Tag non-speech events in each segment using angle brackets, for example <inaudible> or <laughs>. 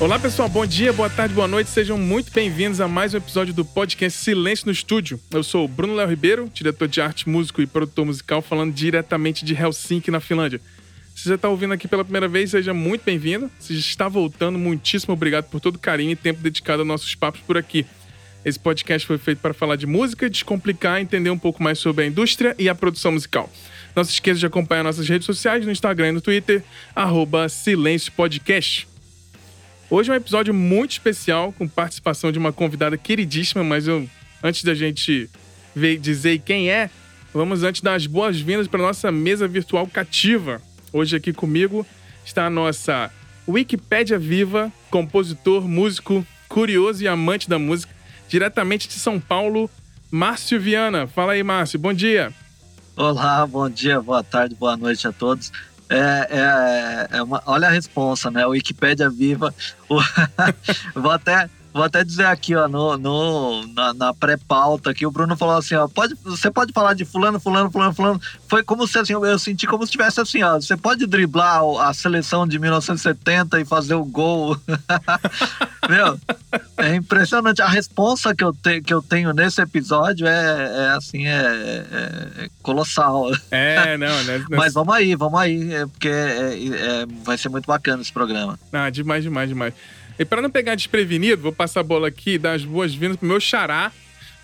Olá pessoal, bom dia, boa tarde, boa noite, sejam muito bem-vindos a mais um episódio do podcast Silêncio no Estúdio. Eu sou o Bruno Léo Ribeiro, diretor de arte, músico e produtor musical, falando diretamente de Helsinki, na Finlândia. Se você está ouvindo aqui pela primeira vez, seja muito bem-vindo. Se está voltando, muitíssimo obrigado por todo o carinho e tempo dedicado aos nossos papos por aqui. Esse podcast foi feito para falar de música, descomplicar, entender um pouco mais sobre a indústria e a produção musical. Não se esqueça de acompanhar nossas redes sociais no Instagram e no Twitter, arroba Silêncio Podcast. Hoje é um episódio muito especial, com participação de uma convidada queridíssima, mas eu, antes da gente ver, dizer quem é, vamos antes dar as boas-vindas para nossa mesa virtual cativa. Hoje aqui comigo está a nossa Wikipédia Viva, compositor, músico, curioso e amante da música, diretamente de São Paulo, Márcio Viana. Fala aí, Márcio, bom dia. Olá, bom dia, boa tarde, boa noite a todos. É, é, é uma, olha a resposta, né? Wikipédia viva. <laughs> vou até Vou até dizer aqui, ó, no, no na, na pré-pauta que o Bruno falou assim, ó, pode, você pode falar de fulano, fulano, fulano, fulano. Foi como se assim, eu senti como se tivesse assim, ó, você pode driblar a seleção de 1970 e fazer o gol. <laughs> Meu, é impressionante. A resposta que eu, te, que eu tenho nesse episódio é, é assim, é, é, é colossal. É, <laughs> não, né? Mas vamos aí, vamos aí, é, porque é, é, vai ser muito bacana esse programa. Ah, demais, demais, demais. E para não pegar desprevenido, vou passar a bola aqui e dar as boas-vindas pro meu xará,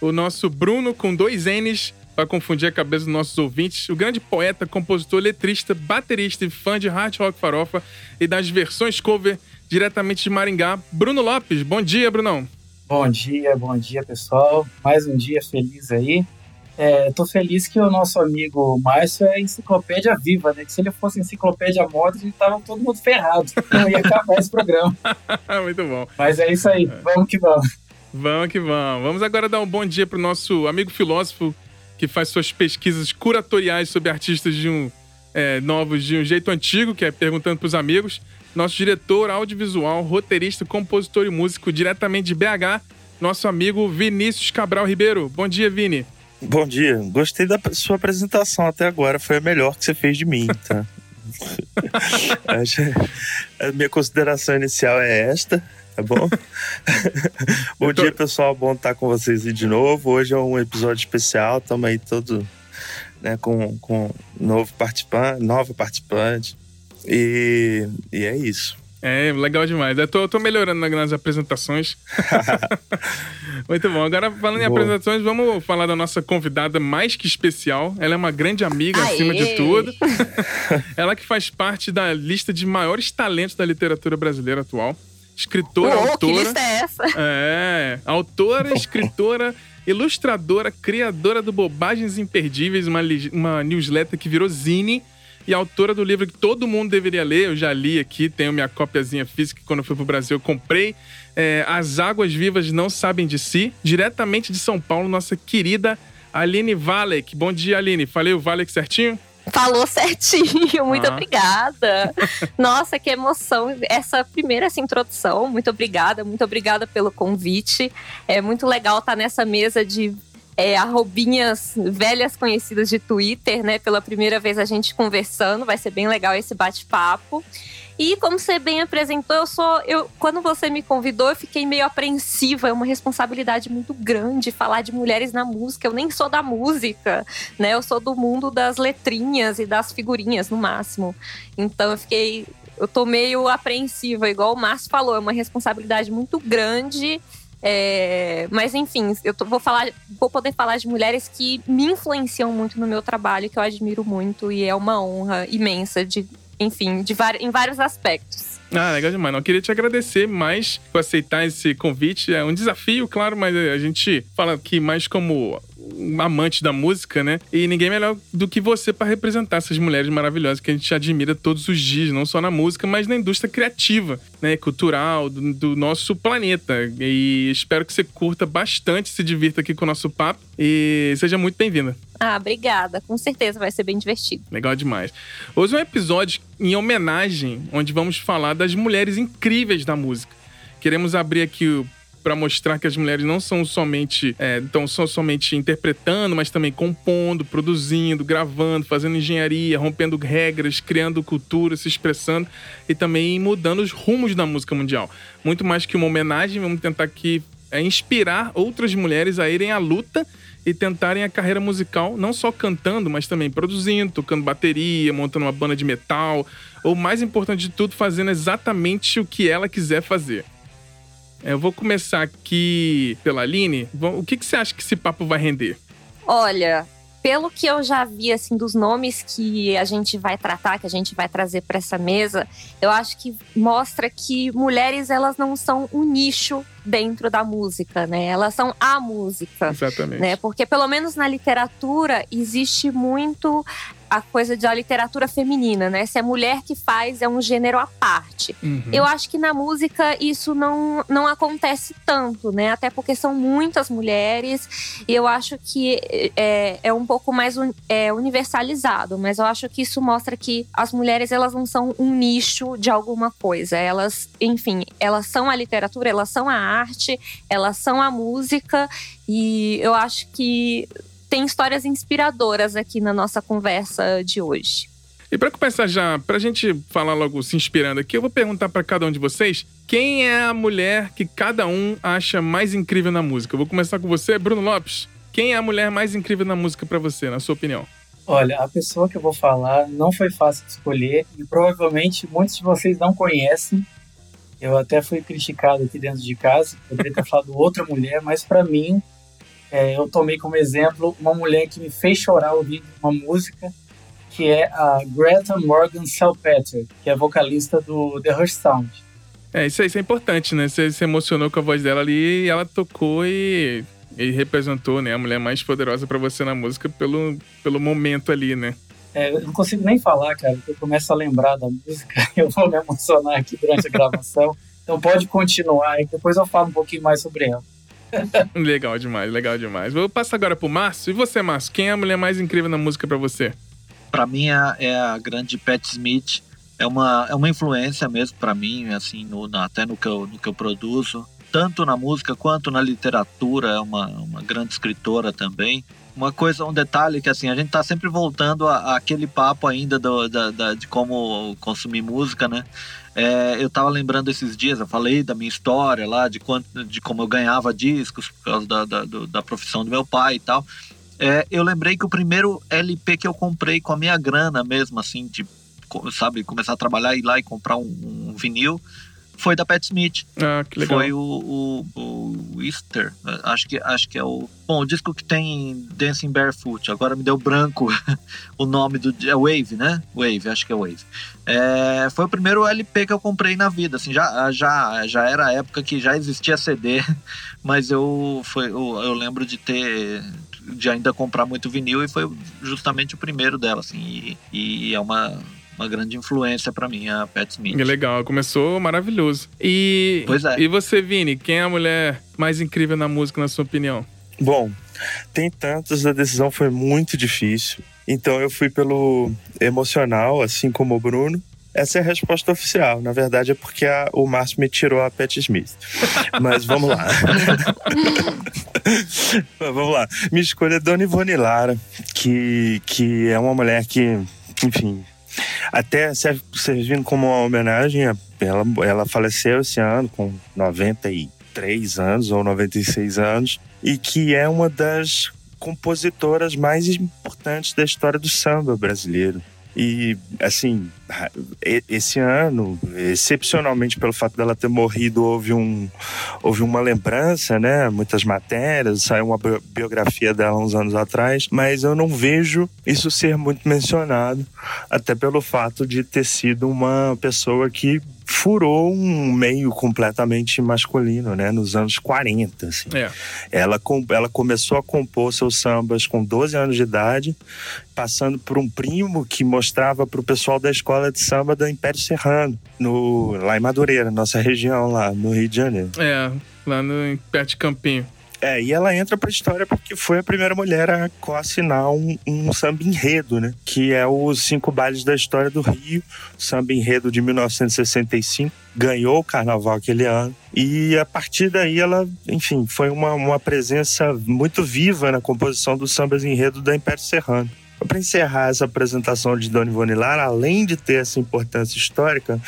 o nosso Bruno com dois N's, para confundir a cabeça dos nossos ouvintes, o grande poeta, compositor, letrista, baterista e fã de hard rock farofa e das versões cover diretamente de Maringá, Bruno Lopes. Bom dia, Brunão. Bom dia, bom dia, pessoal. Mais um dia feliz aí. É, tô feliz que o nosso amigo Márcio é enciclopédia viva, né? Que se ele fosse enciclopédia moda, a gente tava todo mundo ferrado. Não ia acabar esse programa. <laughs> Muito bom. Mas é isso aí, vamos que vamos. Vamos que vamos. Vamos agora dar um bom dia pro nosso amigo filósofo que faz suas pesquisas curatoriais sobre artistas de um é, novos de um jeito antigo, que é perguntando pros amigos. Nosso diretor audiovisual, roteirista, compositor e músico diretamente de BH, nosso amigo Vinícius Cabral Ribeiro. Bom dia, Vini. Bom dia. Gostei da sua apresentação até agora. Foi a melhor que você fez de mim, tá? <laughs> a minha consideração inicial é esta, tá bom? <laughs> bom tô... dia, pessoal. Bom estar com vocês de novo. Hoje é um episódio especial. Estamos aí todo né, com, com novo participante, nova participante. E, e é isso. É, legal demais. Eu tô, tô melhorando nas apresentações. <laughs> Muito bom. Agora, falando em Boa. apresentações, vamos falar da nossa convidada mais que especial. Ela é uma grande amiga, Aê. acima de tudo. <laughs> Ela que faz parte da lista de maiores talentos da literatura brasileira atual. Escritora, oh, autora. Que lista é essa? É, autora, escritora, ilustradora, criadora do Bobagens Imperdíveis, uma, uma newsletter que virou zine e autora do livro que todo mundo deveria ler. Eu já li aqui, tenho minha cópiazinha física quando eu fui pro Brasil eu comprei. É, As Águas Vivas Não Sabem de Si, diretamente de São Paulo, nossa querida Aline Valek. Bom dia, Aline. Falei o Valek certinho? Falou certinho, <laughs> muito ah. obrigada. <laughs> Nossa, que emoção essa primeira essa introdução. Muito obrigada, muito obrigada pelo convite. É muito legal estar nessa mesa de é, arrobinhas velhas conhecidas de Twitter, né? Pela primeira vez a gente conversando, vai ser bem legal esse bate-papo. E como você bem apresentou, eu sou. Eu, quando você me convidou, eu fiquei meio apreensiva. É uma responsabilidade muito grande falar de mulheres na música. Eu nem sou da música, né? Eu sou do mundo das letrinhas e das figurinhas, no máximo. Então eu fiquei. Eu tô meio apreensiva, igual o Márcio falou, é uma responsabilidade muito grande. É, mas enfim, eu tô, vou falar, vou poder falar de mulheres que me influenciam muito no meu trabalho, que eu admiro muito e é uma honra imensa de, enfim, de em vários aspectos. Ah, legal demais. Não, eu queria te agradecer mais por aceitar esse convite. É um desafio, claro, mas a gente fala aqui mais como amante da música, né? E ninguém melhor do que você para representar essas mulheres maravilhosas que a gente admira todos os dias, não só na música, mas na indústria criativa, né? Cultural do, do nosso planeta. E espero que você curta bastante, se divirta aqui com o nosso papo e seja muito bem-vinda. Ah, obrigada. Com certeza vai ser bem divertido. Legal demais. Hoje é um episódio em homenagem, onde vamos falar das mulheres incríveis da música. Queremos abrir aqui para mostrar que as mulheres não são somente é, então são somente interpretando, mas também compondo, produzindo, gravando, fazendo engenharia, rompendo regras, criando cultura, se expressando e também mudando os rumos da música mundial. Muito mais que uma homenagem, vamos tentar aqui é, inspirar outras mulheres a irem à luta e tentarem a carreira musical, não só cantando, mas também produzindo, tocando bateria, montando uma banda de metal, ou mais importante de tudo, fazendo exatamente o que ela quiser fazer. É, eu vou começar aqui pela Aline. O que, que você acha que esse papo vai render? Olha, pelo que eu já vi assim dos nomes que a gente vai tratar, que a gente vai trazer para essa mesa, eu acho que mostra que mulheres elas não são um nicho dentro da música, né? Elas são a música. Exatamente. Né? Porque pelo menos na literatura existe muito a coisa da literatura feminina, né? Se é mulher que faz, é um gênero à parte. Uhum. Eu acho que na música isso não, não acontece tanto, né? Até porque são muitas mulheres e eu acho que é, é um pouco mais un, é, universalizado, mas eu acho que isso mostra que as mulheres elas não são um nicho de alguma coisa. Elas, enfim, elas são a literatura, elas são a arte, elas são a música e eu acho que tem histórias inspiradoras aqui na nossa conversa de hoje. E para começar já, para a gente falar logo se inspirando aqui, eu vou perguntar para cada um de vocês quem é a mulher que cada um acha mais incrível na música. Eu vou começar com você, Bruno Lopes. Quem é a mulher mais incrível na música para você, na sua opinião? Olha, a pessoa que eu vou falar não foi fácil de escolher e provavelmente muitos de vocês não conhecem. Eu até fui criticado aqui dentro de casa, poderia ter <laughs> falado outra mulher, mas para mim é, eu tomei como exemplo uma mulher que me fez chorar ouvindo uma música, que é a Greta Morgan Salpeter, que é vocalista do The Rush Sound. É, isso, isso é importante, né? Você se emocionou com a voz dela ali e ela tocou e, e representou, né? A mulher mais poderosa para você na música pelo, pelo momento ali, né? É, eu não consigo nem falar, cara, porque eu começo a lembrar da música, <laughs> eu vou me emocionar aqui durante a gravação. Então pode continuar e depois eu falo um pouquinho mais sobre ela. <laughs> legal demais, legal demais. Vou passar agora pro Márcio. E você, Márcio, quem é a mulher mais incrível na música para você? Para mim é, a grande Pat Smith. É uma, é uma influência mesmo para mim, assim, no, até no que, eu, no que eu produzo. Tanto na música quanto na literatura, é uma, uma grande escritora também uma coisa, um detalhe que assim, a gente tá sempre voltando àquele papo ainda do, da, da, de como consumir música, né? É, eu tava lembrando esses dias, eu falei da minha história lá, de, quanto, de como eu ganhava discos por causa da, da, da profissão do meu pai e tal. É, eu lembrei que o primeiro LP que eu comprei com a minha grana mesmo, assim, de, sabe, começar a trabalhar, ir lá e comprar um, um vinil, foi da Pat Smith. Ah, que legal. Foi o, o, o Easter. Acho que, acho que é o. Bom, o disco que tem Dancing Barefoot. Agora me deu branco <laughs> o nome do. É Wave, né? Wave, acho que é Wave. É, foi o primeiro LP que eu comprei na vida. Assim, já, já, já era a época que já existia CD, <laughs> mas eu, foi, eu, eu lembro de ter de ainda comprar muito vinil e foi justamente o primeiro dela, assim, e, e é uma uma grande influência para mim, a Pat Smith. É legal, começou maravilhoso. E, pois é. e você, Vini, quem é a mulher mais incrível na música, na sua opinião? Bom, tem tantos, a decisão foi muito difícil. Então eu fui pelo emocional, assim como o Bruno. Essa é a resposta oficial. Na verdade, é porque a, o Márcio me tirou a Pat Smith. <laughs> Mas vamos lá. vamos lá. Minha escolha é Dona Ivone Lara, que, que é uma mulher que, enfim, até servindo como uma homenagem, ela, ela faleceu esse ano com 93 anos ou 96 anos, e que é uma das compositoras mais importantes da história do samba brasileiro. E, assim, esse ano, excepcionalmente pelo fato dela ter morrido, houve, um, houve uma lembrança, né? Muitas matérias, saiu uma biografia dela uns anos atrás, mas eu não vejo isso ser muito mencionado, até pelo fato de ter sido uma pessoa que furou um meio completamente masculino, né? Nos anos 40, assim. É. Ela, ela começou a compor seus sambas com 12 anos de idade, passando por um primo que mostrava para o pessoal da escola de samba do Império Serrano, no, lá em Madureira, nossa região lá, no Rio de Janeiro. É, lá no, perto de Campinho. É, e ela entra pra história porque foi a primeira mulher a coassinar um, um samba enredo, né? Que é os Cinco Bailes da História do Rio, samba enredo de 1965. Ganhou o carnaval aquele ano. E a partir daí ela, enfim, foi uma, uma presença muito viva na composição dos sambas enredo da Império Serrano. Para encerrar essa apresentação de Dona Ivone Lara, além de ter essa importância histórica,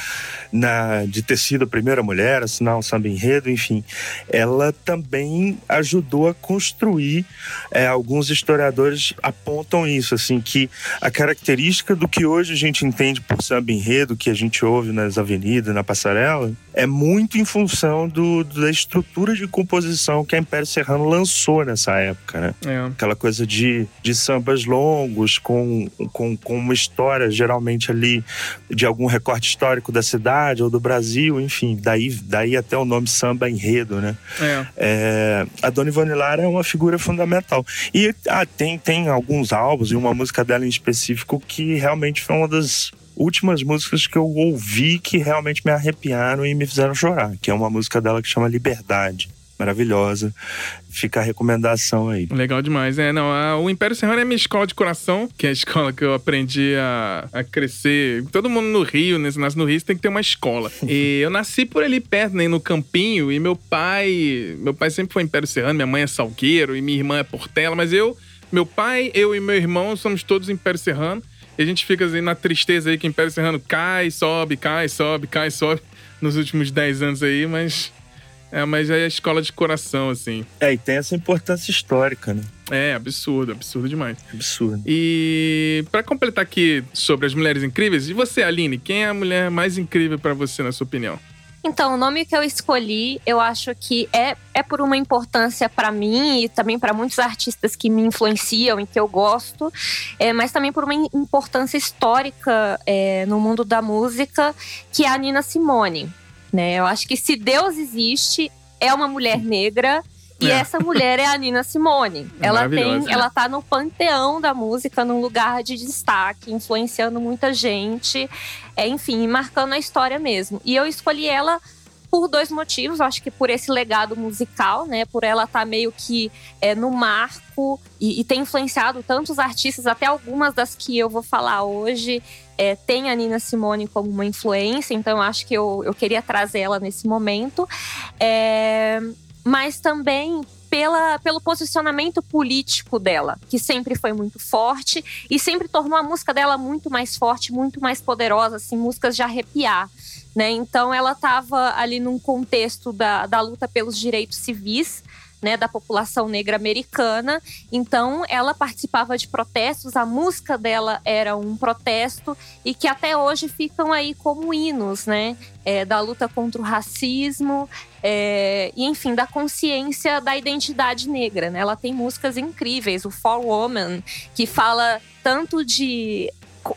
na, de ter sido a primeira mulher a assinar um samba enredo, enfim, ela também ajudou a construir, é, alguns historiadores apontam isso, assim, que a característica do que hoje a gente entende por samba enredo, que a gente ouve nas avenidas, na passarela, é muito em função do, da estrutura de composição que a Império Serrano lançou nessa época, né? É. Aquela coisa de, de sambas longos, com, com, com uma história geralmente ali de algum recorte histórico da cidade ou do Brasil, enfim, daí, daí até o nome samba enredo, né? É. É, a Dona Ivone Lara é uma figura fundamental. E ah, tem, tem alguns álbuns e uma música dela em específico que realmente foi uma das últimas músicas que eu ouvi que realmente me arrepiaram e me fizeram chorar, que é uma música dela que chama Liberdade. Maravilhosa. Fica a recomendação aí. Legal demais. É, não, a, o Império Serrano é minha escola de coração, que é a escola que eu aprendi a, a crescer. Todo mundo no Rio, né? Se nasce no Rio, você tem que ter uma escola. <laughs> e eu nasci por ali perto, né? No Campinho, e meu pai. Meu pai sempre foi Império Serrano, minha mãe é Salgueiro e minha irmã é Portela, mas eu, meu pai, eu e meu irmão somos todos Império Serrano. E a gente fica assim, na tristeza aí que o Império Serrano cai, sobe, cai, sobe, cai, sobe nos últimos 10 anos aí, mas. É, mas é a escola de coração, assim. É, e tem essa importância histórica, né? É, absurdo, absurdo demais. Absurdo. E para completar aqui sobre as mulheres incríveis, e você, Aline, quem é a mulher mais incrível para você, na sua opinião? Então, o nome que eu escolhi, eu acho que é, é por uma importância para mim e também para muitos artistas que me influenciam e que eu gosto, é, mas também por uma importância histórica é, no mundo da música, que é a Nina Simone. Né? Eu acho que se Deus existe, é uma mulher negra e é. essa mulher é a Nina Simone. Ela tem, ela tá no panteão da música, num lugar de destaque, influenciando muita gente, é, enfim, marcando a história mesmo. E eu escolhi ela por dois motivos. Acho que por esse legado musical, né? Por ela estar tá meio que é, no marco e, e ter influenciado tantos artistas, até algumas das que eu vou falar hoje. É, tem a Nina Simone como uma influência, então acho que eu, eu queria trazer ela nesse momento. É, mas também pela, pelo posicionamento político dela, que sempre foi muito forte e sempre tornou a música dela muito mais forte, muito mais poderosa, assim, músicas de arrepiar. Né? Então ela estava ali num contexto da, da luta pelos direitos civis, né, da população negra americana. Então, ela participava de protestos, a música dela era um protesto e que até hoje ficam aí como hinos, né, é, da luta contra o racismo é, e, enfim, da consciência da identidade negra. Né? Ela tem músicas incríveis, o For Woman, que fala tanto de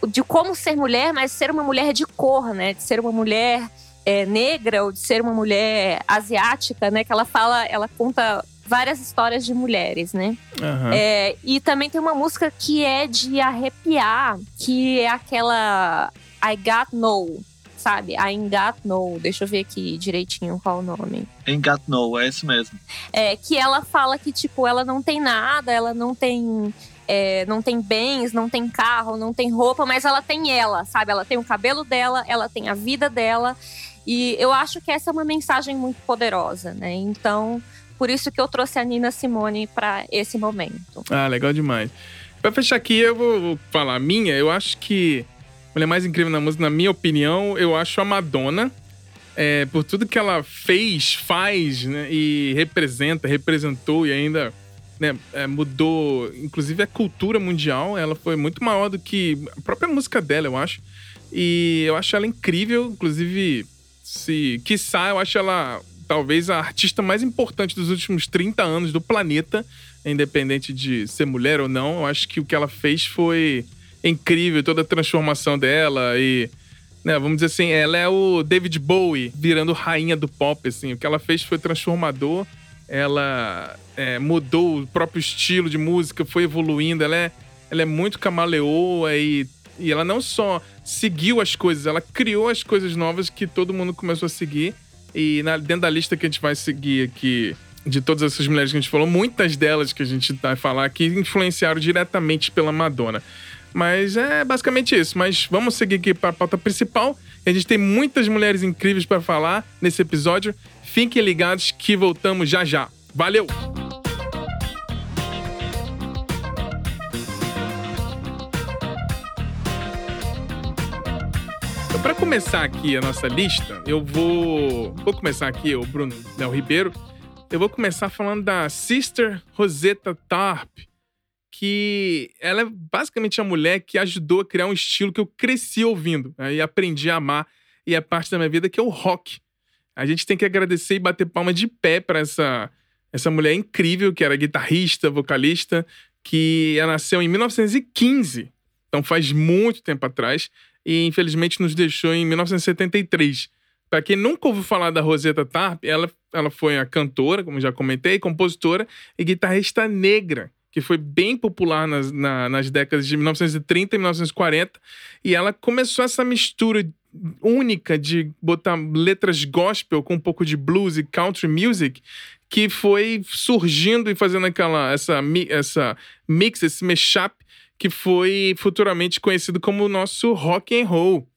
de como ser mulher, mas ser uma mulher de cor, né, de ser uma mulher é, negra ou de ser uma mulher asiática, né? Que ela fala, ela conta várias histórias de mulheres, né? Uhum. É, e também tem uma música que é de arrepiar, que é aquela I Got No, sabe? I Got No. Deixa eu ver aqui direitinho qual o nome. I Got No, é isso mesmo. É, que ela fala que, tipo, ela não tem nada, ela não tem. É, não tem bens, não tem carro, não tem roupa, mas ela tem ela, sabe? Ela tem o cabelo dela, ela tem a vida dela. E eu acho que essa é uma mensagem muito poderosa, né? Então, por isso que eu trouxe a Nina Simone para esse momento. Ah, legal demais. Para fechar aqui, eu vou falar a minha. Eu acho que a mulher mais incrível na música, na minha opinião, eu acho a Madonna. É, por tudo que ela fez, faz, né, e representa, representou e ainda né, é, mudou, inclusive a cultura mundial. Ela foi muito maior do que a própria música dela, eu acho. E eu acho ela incrível, inclusive se. Quiçá, eu acho ela talvez a artista mais importante dos últimos 30 anos do planeta, independente de ser mulher ou não. Eu acho que o que ela fez foi incrível, toda a transformação dela e. Né, vamos dizer assim, ela é o David Bowie virando rainha do pop, assim. O que ela fez foi transformador. Ela é, mudou o próprio estilo de música, foi evoluindo. Ela é, ela é muito camaleoa e e ela não só seguiu as coisas, ela criou as coisas novas que todo mundo começou a seguir. E na, dentro da lista que a gente vai seguir aqui de todas essas mulheres que a gente falou, muitas delas que a gente vai falar aqui influenciaram diretamente pela Madonna. Mas é basicamente isso. Mas vamos seguir aqui para a pauta principal. A gente tem muitas mulheres incríveis para falar nesse episódio. Fiquem ligados que voltamos já já. Valeu! Para começar aqui a nossa lista, eu vou. Vou começar aqui, o Bruno Léo Ribeiro. Eu vou começar falando da Sister Rosetta Tarp, que ela é basicamente a mulher que ajudou a criar um estilo que eu cresci ouvindo né, e aprendi a amar e é parte da minha vida, que é o rock. A gente tem que agradecer e bater palma de pé para essa, essa mulher incrível, que era guitarrista, vocalista, que nasceu em 1915, então faz muito tempo atrás, e infelizmente nos deixou em 1973. Para quem nunca ouviu falar da Rosetta Tarp, ela, ela foi a cantora, como já comentei, compositora e guitarrista negra que foi bem popular nas, na, nas décadas de 1930 e 1940. E ela começou essa mistura única de botar letras gospel com um pouco de blues e country music que foi surgindo e fazendo aquela essa essa mix esse mashup que foi futuramente conhecido como o nosso rock and roll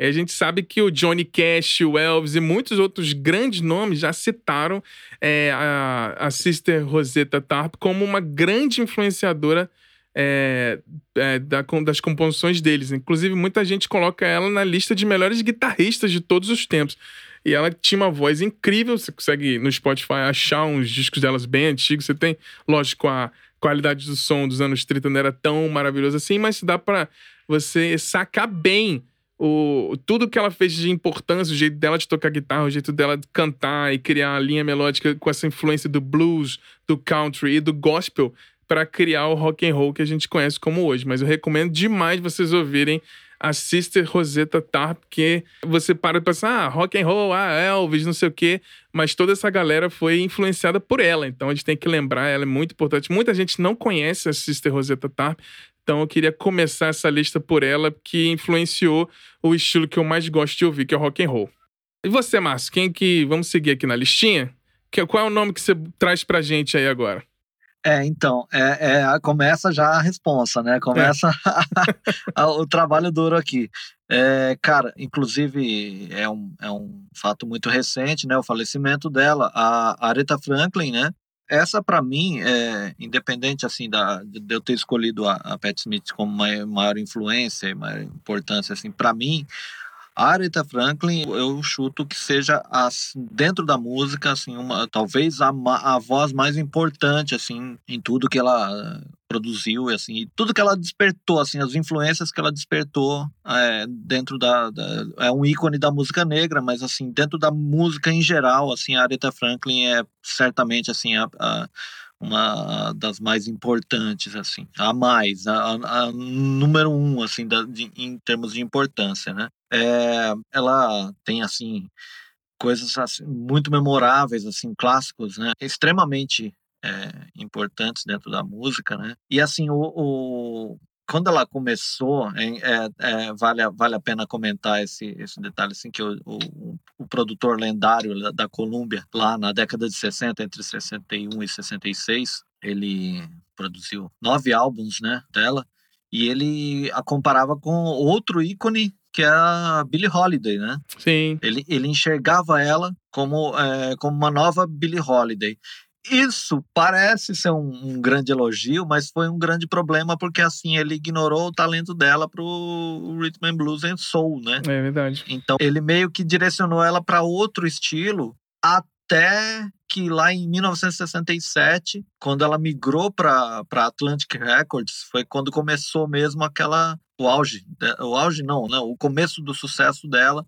e a gente sabe que o Johnny Cash, o Elvis e muitos outros grandes nomes já citaram é, a, a Sister Rosetta Tarp como uma grande influenciadora é, é, da, das composições deles. Inclusive, muita gente coloca ela na lista de melhores guitarristas de todos os tempos. E ela tinha uma voz incrível. Você consegue no Spotify achar uns discos delas bem antigos. Você tem, lógico, a qualidade do som dos anos 30 não era tão maravilhosa assim, mas dá para você sacar bem o, tudo que ela fez de importância, o jeito dela de tocar guitarra, o jeito dela de cantar e criar a linha melódica com essa influência do blues, do country e do gospel para criar o rock and roll que a gente conhece como hoje. Mas eu recomendo demais vocês ouvirem a Sister Rosetta Tarp, que você para e pensa, ah, rock and roll, ah, Elvis, não sei o quê, mas toda essa galera foi influenciada por ela, então a gente tem que lembrar, ela é muito importante. Muita gente não conhece a Sister Rosetta Tarp, então eu queria começar essa lista por ela, que influenciou o estilo que eu mais gosto de ouvir, que é o rock and roll. E você, Márcio, quem que vamos seguir aqui na listinha? qual é o nome que você traz pra gente aí agora? É, então, é, é, começa já a responsa, né? Começa é. <laughs> o trabalho duro aqui. É, cara, inclusive é um, é um fato muito recente, né? O falecimento dela. A Aretha Franklin, né? essa para mim é independente assim da de eu ter escolhido a, a Pat Smith como maior, maior influência e maior importância assim para mim Aretha Franklin eu chuto que seja dentro da música assim uma talvez a, a voz mais importante assim em tudo que ela produziu e assim tudo que ela despertou assim as influências que ela despertou é, dentro da, da, é um ícone da música negra mas assim dentro da música em geral assim a Aretha Franklin é certamente assim a, a uma das mais importantes assim a mais a, a número um assim da, de, em termos de importância né é, ela tem assim coisas assim, muito memoráveis assim clássicos né extremamente é, importantes dentro da música, né? E assim, o, o quando ela começou, é, é, vale, vale a pena comentar esse, esse detalhe, assim, que o, o, o produtor lendário da Columbia, lá na década de 60, entre 61 e 66, ele produziu nove álbuns, né, dela, e ele a comparava com outro ícone que é a Billie Holiday, né? Sim. Ele, ele enxergava ela como, é, como uma nova Billie Holiday. Isso parece ser um, um, grande elogio, mas foi um grande problema porque assim ele ignorou o talento dela pro rhythm and blues and soul, né? É verdade. Então ele meio que direcionou ela para outro estilo até que lá em 1967, quando ela migrou para Atlantic Records, foi quando começou mesmo aquela o auge, né? o auge não, né? O começo do sucesso dela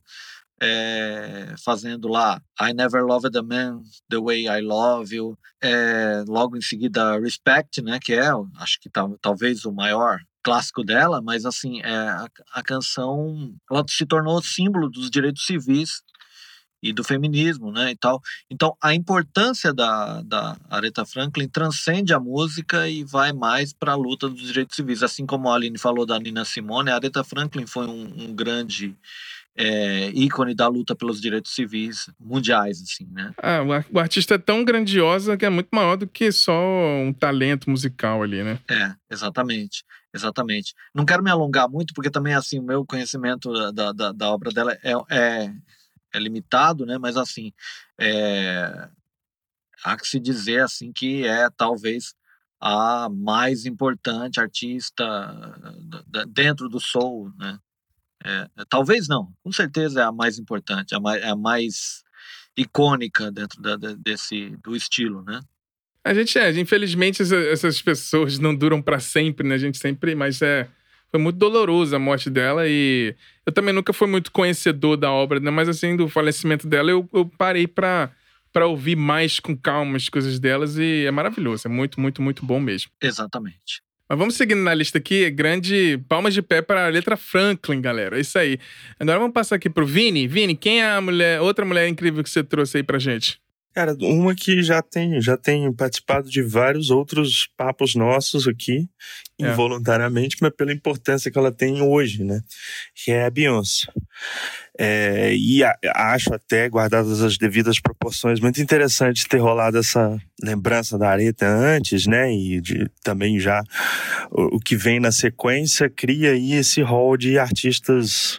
é, fazendo lá I Never Loved a Man the Way I Love You, é, logo em seguida Respect, né, que é, acho que tá, talvez o maior clássico dela, mas assim, é, a, a canção ela se tornou símbolo dos direitos civis e do feminismo, né, e tal. Então, a importância da, da Aretha Franklin transcende a música e vai mais para a luta dos direitos civis. Assim como a Aline falou da Nina Simone, a Aretha Franklin foi um, um grande é, ícone da luta pelos direitos civis mundiais, assim, né? Ah, o artista é tão grandiosa que é muito maior do que só um talento musical ali, né? É, exatamente, exatamente. Não quero me alongar muito, porque também, assim, o meu conhecimento da, da, da obra dela é, é, é, limitado, né? Mas, assim, é, há que se dizer, assim, que é talvez a mais importante artista dentro do soul, né? É, é, talvez não, com certeza é a mais importante, a mais, é a mais icônica dentro da, desse do estilo, né? A gente é, infelizmente essas pessoas não duram para sempre, né? A gente sempre, mas é foi muito doloroso a morte dela e eu também nunca fui muito conhecedor da obra, né? Mas assim, do falecimento dela, eu, eu parei para para ouvir mais com calma as coisas delas e é maravilhoso, é muito, muito, muito bom mesmo. Exatamente. Mas vamos seguindo na lista aqui. Grande palmas de pé para a letra Franklin, galera. É isso aí. Agora vamos passar aqui pro Vini. Vini, quem é a mulher, outra mulher incrível que você trouxe aí pra gente? Cara, uma que já tem, já tem participado de vários outros papos nossos aqui, é. involuntariamente, mas pela importância que ela tem hoje, né? Que é a Beyoncé. É, e a, acho até, guardadas as devidas proporções, muito interessante ter rolado essa lembrança da Areta antes, né? E de, também já o, o que vem na sequência cria aí esse rol de artistas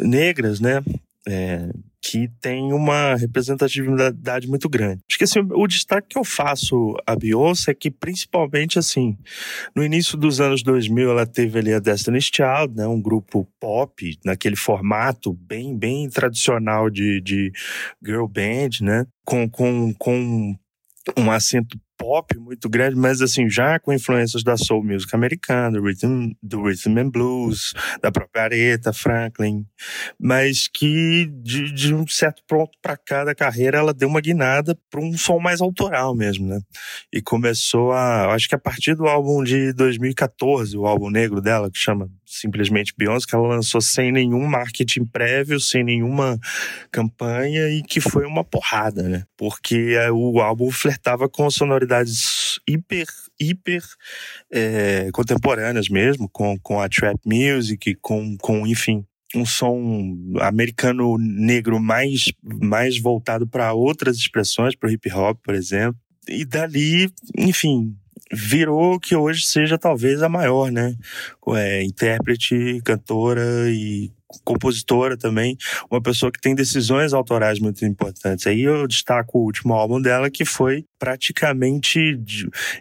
negras, né? É, que tem uma representatividade muito grande. Acho que assim, o destaque que eu faço a Beyoncé é que principalmente assim, no início dos anos 2000 ela teve ali a Destiny's Child, né, um grupo pop naquele formato bem bem tradicional de, de girl band, né, com, com, com um acento pop muito grande, mas assim, já com influências da soul music americana, do rhythm, do rhythm and blues, da própria Aretha Franklin, mas que de, de um certo ponto para cá da carreira ela deu uma guinada para um som mais autoral mesmo, né? E começou a, acho que a partir do álbum de 2014, o álbum negro dela, que chama simplesmente Beyoncé, que ela lançou sem nenhum marketing prévio, sem nenhuma campanha e que foi uma porrada, né? Porque é, o álbum flertava com sonoridades hiper, hiper é, contemporâneas mesmo, com, com a trap music, com, com enfim, um som americano negro mais, mais voltado para outras expressões, para o hip hop, por exemplo. E dali, enfim, virou que hoje seja talvez a maior, né? É, intérprete, cantora e compositora também, uma pessoa que tem decisões autorais muito importantes. Aí eu destaco o último álbum dela, que foi praticamente.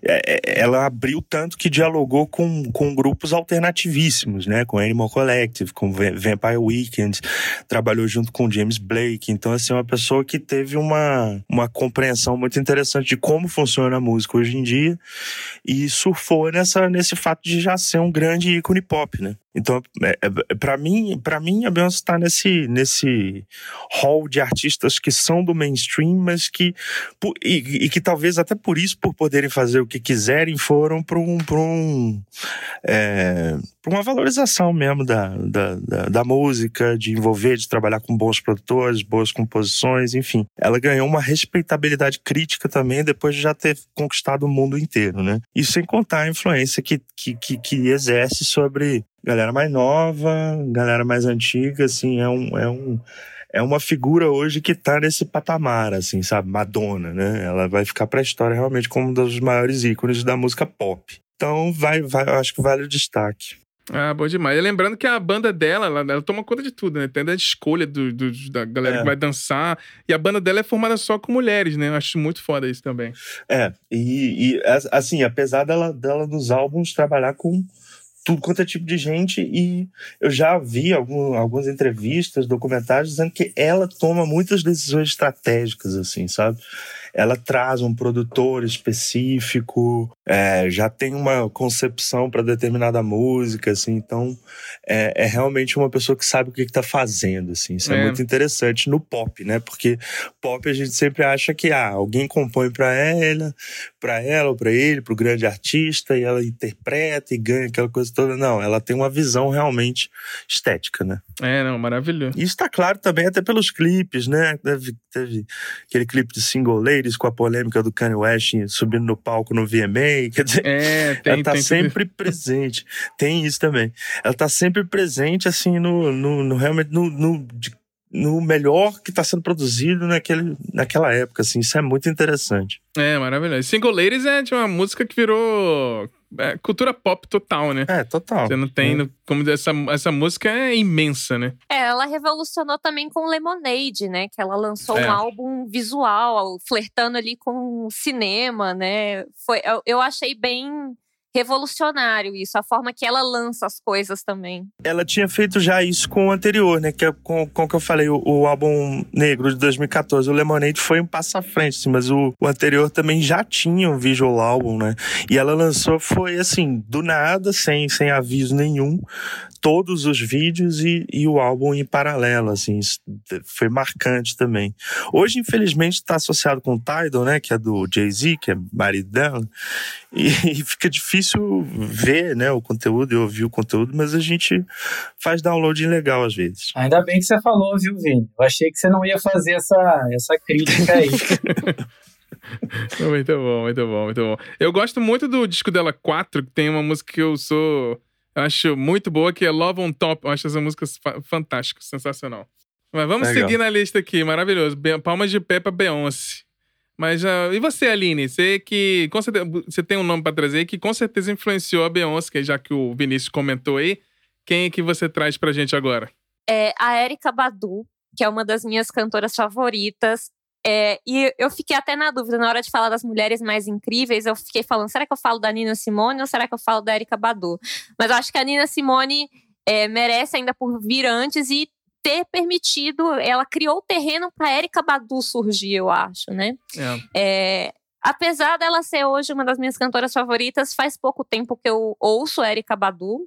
É, é, ela abriu tanto que dialogou com, com grupos alternativíssimos, né? Com Animal Collective, com Vampire Weekend, trabalhou junto com James Blake. Então, assim, é uma pessoa que teve uma, uma compreensão muito interessante de como funciona a música hoje em dia e surfou nessa, nesse fato de já ser um grande ícone pop, né? Então, é, é, para mim, para mim a Beyoncé está nesse nesse hall de artistas que são do mainstream, mas que e, e, que talvez até por isso, por poderem fazer o que quiserem, foram para um para um é, uma valorização mesmo da, da, da, da, música, de envolver, de trabalhar com bons produtores, boas composições, enfim. Ela ganhou uma respeitabilidade crítica também depois de já ter conquistado o mundo inteiro, né? E sem contar a influência que, que, que, que exerce sobre galera mais nova, galera mais antiga, assim, é um, é um, é uma figura hoje que tá nesse patamar, assim, sabe? Madonna, né? Ela vai ficar pra história realmente como um dos maiores ícones da música pop. Então, vai, vai, acho que vale o destaque. Ah, bom demais. E lembrando que a banda dela, ela, ela toma conta de tudo, né? Tem a escolha do, do, da galera é. que vai dançar. E a banda dela é formada só com mulheres, né? Eu acho muito foda isso também. É, e, e assim, apesar dela, dela nos álbuns trabalhar com tudo quanto é tipo de gente e eu já vi algum, algumas entrevistas, documentários dizendo que ela toma muitas decisões estratégicas, assim, sabe? Ela traz um produtor específico, é, já tem uma concepção para determinada música, assim, então é, é, realmente uma pessoa que sabe o que está fazendo, assim, isso é. é. muito interessante no pop, né? Porque pop a gente sempre acha que ah, alguém compõe para ela, para ela ou para ele, para o grande artista e ela interpreta e ganha aquela coisa toda. Não, ela tem uma visão realmente estética, né? É, não, maravilhoso. Isso está claro também até pelos clipes, né? Teve, teve aquele clipe de Single Lady Com a polêmica do Kanye West subindo no palco no VMA. <laughs> Quer dizer, é, tem, ela tá tem sempre tudo. presente. Tem isso também. Ela tá sempre presente, assim, no, no, no realmente no, no, no melhor que está sendo produzido naquele, naquela época, assim. Isso é muito interessante. É, maravilhoso. Single Ladies é de uma música que virou é, cultura pop total, né? É, total. Você não tem. É. Como essa, essa música é imensa, né? É, ela revolucionou também com Lemonade, né? Que ela lançou é. um álbum visual, flertando ali com cinema, né? Foi, eu, eu achei bem revolucionário isso, a forma que ela lança as coisas também. Ela tinha feito já isso com o anterior, né? Que é com, com que eu falei, o, o, álbum negro de 2014. O Lemonade foi um passo à frente, assim, mas o, o anterior também já tinha um visual álbum, né? E ela lançou, foi assim, do nada, sem, sem aviso nenhum, todos os vídeos e, e o álbum em paralelo, assim, foi marcante também. Hoje, infelizmente, está associado com o Tidal, né? Que é do Jay-Z, que é marido dela. E, <laughs> e fica difícil difícil ver né, o conteúdo e ouvir o conteúdo, mas a gente faz download legal às vezes. Ainda bem que você falou, viu, Vini? Eu achei que você não ia fazer essa, essa crítica aí. <laughs> muito bom, muito bom, muito bom. Eu gosto muito do disco dela 4, que tem uma música que eu sou. Eu acho muito boa, que é Love on Top. Eu acho essa música fantástica, sensacional. Mas vamos Legal. seguir na lista aqui, maravilhoso. Palmas de pé pra Beyoncé. Mas uh, e você, Aline? Você que com certeza, você tem um nome para trazer que com certeza influenciou a Beyoncé, já que o Vinícius comentou aí. Quem é que você traz pra gente agora? É a Erika Badu, que é uma das minhas cantoras favoritas. É, e eu fiquei até na dúvida, na hora de falar das mulheres mais incríveis, eu fiquei falando, será que eu falo da Nina Simone ou será que eu falo da Erika Badu? Mas eu acho que a Nina Simone é, merece ainda por vir antes e ter permitido, ela criou o terreno para Erika Badu surgir, eu acho, né? É. É, apesar dela ser hoje uma das minhas cantoras favoritas, faz pouco tempo que eu ouço Erika Badu,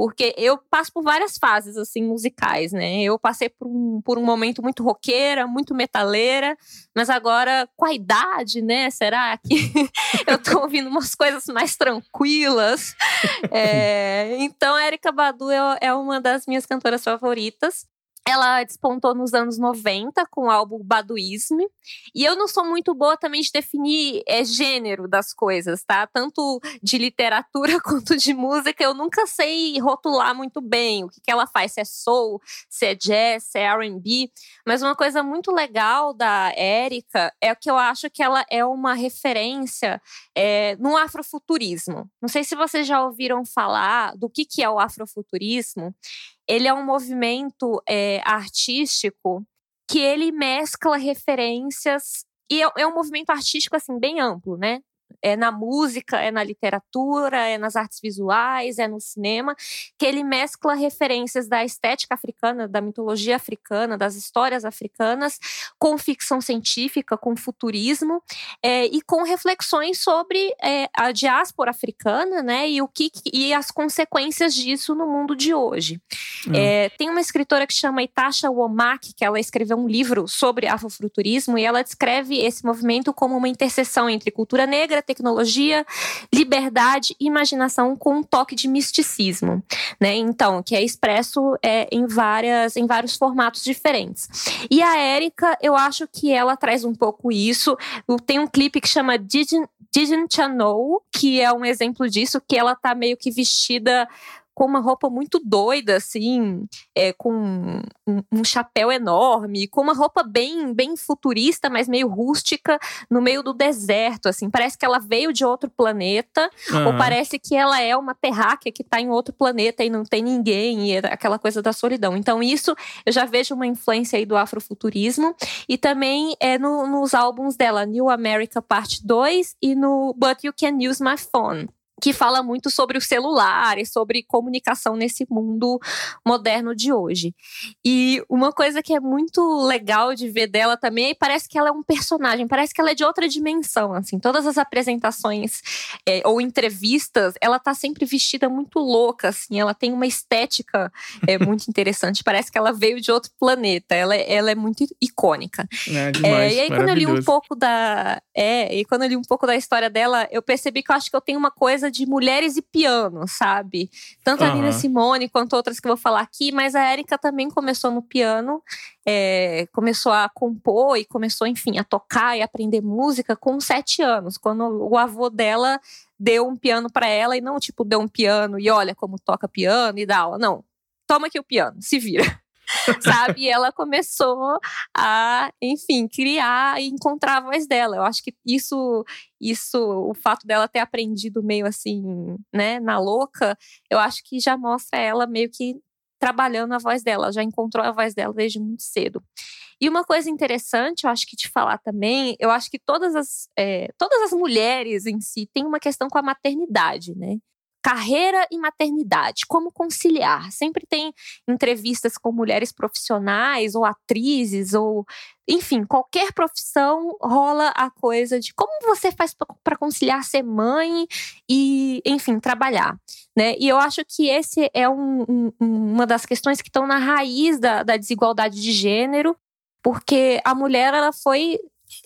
porque eu passo por várias fases assim musicais, né? Eu passei por um, por um momento muito roqueira, muito metaleira, mas agora com a idade, né? Será que <laughs> eu tô ouvindo umas coisas mais tranquilas? É, então, a Erika Badu é, é uma das minhas cantoras favoritas. Ela despontou nos anos 90 com o álbum Baduísme. E eu não sou muito boa também de definir é, gênero das coisas, tá? Tanto de literatura <laughs> quanto de música, eu nunca sei rotular muito bem o que, que ela faz, se é soul, se é jazz, se é RB. Mas uma coisa muito legal da Érica é que eu acho que ela é uma referência é, no afrofuturismo. Não sei se vocês já ouviram falar do que, que é o afrofuturismo ele é um movimento é, artístico que ele mescla referências e é, é, um movimento artístico assim bem amplo, né? É na música, é na literatura, é nas artes visuais, é no cinema, que ele mescla referências da estética africana, da mitologia africana, das histórias africanas, com ficção científica, com futurismo é, e com reflexões sobre é, a diáspora africana, né, e o que e as consequências disso no mundo de hoje. Hum. É, tem uma escritora que chama Itasha Womak, que ela escreveu um livro sobre afrofuturismo e ela descreve esse movimento como uma interseção entre cultura negra tecnologia, liberdade e imaginação com um toque de misticismo, né? Então, que é expresso é, em várias em vários formatos diferentes. E a Érica, eu acho que ela traz um pouco isso. Tem um clipe que chama Didn't, Didn't You Know, que é um exemplo disso, que ela tá meio que vestida com uma roupa muito doida, assim, é, com um, um, chapéu enorme, com uma roupa bem, bem futurista, mas meio rústica, no meio do deserto, assim. Parece que ela veio de outro planeta, uhum. ou parece que ela é uma terráquea que está em outro planeta e não tem ninguém, e é aquela coisa da solidão. Então, isso eu já vejo uma influência aí do afrofuturismo, e também é no, nos álbuns dela, New America Parte 2 e no But You Can Use My Phone que fala muito sobre o celular e sobre comunicação nesse mundo moderno de hoje. E uma coisa que é muito legal de ver dela também, parece que ela é um personagem, parece que ela é de outra dimensão, assim. Todas as apresentações é, ou entrevistas, ela tá sempre vestida muito louca, assim. Ela tem uma estética é, <laughs> muito interessante. Parece que ela veio de outro planeta. Ela, é, ela é muito icônica. É, demais, é, e aí quando eu li um pouco da, é, e quando eu li um pouco da história dela, eu percebi que eu acho que eu tenho uma coisa de mulheres e piano, sabe? Tanto uhum. a Nina Simone quanto outras que eu vou falar aqui, mas a Érica também começou no piano, é, começou a compor e começou, enfim, a tocar e aprender música com sete anos, quando o avô dela deu um piano para ela e não, tipo, deu um piano e olha como toca piano e dá aula. Não, toma aqui o piano, se vira. <laughs> sabe? E ela começou a, enfim, criar e encontrar a voz dela. Eu acho que isso, isso, o fato dela ter aprendido meio assim, né, na louca, eu acho que já mostra ela meio que trabalhando a voz dela, já encontrou a voz dela desde muito cedo. E uma coisa interessante, eu acho que te falar também, eu acho que todas as, é, todas as mulheres em si têm uma questão com a maternidade, né? Carreira e maternidade, como conciliar. Sempre tem entrevistas com mulheres profissionais ou atrizes ou enfim, qualquer profissão rola a coisa de como você faz para conciliar ser mãe e, enfim, trabalhar. Né? E eu acho que esse é um, um, uma das questões que estão na raiz da, da desigualdade de gênero, porque a mulher ela foi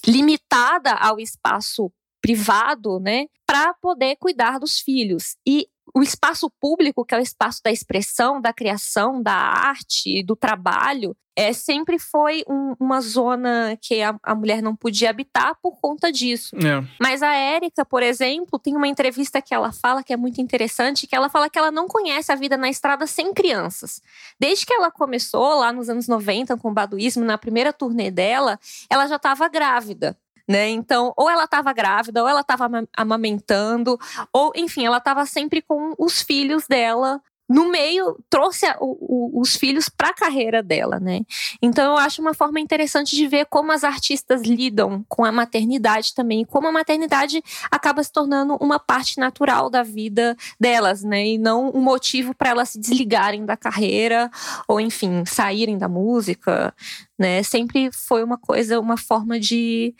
limitada ao espaço privado, né, para poder cuidar dos filhos. E o espaço público, que é o espaço da expressão, da criação, da arte, do trabalho, é, sempre foi um, uma zona que a, a, mulher não podia habitar por conta disso. É. Mas a Érica, por exemplo, tem uma entrevista que ela fala que é muito interessante, que ela fala que ela não conhece a vida na estrada sem crianças. Desde que ela começou lá nos anos 90 com o baduísmo, na primeira turnê dela, ela já estava grávida né? Então, ou ela estava grávida, ou ela estava amamentando, ou enfim, ela estava sempre com os filhos dela no meio trouxe a, o, o, os filhos para a carreira dela, né? Então eu acho uma forma interessante de ver como as artistas lidam com a maternidade também, como a maternidade acaba se tornando uma parte natural da vida delas, né? E não um motivo para elas se desligarem da carreira ou enfim saírem da música, né? Sempre foi uma coisa, uma forma de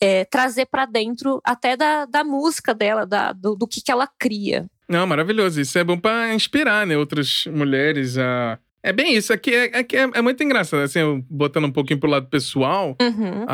é, trazer para dentro até da, da música dela, da, do, do que, que ela cria. Não, maravilhoso. Isso é bom para inspirar, né, outras mulheres a. É bem isso, aqui é, é, é, é, muito engraçado, assim, botando um pouquinho pro lado pessoal. Uhum.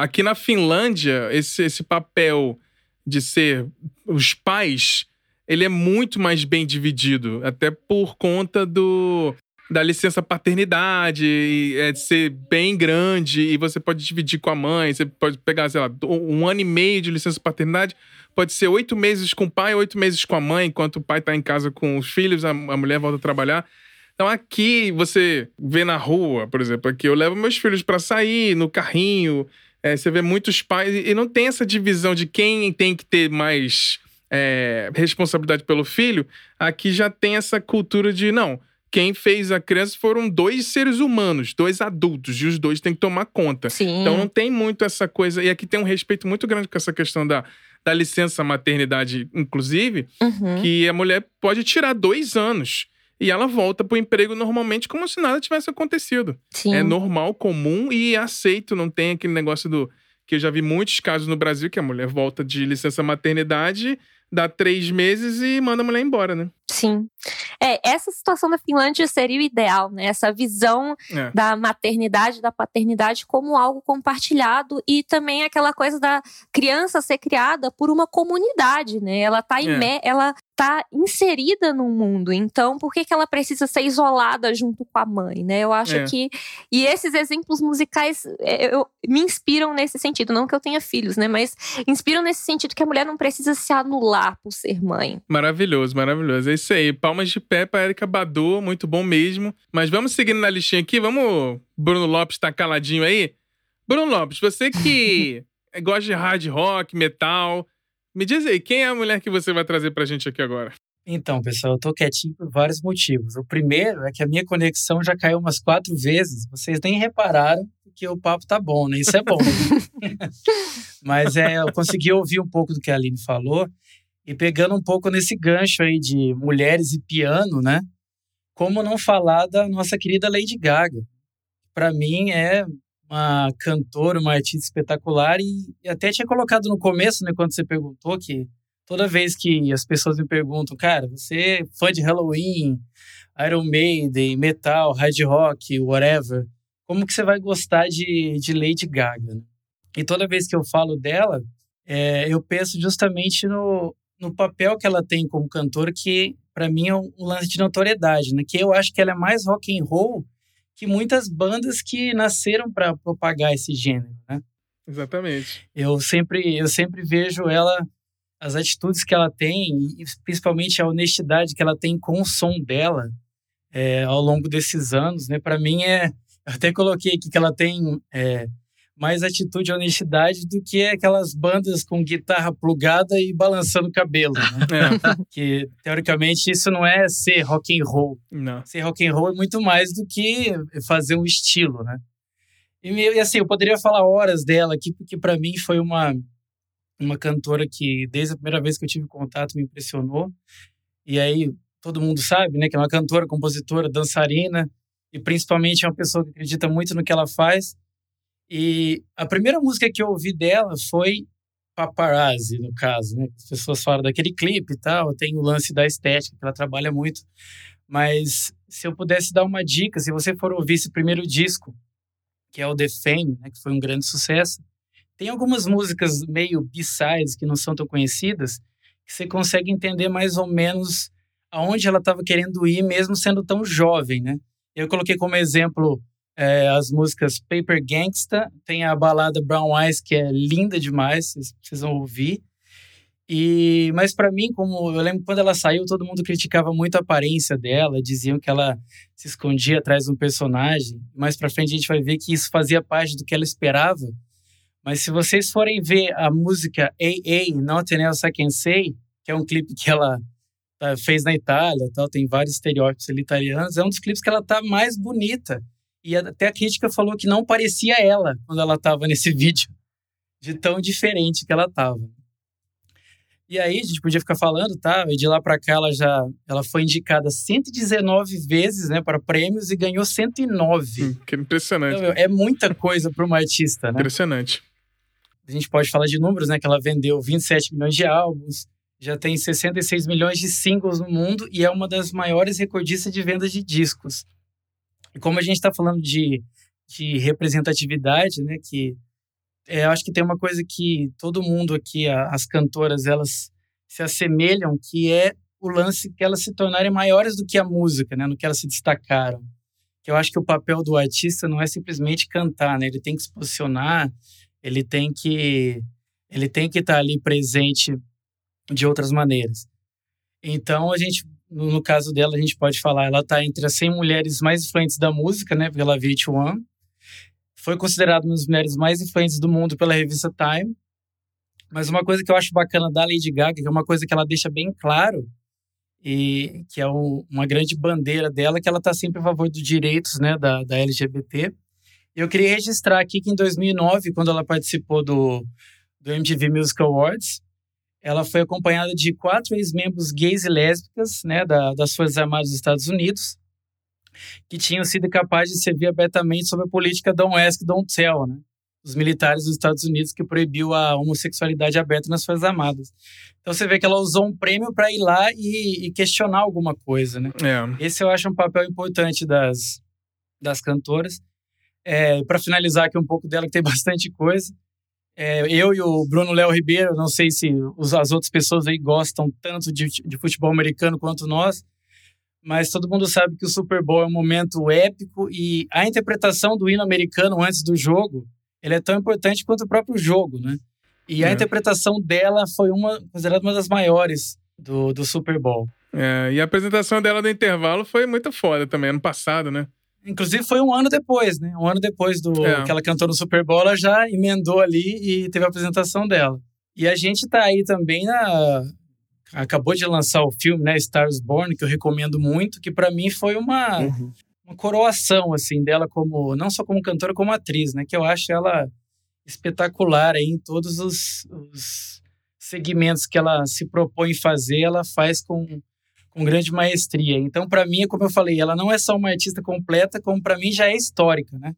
aqui na Finlândia, esse, esse papel de ser os pais, ele é muito mais bem dividido, até por conta do da licença paternidade, é de ser bem grande e você pode dividir com a mãe, você pode pegar, sei lá, um ano e meio de licença paternidade, pode ser oito meses com o pai, oito meses com a mãe, enquanto o pai está em casa com os filhos, a, a mulher volta a trabalhar. Então aqui você vê na rua, por exemplo, aqui eu levo meus filhos para sair no carrinho, é, você vê muitos pais e não tem essa divisão de quem tem que ter mais é, responsabilidade pelo filho. Aqui já tem essa cultura de não quem fez a criança foram dois seres humanos, dois adultos, e os dois têm que tomar conta. Sim. Então não tem muito essa coisa. E aqui tem um respeito muito grande com essa questão da, da licença maternidade, inclusive, uhum. que a mulher pode tirar dois anos. E ela volta pro emprego normalmente como se nada tivesse acontecido. Sim. É normal, comum e aceito. Não tem aquele negócio do. Que eu já vi muitos casos no Brasil que a mulher volta de licença maternidade, dá três meses e manda a mulher embora, né? Sim. É, essa situação da Finlândia seria o ideal, né? Essa visão é. da maternidade, da paternidade como algo compartilhado e também aquela coisa da criança ser criada por uma comunidade, né? Ela tá, é. ela tá inserida no mundo, então por que, que ela precisa ser isolada junto com a mãe, né? Eu acho é. que e esses exemplos musicais é, eu, me inspiram nesse sentido, não que eu tenha filhos, né? Mas inspiram nesse sentido que a mulher não precisa se anular por ser mãe. Maravilhoso, maravilhoso. É isso aí. Palmas de pé pra Erika Badu, muito bom mesmo. Mas vamos seguindo na listinha aqui, vamos. Bruno Lopes tá caladinho aí. Bruno Lopes, você que <laughs> gosta de hard rock, metal, me diz aí, quem é a mulher que você vai trazer pra gente aqui agora? Então, pessoal, eu tô quietinho por vários motivos. O primeiro é que a minha conexão já caiu umas quatro vezes. Vocês nem repararam que o papo tá bom, né? Isso é bom. <laughs> Mas é, eu consegui ouvir um pouco do que a Aline falou e pegando um pouco nesse gancho aí de mulheres e piano, né? Como não falar da nossa querida Lady Gaga? Para mim é uma cantora, uma artista espetacular e, até tinha colocado no começo, né, quando você perguntou que toda vez que as pessoas me perguntam, cara, você é fã de Halloween, Iron Maiden, metal, hard rock, whatever, como que você vai gostar de, de Lady Gaga? E toda vez que eu falo dela, é, eu penso justamente no, no papel que ela tem como cantora, que para mim é um lance de notoriedade, né? Que eu acho que ela é mais rock and roll que muitas bandas que nasceram para propagar esse gênero, né? Exatamente. Eu sempre, eu sempre vejo ela, as atitudes que ela tem, e principalmente a honestidade que ela tem com o som dela é, ao longo desses anos, né? Para mim é, eu até coloquei aqui que ela tem é, mais atitude e honestidade do que aquelas bandas com guitarra plugada e balançando o cabelo, né? <laughs> É. que teoricamente isso não é ser rock and roll. Não. Ser rock and roll é muito mais do que fazer um estilo, né? E, assim, eu poderia falar horas dela aqui, porque para mim foi uma uma cantora que desde a primeira vez que eu tive contato me impressionou. E aí todo mundo sabe, né, que é uma cantora, compositora, dançarina e principalmente é uma pessoa que acredita muito no que ela faz. E a primeira música que eu ouvi dela foi Paparazzi, no caso, né? As pessoas falam daquele clipe e tal, tem o lance da estética, que ela trabalha muito. Mas se eu pudesse dar uma dica, se você for ouvir esse primeiro disco, que é o The Fame, né, que foi um grande sucesso, tem algumas músicas meio b-sides que não são tão conhecidas, que você consegue entender mais ou menos aonde ela estava querendo ir, mesmo sendo tão jovem, né? Eu coloquei como exemplo é, as músicas Paper Gangsta, tem a balada Brown Eyes, que é linda demais, vocês vão ouvir. E, mas para mim, como eu lembro quando ela saiu, todo mundo criticava muito a aparência dela, diziam que ela se escondia atrás de um personagem. Mais para frente a gente vai ver que isso fazia parte do que ela esperava. Mas se vocês forem ver a música AA, Nothing Else I Can Say, que é um clipe que ela tá, fez na Itália, tal, tem vários estereótipos ali italianos, é um dos clipes que ela tá mais bonita. E até a crítica falou que não parecia ela quando ela estava nesse <laughs> vídeo, de tão diferente que ela estava. E aí a gente podia ficar falando, tá? E de lá para cá ela já ela foi indicada 119 vezes, né, para prêmios e ganhou 109. Hum, que impressionante. Então, é muita coisa para uma artista, né? Impressionante. A gente pode falar de números, né, que ela vendeu 27 milhões de álbuns, já tem 66 milhões de singles no mundo e é uma das maiores recordistas de vendas de discos. E como a gente está falando de, de representatividade, né, que é, eu acho que tem uma coisa que todo mundo aqui, as cantoras, elas se assemelham, que é o lance que elas se tornarem maiores do que a música, né, no que elas se destacaram. Que eu acho que o papel do artista não é simplesmente cantar, né, ele tem que se posicionar, ele tem que ele tem que estar tá ali presente de outras maneiras. Então a gente no, caso dela, a gente pode falar, ela está entre as 100 mulheres mais influentes da música, né, pela VH1. Foi considerada uma das mulheres mais influentes do mundo pela revista Time. Mas uma coisa que eu acho bacana da Lady Gaga, que é uma coisa que ela deixa bem claro, e que é um, uma grande bandeira dela, que ela está sempre a favor dos direitos né, da, da LGBT. Eu queria registrar aqui que em 2009, quando ela participou do, do MTV Music Awards, ela foi acompanhada de quatro ex-membros gays e lésbicas né, da, das Forças Armadas dos Estados Unidos, que tinham sido capazes de servir abertamente sobre a política Don't Ask, Don't Tell, né? Os militares dos Estados Unidos que proibiu a homossexualidade aberta nas Forças Armadas. Então você vê que ela usou um prêmio para ir lá e, e, questionar alguma coisa, né? É. Esse eu acho um papel importante das, das cantoras. É, para finalizar aqui um pouco dela, que tem <laughs> bastante coisa. É, eu e o Bruno Léo Ribeiro, não sei se os, as outras pessoas aí gostam tanto de, de, futebol americano quanto nós, mas todo mundo sabe que o Super Bowl é um momento épico e a interpretação do hino americano antes do jogo, ele é tão importante quanto o próprio jogo, né? E a é. interpretação dela foi uma considerada uma das maiores do, do Super Bowl. É, e a apresentação dela do intervalo foi muito foda também, ano passado, né? Inclusive foi um ano depois, né? Um ano depois do é. que ela cantou no Super Bowl, ela já emendou ali e teve a apresentação dela. E a gente tá aí também na acabou de lançar o filme, né, Stars Born, que eu recomendo muito, que para mim foi uma uhum. uma coroação assim dela como não só como cantora como atriz, né, que eu acho ela espetacular aí em todos os, os segmentos que ela se propõe fazer, ela faz com com grande maestria. Então, para mim, como eu falei, ela não é só uma artista completa, como para mim já é histórica, né?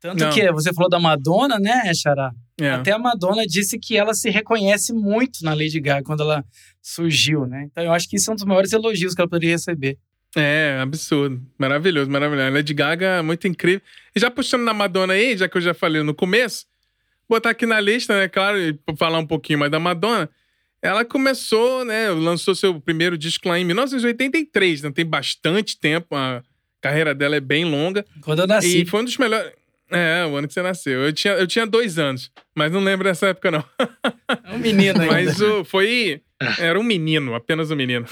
Tanto não. que você falou da Madonna, né, Xará? É. Até a Madonna disse que ela se reconhece muito na Lady Gaga quando ela surgiu, né? Então eu acho que isso é um dos maiores elogios que ela poderia receber. É, absurdo. Maravilhoso, maravilhoso. A Lady Gaga é muito incrível. E já puxando na Madonna aí, já que eu já falei no começo, botar aqui na lista, né, claro, e falar um pouquinho mais da Madonna. Ela começou, né? Lançou seu primeiro disco lá em 1983, né? Tem bastante tempo, a carreira dela é bem longa. Quando eu nasci. E foi um dos melhores. É, o ano que você nasceu. Eu tinha, eu tinha dois anos, mas não lembro dessa época, não. É um menino ainda. Mas o, foi. Era um menino, apenas um menino.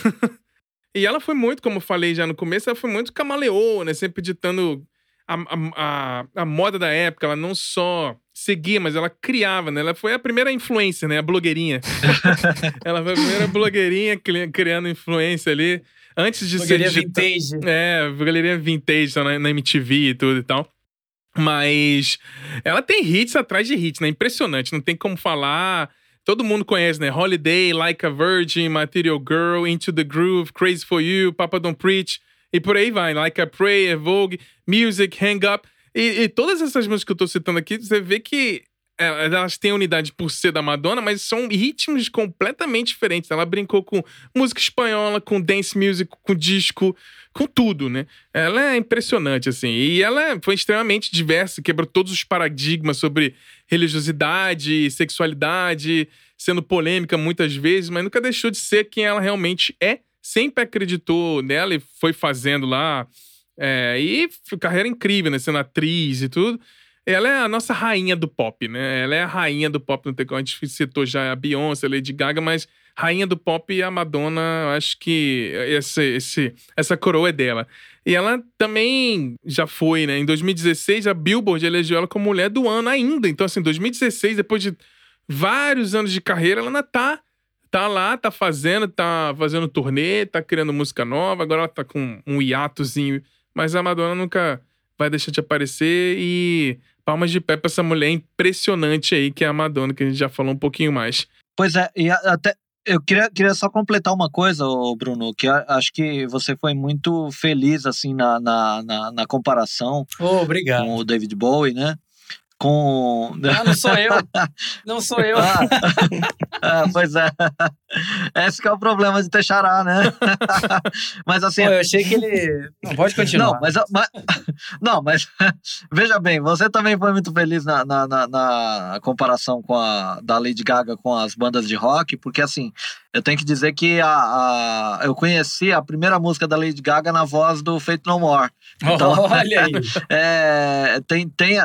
<laughs> e ela foi muito, como eu falei já no começo, ela foi muito camaleoa, né? Sempre ditando a, a, a, moda da época. Ela não só seguia, mas ela criava, né? Ela foi a primeira influência, né? A blogueirinha. <laughs> ela foi a primeira blogueirinha criando influência ali. Antes de blogueirinha ser. vintage. É, blogueirinha vintage na, na MTV e tudo e tal. Mas ela tem hits atrás de hits, né? Impressionante. Não tem como falar. Todo mundo conhece, né? Holiday, Like a Virgin, Material Girl, Into the Groove, Crazy for You, Papa Don't Preach. E por aí vai. Like a Prayer, Vogue, Music, Hang Up. E, e todas essas músicas que eu tô citando aqui, você vê que é, elas têm unidade por ser da Madonna, mas são ritmos completamente diferentes. Ela brincou com música espanhola, com dance music, com disco, com tudo, né? Ela é impressionante, assim. E ela foi extremamente diversa, quebrou todos os paradigmas sobre religiosidade, sexualidade, sendo polêmica muitas vezes, mas nunca deixou de ser quem ela realmente é. Sempre acreditou nela e foi fazendo lá. É, e carreira incrível, né? Sendo atriz e tudo. Ela é a nossa rainha do pop, né? Ela é a rainha do pop, não tem a gente citou já a Beyoncé, a Lady Gaga, mas rainha do pop e a Madonna, acho que esse, esse, essa coroa é dela. E ela também já foi, né? Em 2016, a Billboard elegeu ela como mulher do ano ainda. Então, assim, 2016, depois de vários anos de carreira, ela ainda tá, tá lá, tá fazendo, tá fazendo turnê, tá criando música nova. Agora ela tá com um hiatozinho. Mas a Madonna nunca vai deixar de aparecer e palmas de pé pra essa mulher impressionante aí, que é a Madonna, que a gente já falou um pouquinho mais. Pois é, e até eu queria, queria só completar uma coisa, Bruno, que acho que você foi muito feliz assim na, na, na, na comparação oh, obrigado. com o David Bowie, né? Com. Ah, não sou eu. Não sou eu. Ah, <laughs> ah, pois é. Esse é o problema de ter xará, né? <laughs> mas assim. Pô, eu achei que ele. Não, pode continuar. Não, mas, mas, <laughs> não, mas veja bem, você também foi muito feliz na, na, na, na comparação com a, da Lady Gaga com as bandas de rock, porque assim, eu tenho que dizer que a, a, eu conheci a primeira música da Lady Gaga na voz do Fate No More. Então, Olha aí. É, tem, tem,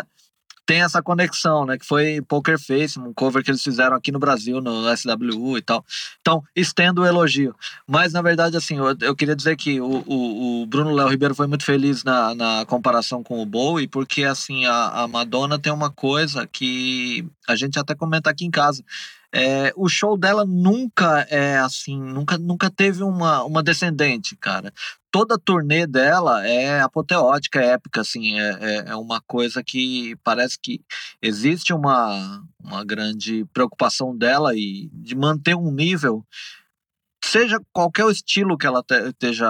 tem essa conexão, né? Que foi Poker Face, um cover que eles fizeram aqui no Brasil, no SWU e tal. Então, estendo o elogio. Mas, na verdade, assim, eu, eu queria dizer que o, o, o Bruno Léo Ribeiro foi muito feliz na, na comparação com o Bowie, porque, assim, a, a Madonna tem uma coisa que a gente até comenta aqui em casa. É, o show dela nunca é assim, nunca, nunca teve uma, uma descendente, cara. Toda a turnê dela é apoteótica, é épica, assim, é, é, é, uma coisa que parece que existe uma, uma grande preocupação dela e de manter um nível seja qualquer estilo que ela esteja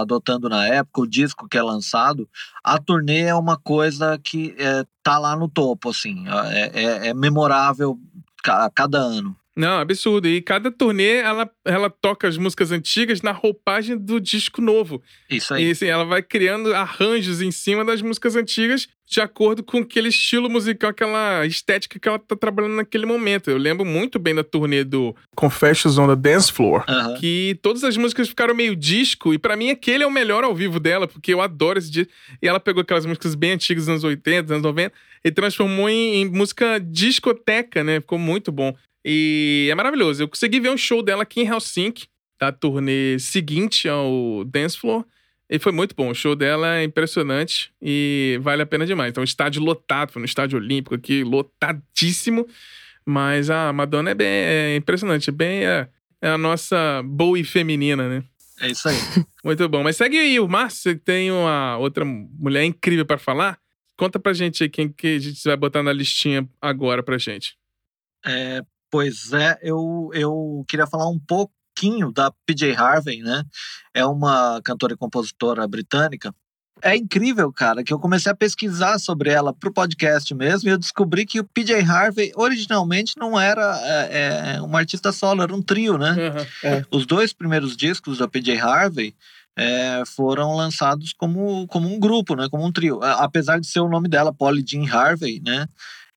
adotando na época, o disco que é lançado, a turnê é uma coisa que é, tá lá no topo, assim, é, é, é memorável a cada ano. Não, absurdo. E cada turnê ela, ela toca as músicas antigas na roupagem do disco novo. Isso aí. E assim, ela vai criando arranjos em cima das músicas antigas de acordo com aquele estilo musical, aquela estética que ela tá trabalhando naquele momento. Eu lembro muito bem da turnê do Confessions on the Dance Floor, que todas as músicas ficaram meio disco, e para mim aquele é o melhor ao vivo dela, porque eu adoro esse disco. E ela pegou aquelas músicas bem antigas dos anos 80, dos anos 90, e transformou em, em música discoteca, né? Ficou muito bom. E é maravilhoso. Eu consegui ver um show dela aqui em Helsinki, da turnê seguinte ao Dance Floor. E foi muito bom. O show dela é impressionante e vale a pena demais. Então, estádio lotado, foi no estádio olímpico aqui, lotadíssimo. Mas a Madonna é bem é impressionante. Bem, é, é a nossa Bowie feminina, né? É isso aí. <laughs> Muito bom. Mas segue aí, o Márcio tem uma outra mulher incrível para falar. Conta pra gente aí quem que a gente vai botar na listinha agora pra gente. É, Pois é, eu, eu queria falar um pouquinho da PJ Harvey, né? É uma cantora e compositora britânica. É incrível, cara, que eu comecei a pesquisar sobre ela para o podcast mesmo e eu descobri que o PJ Harvey originalmente não era é, é, uma artista solo, era um trio, né? Uhum, é. Os dois primeiros discos da PJ Harvey é, foram lançados como, como um grupo, né? Como um trio. Apesar de ser o nome dela, Polly Jean Harvey, né?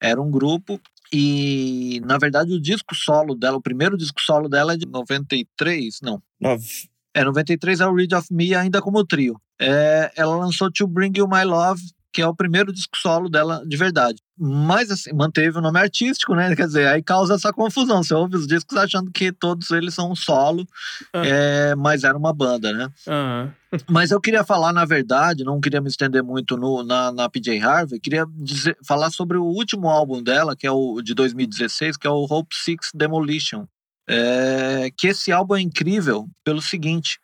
Era um grupo E, na verdade, o disco solo dela, o primeiro disco solo dela é de 93, não. Nove. É, 93 é o Read of Me ainda como trio. É, ela lançou To Bring You My Love, que é o primeiro disco solo dela de verdade. Mas assim, manteve o nome artístico, né? Quer dizer, aí causa essa confusão. Você ouve os discos achando que todos eles são um solo, Ah. é, mas era uma banda, né? Aham. <laughs> Mas eu queria falar, na verdade, não queria me estender muito no, na, na PJ Harvey, queria dizer, falar sobre o último álbum dela, que é o de 2016, que é o Hope Six Demolition. É, que esse álbum é incrível pelo seguinte.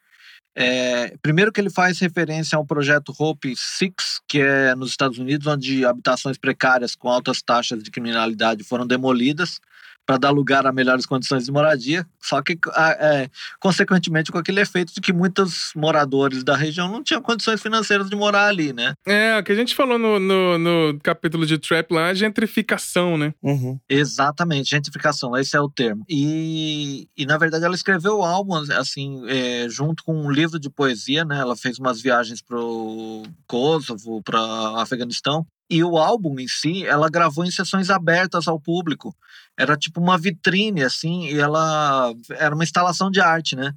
É, primeiro que ele faz referência ao projeto Hope Six, que é nos Estados Unidos, onde habitações precárias com altas taxas de criminalidade foram demolidas para dar lugar a melhores condições de moradia, só que, é, consequentemente, com aquele efeito de que muitos moradores da região não tinham condições financeiras de morar ali, né? É, o que a gente falou no, no, no capítulo de Trap lá, gentrificação, né? Uhum. Exatamente, gentrificação, esse é o termo. E, e na verdade, ela escreveu o álbum, assim, é, junto com um livro de poesia, né? Ela fez umas viagens pro Kosovo, para Afeganistão. E o álbum em si, ela gravou em sessões abertas ao público. Era tipo uma vitrine, assim, e ela era uma instalação de arte, né?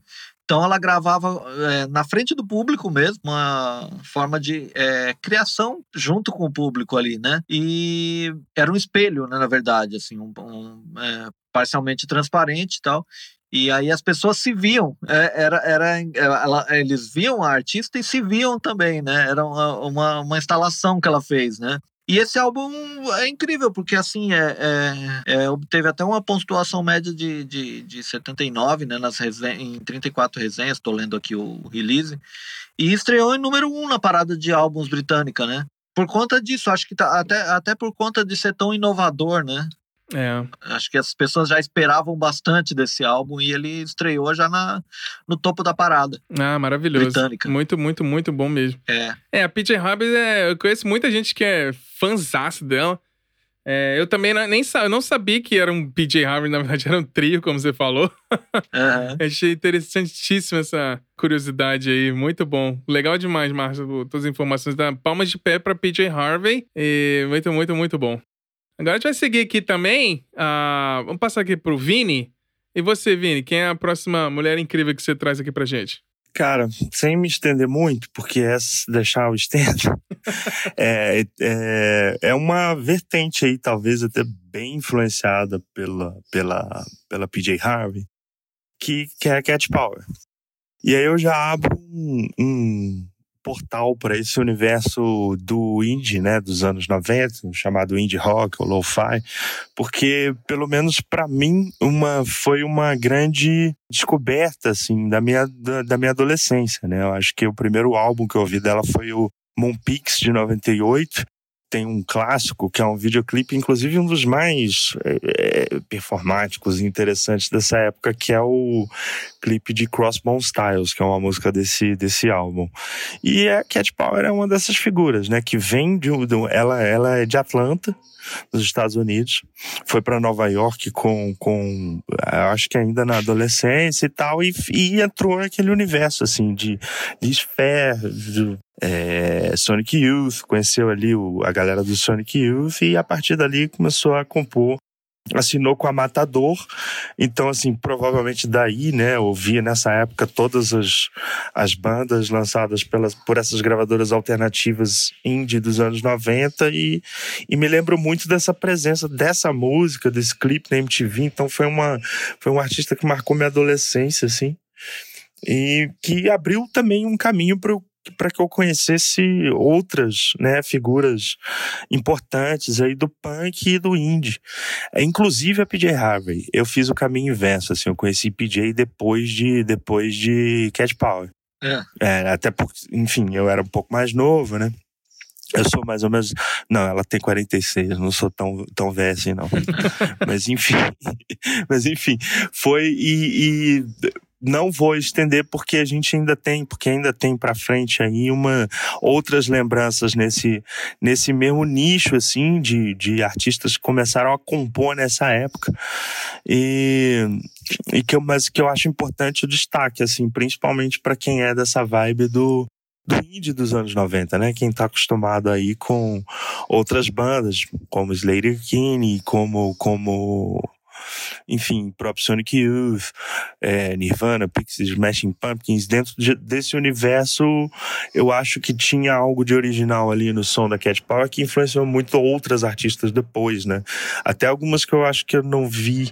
Então ela gravava é, na frente do público mesmo, uma forma de é, criação junto com o público ali, né? E era um espelho, né, na verdade, assim, um, um, é, parcialmente transparente e tal. E aí as pessoas se viam, era, era, ela, eles viam a artista e se viam também, né? Era uma, uma instalação que ela fez, né? E esse álbum é incrível, porque assim, é, é, é, obteve até uma pontuação média de, de, de 79, né, nas em 34 resenhas, estou lendo aqui o release, e estreou em número 1 na parada de álbuns britânica, né? Por conta disso, acho que tá, até, até por conta de ser tão inovador, né? É. Acho que as pessoas já esperavam bastante desse álbum e ele estreou já na, no topo da parada Ah, maravilhoso. britânica. Muito, muito, muito bom mesmo. É, É, a PJ Harvey, é, eu conheço muita gente que é fãzaço dela. É, eu também não- nem eu não sabia que era um PJ Harvey, na verdade <laughs> era um trio, como você falou. aham. <laughs> Achei interessantíssima essa curiosidade aí, muito bom. Legal demais, Márcio, todas as informações da palmas de pé pra PJ Harvey. E muito, muito, muito bom. Agora a gente vai seguir aqui também. ah, vamos passar aqui pro Vini. E você, Vini, quem é a próxima mulher incrível que você traz aqui pra gente? Cara, sem me estender muito, porque se deixar o estendo, <laughs> é, é, é uma vertente aí, talvez até bem influenciada pela, pela, pela PJ Harvey, que, que é a Cat Power. E aí eu já abro um, um portal para esse universo do indie, né, dos anos 90, chamado indie rock ou lo-fi, porque pelo menos para mim uma foi uma grande descoberta assim da minha da, da minha adolescência, né? Eu acho que o primeiro álbum que eu ouvi dela foi o Moon Pix de 98. Tem um clássico que é um videoclipe, inclusive um dos mais é, é, performáticos e interessantes dessa época, que é o clipe de Crossbone Styles, que é uma música desse, desse álbum. E a Cat Power é uma dessas figuras, né? Que vem de, ela, ela é de Atlanta, nos Estados Unidos. Foi para Nova York com, com, eu acho que ainda na adolescência e tal, e, e entrou naquele universo, assim, de de, é, Sonic Youth, conheceu ali o, a galera do Sonic Youth, e a partir dali começou a compor assinou com a Matador, então assim, provavelmente daí, né, ouvia nessa época todas as, as bandas lançadas pelas, por essas gravadoras alternativas indie dos anos 90 e, e me lembro muito dessa presença dessa música, desse clipe na MTV, então foi uma foi um artista que marcou minha adolescência, assim, e que abriu também um caminho para para que eu conhecesse outras né, figuras importantes aí do punk e do indie. É, Inclusive a PJ Harvey. Eu fiz o caminho inverso, assim, eu conheci PJ depois de depois de Cat Power. É. É, até porque, enfim, eu era um pouco mais novo, né? Eu sou mais ou menos. Não, ela tem 46, eu não sou tão, tão velho assim, não. <laughs> Mas enfim. <laughs> Mas enfim, foi. E, e não vou estender porque a gente ainda tem, porque ainda tem para frente aí uma outras lembranças nesse nesse mesmo nicho assim de, de artistas que começaram a compor nessa época e, e que eu, mas que eu acho importante o destaque assim, principalmente para quem é dessa vibe do do indie dos anos 90, né? Quem tá acostumado aí com outras bandas, como Slater Kinney, como, como enfim, próprio Sonic Youth, é, Nirvana, Pixies, Smashing Pumpkins, dentro de, desse universo, eu acho que tinha algo de original ali no som da Cat Power que influenciou muito outras artistas depois, né? Até algumas que eu acho que eu não vi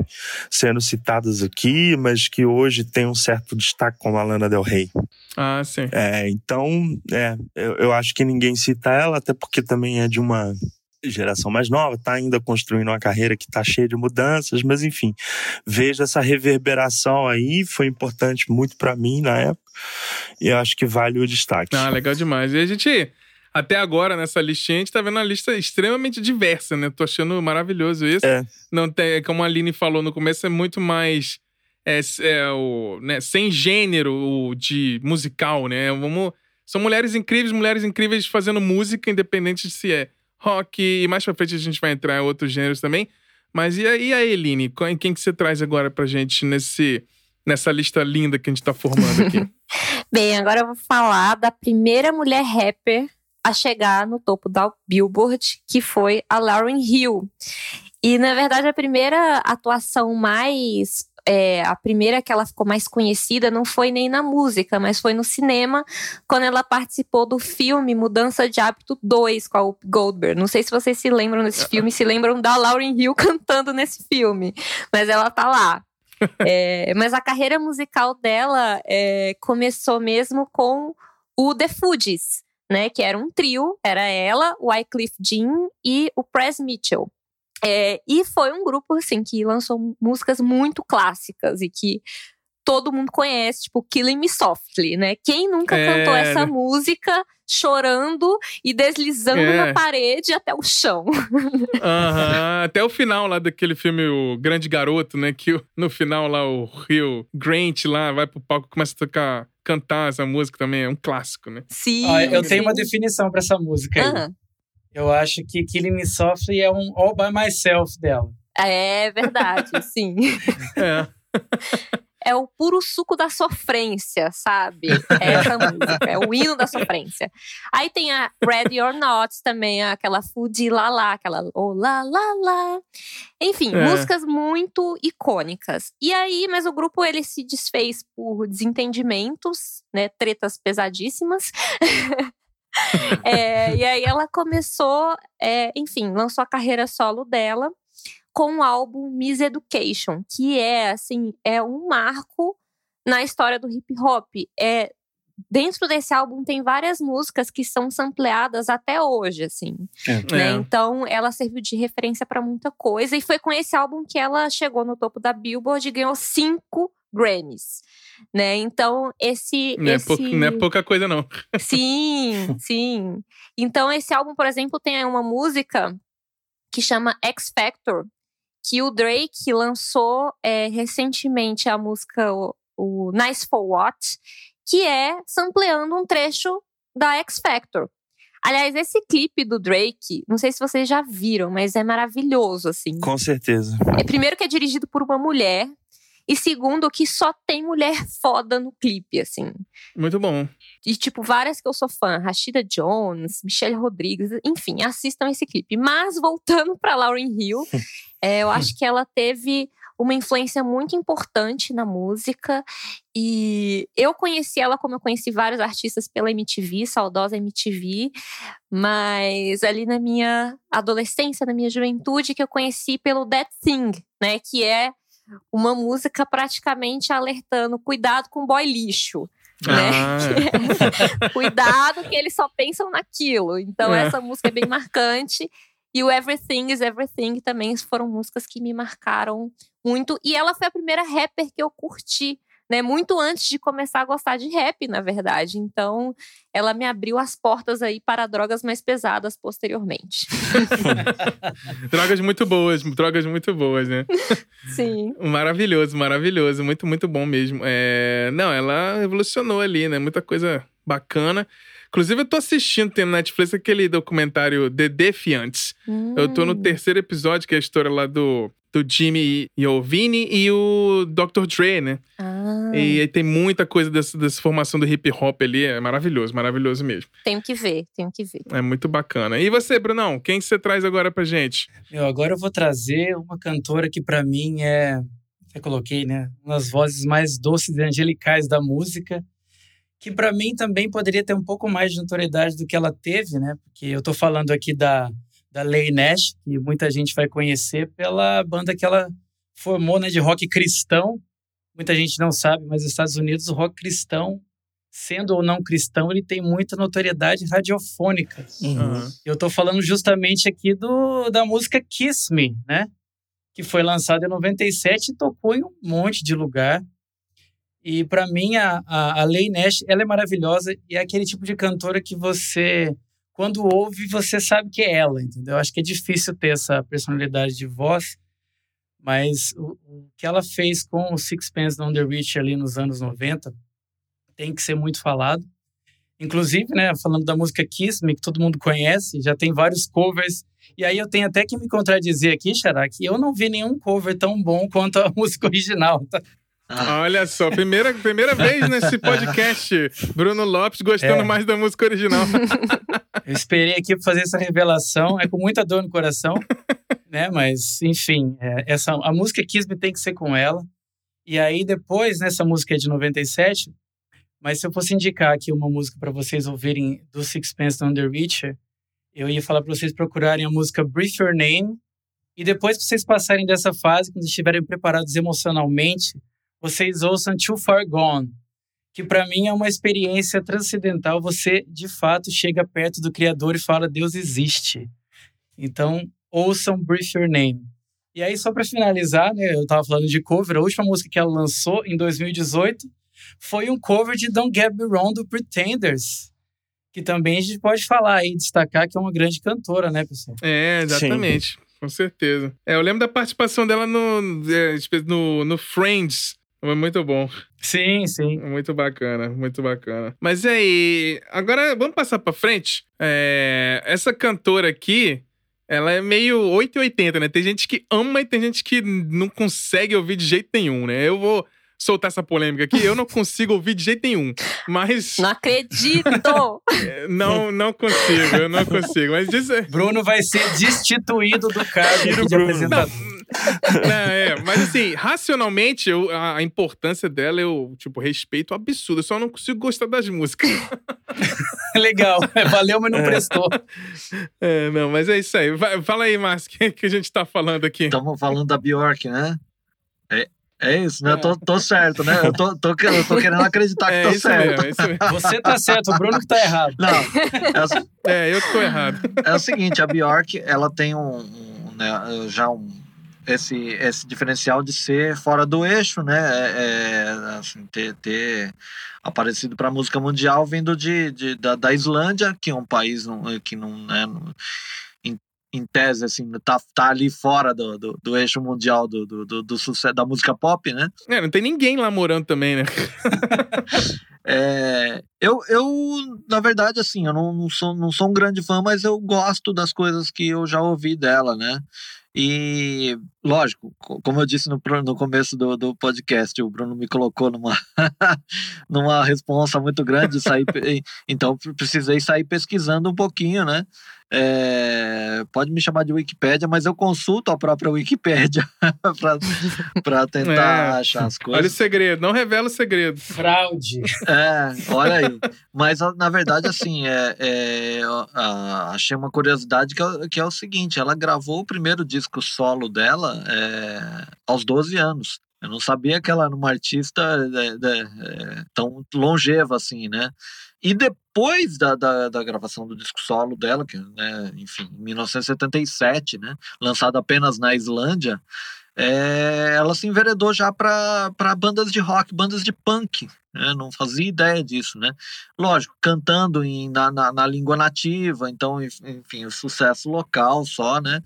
sendo citadas aqui, mas que hoje tem um certo destaque, como a Lana Del Rey. Ah, sim. É, então, é, eu, eu acho que ninguém cita ela, até porque também é de uma geração mais nova, está ainda construindo uma carreira que está cheia de mudanças, mas enfim, vejo essa reverberação aí, foi importante muito para mim na época, e eu acho que vale o destaque. Ah, legal demais. E a gente, até agora, nessa listinha, a gente tá vendo uma lista extremamente diversa, né? Tô achando maravilhoso isso. É. Não tem, como a Aline falou no começo, é muito mais. É, é o, né, sem gênero de musical, né? Vamos, são mulheres incríveis, mulheres incríveis fazendo música, independente de se é rock, e mais pra frente a gente vai entrar em outros gêneros também. Mas e aí, a Eline? Quem que você traz agora pra gente nesse, nessa lista linda que a gente tá formando aqui? <laughs> Bem, agora eu vou falar da primeira mulher rapper a chegar no topo da Billboard, que foi a Lauryn Hill. E, na verdade, a primeira atuação mais é, a primeira que ela ficou mais conhecida não foi nem na música, mas foi no cinema, quando ela participou do filme Mudança de Hábito 2 com a Whoopi Goldberg. Não sei se vocês se lembram desse filme, se lembram da Lauryn Hill <laughs> cantando nesse filme, mas ela tá lá. <laughs> é, mas a carreira musical dela é, começou mesmo com o The Fugees, né? Que era um trio, era ela, o Wycliffe Jean e o Press Mitchell. É, e foi um grupo, assim, que lançou músicas muito clássicas e que todo mundo conhece, tipo Killing Me Softly, né? Quem nunca é... cantou essa música chorando e deslizando é. na parede até o chão? Uhum. Até o final lá daquele filme O Grande Garoto, né? Que no final lá o Rio Grant lá vai pro palco e começa a tocar, cantar essa música também. É um clássico, né? Sim. Ah, eu sim. tenho uma definição para essa música aí. Uhum. Eu acho que Killing Me Softly é um All By Myself dela. É verdade, <laughs> sim. É. É o puro suco da sofrência, sabe? É essa música, é o hino da sofrência. Aí tem a Ready or Not também, aquela Fudi La La, aquela Oh La La La. Enfim, É. músicas muito icônicas. E aí, mas o grupo ele se desfez por desentendimentos, né? Tretas pesadíssimas. <laughs> <laughs> É, e aí ela começou, é, enfim, lançou a carreira solo dela com o álbum Miss Education, que é assim, é um marco na história do hip hop. É dentro desse álbum tem várias músicas que são sampleadas até hoje, assim. né? É. Então ela serviu de referência para muita coisa e foi com esse álbum que ela chegou no topo da Billboard e ganhou cinco Grammys, né? Então esse Não, é esse pou- não é pouca coisa, não. Sim, <laughs> sim. Então, esse álbum, por exemplo, tem uma música que chama X Factor, que o Drake lançou é, recentemente a música o, o Nice for What, que é sampleando um trecho da X Factor. Aliás, esse clipe do Drake, não sei se vocês já viram, mas é maravilhoso, assim. Com certeza. É primeiro que é dirigido por uma mulher, e segundo que só tem mulher <laughs> foda no clipe, assim. Muito bom. E, tipo, várias que eu sou fã. Rashida Jones, Michelle Rodrigues, enfim, assistam esse clipe. Mas, voltando pra Lauryn Hill, <laughs> é, eu acho que ela teve uma influência muito importante na música. E eu conheci ela como eu conheci vários artistas pela MTV, saudosa MTV. Mas ali na minha adolescência, na minha juventude, que eu conheci pelo That Thing, né? Que é uma música praticamente alertando cuidado com boy lixo. Né? Ah, <laughs> Cuidado que eles só pensam naquilo. Então É. essa música é bem marcante. E o Everything is Everything também foram músicas que me marcaram muito. E ela foi a primeira rapper que eu curti, né? Muito antes de começar a gostar de rap, na verdade. Então, ela me abriu as portas aí para drogas mais pesadas posteriormente. <laughs> drogas muito boas, drogas muito boas, né? Sim. Maravilhoso, maravilhoso. Muito, muito bom mesmo. É, Não, ela revolucionou ali, né? Muita coisa bacana. Inclusive, eu tô assistindo, tem no Netflix aquele documentário The Defiantes. Eu tô no Hum. terceiro episódio, que é a história lá do do Jimmy Iovine e o Dr. Dre, né? Ah, E aí tem muita coisa dessa, dessa formação do hip hop ali. É maravilhoso, maravilhoso mesmo. tenho que ver, tenho que ver. É muito bacana. E você, Brunão? Quem que você traz agora pra gente? Meu, agora eu vou trazer uma cantora que pra mim é, eu coloquei, né, uma das vozes mais doces e angelicais da música, que pra mim também poderia ter um pouco mais de notoriedade do que ela teve, né? Porque eu tô falando aqui da da Lay Nash, que muita gente vai conhecer pela banda que ela formou, né, de rock cristão. Muita gente não sabe, mas nos Estados Unidos o rock cristão, sendo ou não cristão, ele tem muita notoriedade radiofônica. Aham. Eu tô falando justamente aqui do, da música Kiss Me, né? Que foi lançada em 97 e tocou em um monte de lugar. E para mim, a, a, a Lay Nash, ela é maravilhosa e é aquele tipo de cantora que você, quando ouve, você sabe que é ela, entendeu? Acho que é difícil ter essa personalidade de voz, mas o, o que ela fez com o Sixpence None the Rich ali nos anos 90 tem que ser muito falado. Inclusive, né, falando da música Kiss Me, que todo mundo conhece, já tem vários covers. E aí eu tenho até que me contradizer aqui, Xará, que eu não vi nenhum cover tão bom quanto a <laughs> música original. tá? Olha só, primeira, primeira <laughs> vez nesse podcast. Bruno Lopes gostando É. mais da música original. <laughs> Eu esperei aqui para fazer essa revelação, é com muita dor no coração, <laughs> né? Mas, enfim, é, essa, a música Kiss Me tem que ser com ela. E aí depois, nessa música é de 97, mas se eu fosse indicar aqui uma música para vocês ouvirem do Sixpence None the Richer, eu ia falar para vocês procurarem a música Breathe Your Name e depois que vocês passarem dessa fase, quando estiverem preparados emocionalmente, vocês ouçam Too Far Gone, que para mim é uma experiência transcendental. Você, de fato, chega perto do Criador e fala: Deus existe. Então, ouçam Breathe Your Name. E aí, só para finalizar, né, eu estava falando de cover, a última música que ela lançou em 2018 foi um cover de Don't Get Me Wrong do Pretenders, que também a gente pode falar aí, destacar que é uma grande cantora, né, pessoal? É, exatamente. Com certeza. É, eu lembro da participação dela no, é, no, no Friends. Foi muito bom. Sim, sim. Muito bacana, muito bacana. Mas aí, agora vamos passar pra frente. É, essa cantora aqui, ela é meio 880, né? Tem gente que ama e tem gente que não consegue ouvir de jeito nenhum, né? Eu vou soltar essa polêmica aqui. Eu não consigo ouvir de jeito nenhum. Mas Não acredito! <laughs> é, não, não consigo, eu não consigo. Mas diz, Bruno vai ser destituído do cargo de apresentador. Não, é, mas assim, racionalmente, eu- a, a importância dela eu, tipo, respeito absurdo. Eu só não consigo gostar das músicas. <laughs> Legal, valeu, mas não prestou. É, não, mas é isso aí. Vai- fala aí, Márcio, o que, que a gente tá falando aqui? Estamos falando da Bjork, né? É, é isso, né? Eu tô, tô certo, né? Eu tô, tô, eu tô querendo acreditar que É tô isso certo. mesmo, é isso mesmo. Você tá certo, o Bruno que tá errado. Não, é, o- É, eu que tô errado. é o seguinte, a Bjork, ela tem um, um, né, já um esse, esse diferencial de ser fora do eixo, né? É, é, assim, ter, ter aparecido para a música mundial vindo de, de- da, da Islândia, que é um país que não, né, não- em, tese assim, tá, tá ali fora do, do, do eixo mundial do, do, do, do sucesso da música pop, né? É, não tem ninguém lá morando também, né? <laughs> É, eu, eu, na verdade, assim, eu não, não, sou, não sou um grande fã, mas eu gosto das coisas que eu já ouvi dela, né? E, lógico, co- como eu disse no, no começo do, do podcast, o Bruno me colocou numa, <laughs> numa responsa muito grande de sair, então pre- precisei sair pesquisando um pouquinho, né? É, pode me chamar de Wikipédia, mas eu consulto a própria Wikipédia <laughs> para tentar É. achar as Olha o coisas. segredo, não revela o segredo. Fraude. É, olha aí. Mas na verdade, assim, é, é, achei uma curiosidade que é, que é o seguinte: ela gravou o primeiro disco solo dela é, aos 12 anos. Eu não sabia que ela era uma artista é, é, é, tão longeva assim, né? E depois da, da, da gravação do disco solo dela, que, né, enfim, em 1977, né, lançado apenas na Islândia, é, ela se enveredou já para bandas de rock, bandas de punk. Né, não fazia ideia disso, né? Lógico, cantando em, na, na, na língua nativa, então, enf- enfim, o sucesso local só, né?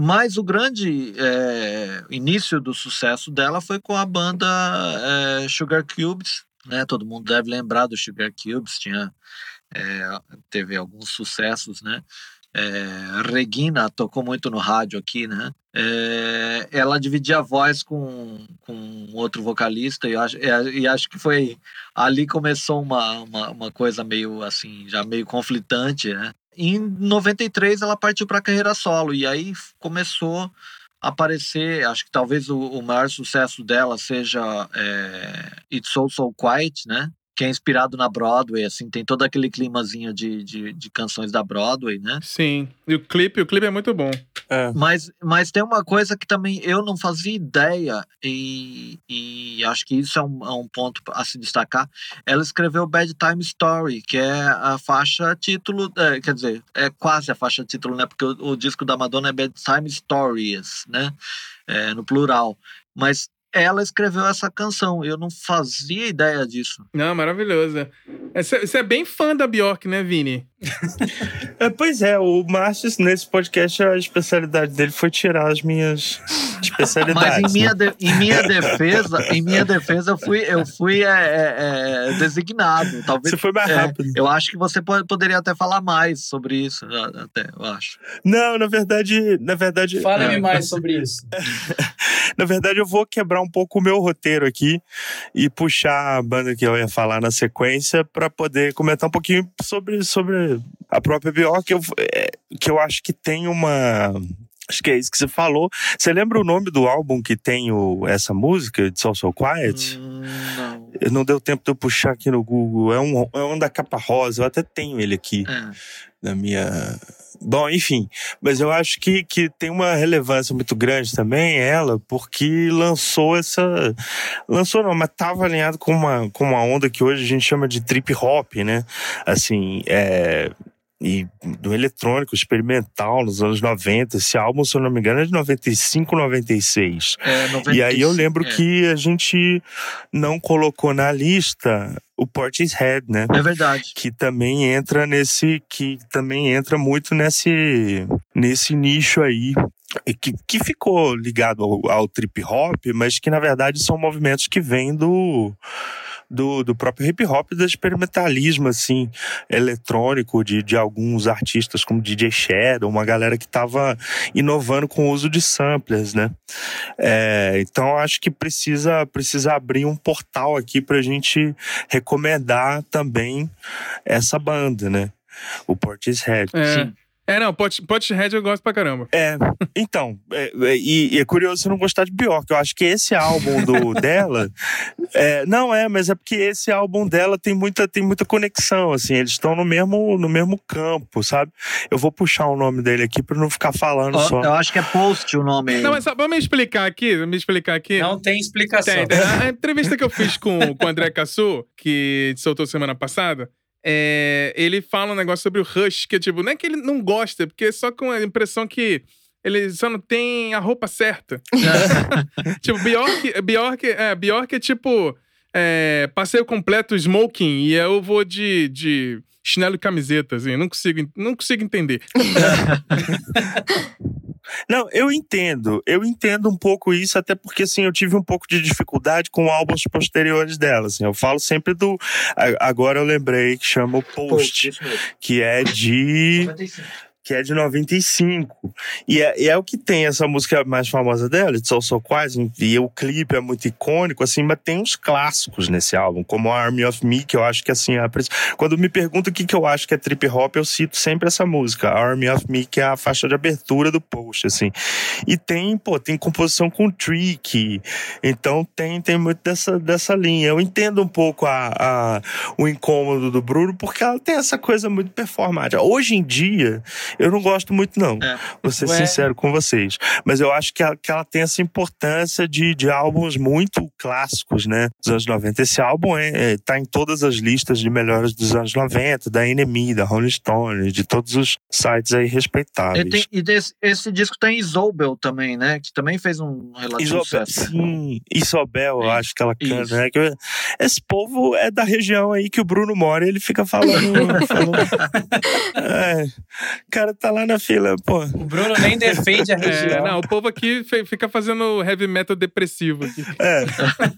Mas o grande é, início do sucesso dela foi com a banda é, Sugar Cubes, né? Todo mundo deve lembrar do Sugar Cubes, tinha é, teve alguns sucessos, né? é, Regina tocou muito no rádio aqui, né? É, ela dividia a voz com, com outro vocalista e, acho, e acho que foi ali começou uma, uma, uma, coisa meio assim, já meio conflitante, né? Em 93 ela partiu para a carreira solo e aí começou a aparecer, acho que talvez o, o maior sucesso dela seja é, It's So So Quiet, né? que é inspirado na Broadway, assim, tem todo aquele climazinho de, de, de, canções da Broadway, né? Sim, e o clipe, o clipe é muito bom. É. Mas, mas tem uma coisa que também eu não fazia ideia, e, e acho que isso é um, é um ponto a se destacar. Ela escreveu Bad Time Story, que é a faixa título, é, quer dizer, é quase a faixa título, né? Porque o, o disco da Madonna é Bad Time Stories, né? É, no plural. Mas ela escreveu essa canção. Eu não fazia ideia disso. Não, maravilhosa. Você é bem fã da Bjork, né, Vini? <laughs> é, pois é, o Márcio, nesse podcast, a especialidade dele foi tirar as minhas <laughs> especialidades. Mas em minha, né? de, em minha defesa, em minha defesa, eu fui, eu fui é, é, é designado. Talvez, você foi mais é, rápido. eu acho que você pode, poderia até falar mais sobre isso, até, eu acho. Não, na verdade, na verdade. Fale-me é. mais sobre isso. <laughs> na verdade, eu vou quebrar um pouco o meu roteiro aqui e puxar a banda que eu ia falar na sequência para poder comentar um pouquinho sobre, sobre a própria Bjork, que eu, é, que eu acho que tem uma Acho que é isso que você falou. Você lembra o nome do álbum que tem o, essa música, de Soul So Quiet? Hum, não. Não deu tempo de eu puxar aqui no Google. É um, é um da capa rosa, eu até tenho ele aqui é. na minha. Bom, enfim, mas eu acho que, que tem uma relevância muito grande também ela, porque lançou essa. Lançou não, mas estava alinhado com uma, com uma onda que hoje a gente chama de trip hop, né? Assim, é e do eletrônico experimental nos anos 90. Esse álbum, se eu não me engano, é de 95, 96. É, 95, e aí eu lembro é. que a gente não colocou na lista o Portishead, né? É verdade. Que também entra nesse que também entra muito nesse nesse nicho aí que, que ficou ligado ao, ao trip hop, mas que na verdade são movimentos que vêm do do, do próprio hip hop, do experimentalismo, assim, eletrônico de, de alguns artistas como DJ Shadow, uma galera que estava inovando com o uso de samplers, né? É, então acho que precisa, precisa abrir um portal aqui para a gente recomendar também essa banda, né? O Portishead. É. Sim. É, não, Pot, Pothead eu gosto pra caramba. É, então, é, é, e, e, é curioso você não gostar de Bjork. Eu acho que esse álbum do, <laughs> dela. É, não é, mas é porque esse álbum dela tem muita, tem muita conexão, assim. Eles estão no mesmo, no mesmo campo, sabe? Eu vou puxar o nome dele aqui pra não ficar falando oh, só. Eu acho que é Post o nome aí. Não, mas só pra me explicar aqui, me explicar aqui. Não tem explicação. Tem, tem. A entrevista que eu fiz com, com o André Cassu, que soltou semana passada, é, ele fala um negócio sobre o Rush, que é tipo, não é que ele não gosta, porque é só com a impressão que ele só não tem a roupa certa. <laughs> tipo, Bjork, Bjork, é, Bjork é tipo é, passeio completo smoking e eu vou de, de chinelo e camiseta, assim. Não consigo, não consigo entender. <laughs> Não, eu entendo. Eu entendo um pouco isso, até porque assim, eu tive um pouco de dificuldade com álbuns posteriores dela. Assim. Eu falo sempre do. Agora eu lembrei que chama o Post, Post que é de. 95 que é de 95. E é, e é o que tem essa música mais famosa dela, It's Also Quase, e o clipe é muito icônico, assim, mas tem uns clássicos nesse álbum, como Army of Me, que eu acho que assim, é quando me perguntam o que, que eu acho que é trip hop, eu cito sempre essa música, Army of Me, que é a faixa de abertura do post, assim. E tem, pô, tem composição com Trick, então tem, tem muito dessa, dessa linha. Eu entendo um pouco a, a, o incômodo do Bruno, porque ela tem essa coisa muito performática. Hoje em dia, eu não gosto muito, não. É. Vou ser Ué. sincero com vocês. Mas eu acho que ela, que ela tem essa importância de, de álbuns muito clássicos, né? Dos anos 90. Esse álbum é, é, tá em todas as listas de melhores dos anos 90, da NME, da Rolling Stone, de todos os sites aí respeitáveis. E, tem, e desse, esse disco tem Isobel também, né? Que também fez um relativo Isobel, sucesso. Sim, Isobel, eu acho que ela canta, né? Que esse povo é da região aí que o Bruno mora e ele fica falando. <laughs> falando é, cara, cara tá lá na fila, pô. O Bruno nem defende a <laughs> região. É, não, o povo aqui fica fazendo heavy metal depressivo. Aqui. É.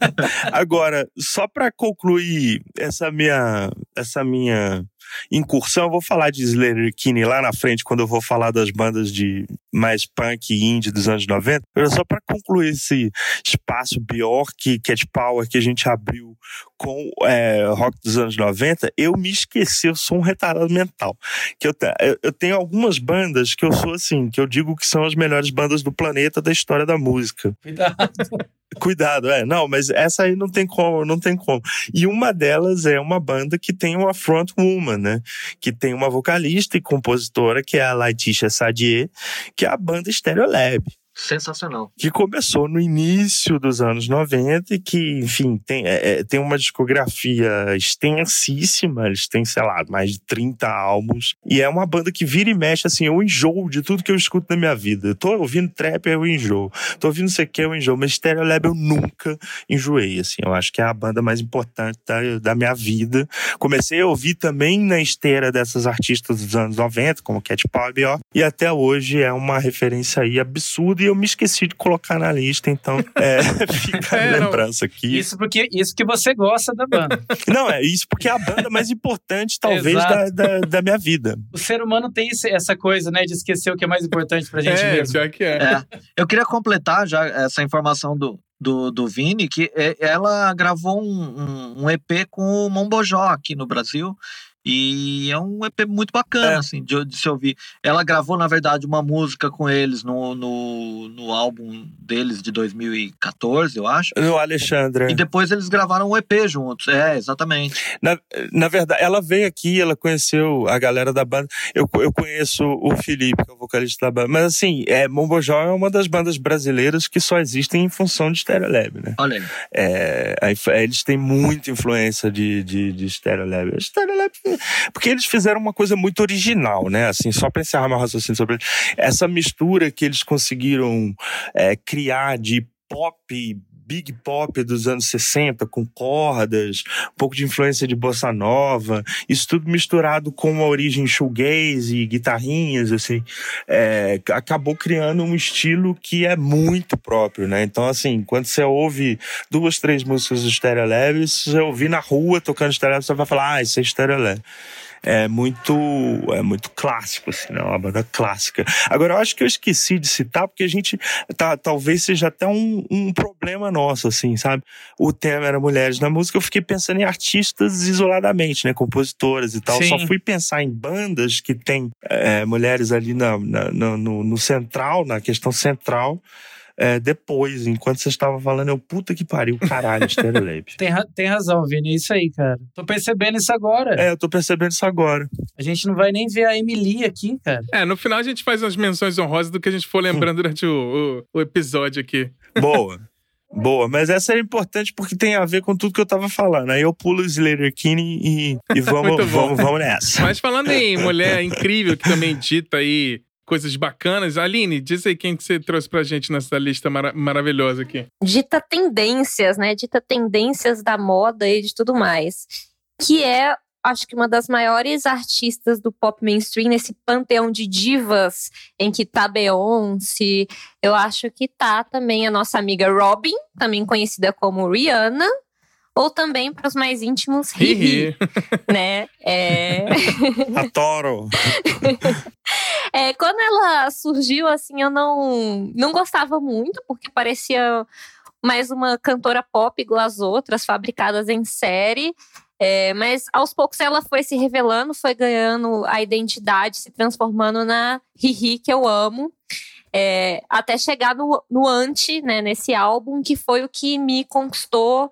<laughs> Agora, só pra concluir essa minha, essa minha incursão. Eu vou falar de Slayer Kinney lá na frente, quando eu vou falar das bandas de mais punk e indie dos anos 90. Só para concluir esse espaço Bjork, Cat Power que a gente abriu com é, rock dos anos 90, eu me esqueci, eu sou um retardado mental. Que eu, eu tenho algumas bandas que eu sou assim, que eu digo que são as melhores bandas do planeta da história da música. Cuidado. <laughs> Cuidado, é. Não, mas essa aí não tem como, não tem como. E uma delas é uma banda que tem uma frontwoman, né? Que tem uma vocalista e compositora, que é a Laetitia Sadier, que é a banda Stereolab sensacional. Que começou no início dos anos 90 e que, enfim, tem, é, é, tem uma discografia extensíssima. Eles têm, sei lá, mais de 30 álbuns. E é uma banda que vira e mexe, assim, eu enjoo de tudo que eu escuto na minha vida. Eu tô ouvindo trap, eu enjoo. Tô ouvindo sei que, eu enjoo. Mas Stereo Lab eu nunca enjoei, assim. Eu acho que é a banda mais importante da, da minha vida. Comecei a ouvir também na esteira dessas artistas dos anos 90, como Cat Power e até hoje é uma referência aí absurda e eu me esqueci de colocar na lista, então é, <laughs> fica a é, lembrança aqui. Isso porque isso que você gosta da banda. Não, é isso porque é a banda mais importante, talvez, da, da, da, minha vida. O ser humano tem essa coisa, né, de esquecer o que é mais importante pra gente é, mesmo. Já que é. é. Eu queria completar já essa informação do, do, do Vini, que ela gravou um, um, um EP com o Mombojó aqui no Brasil. E é um EP muito bacana, é. assim, de, de, se ouvir. Ela gravou, na verdade, uma música com eles no, no, no álbum deles de 2014, eu acho. No Alexandre. E depois eles gravaram um EP juntos. É, exatamente. Na, na verdade, ela veio aqui, ela conheceu a galera da banda. Eu, eu conheço o Felipe, que é o vocalista da banda. Mas assim, é, Mombojó é uma das bandas brasileiras que só existem em função de Stereolab, né? Olha aí. É, eles têm muita influência de, de, de Stereolab. Stereolab porque eles fizeram uma coisa muito original, né? Assim, só para encerrar meu raciocínio sobre essa mistura que eles conseguiram é, criar de pop big pop dos anos 60, com cordas, um pouco de influência de bossa nova, isso tudo misturado com a origem shoegaze e guitarrinhas, assim, é, acabou criando um estilo que é muito próprio, né? Então, assim, quando você ouve duas, três músicas do Stereo se você ouvir na rua tocando Stereo Lab, você vai falar, ah, isso é Stereo Lab é muito é muito clássico, assim, né? Uma banda clássica. Agora, eu acho que eu esqueci de citar, porque a gente tá, talvez seja até um, um problema nosso, assim, sabe? O tema era mulheres na música, eu fiquei pensando em artistas isoladamente, né? Compositoras e tal. Sim. Só fui pensar em bandas que tem é, mulheres ali na, na no, no central, na questão central é, depois, enquanto você estava falando, eu, puta que pariu, caralho, Stereo <laughs> tem, tem razão, Vini, é isso aí, cara. Tô percebendo isso agora. É, eu tô percebendo isso agora. A gente não vai nem ver a Emily aqui, cara. É, no final a gente faz umas menções honrosas do que a gente for lembrando durante o, o, o episódio aqui. Boa. Boa, mas essa é importante porque tem a ver com tudo que eu tava falando. Aí eu pulo o Slater Kinney e, e <laughs> vamos, vamos, vamos nessa. Mas falando em mulher <laughs> incrível que também dita aí coisas bacanas. Aline, diz aí quem que você trouxe pra gente nessa lista mara maravilhosa aqui. Dita tendências, né? Dita tendências da moda e de tudo mais. Que é, acho que uma das maiores artistas do pop mainstream, nesse panteão de divas em que tá Beyoncé. Eu acho que tá também a nossa amiga Robin, também conhecida como Rihanna ou também para os mais íntimos, Riri, <laughs> né? É... <laughs> Adoro! <laughs> é, quando ela surgiu, assim, eu não, não gostava muito, porque parecia mais uma cantora pop igual as outras, fabricadas em série. É, mas aos poucos ela foi se revelando, foi ganhando a identidade, se transformando na Riri, que eu amo. É, até chegar no, no Anti, né, nesse álbum, que foi o que me conquistou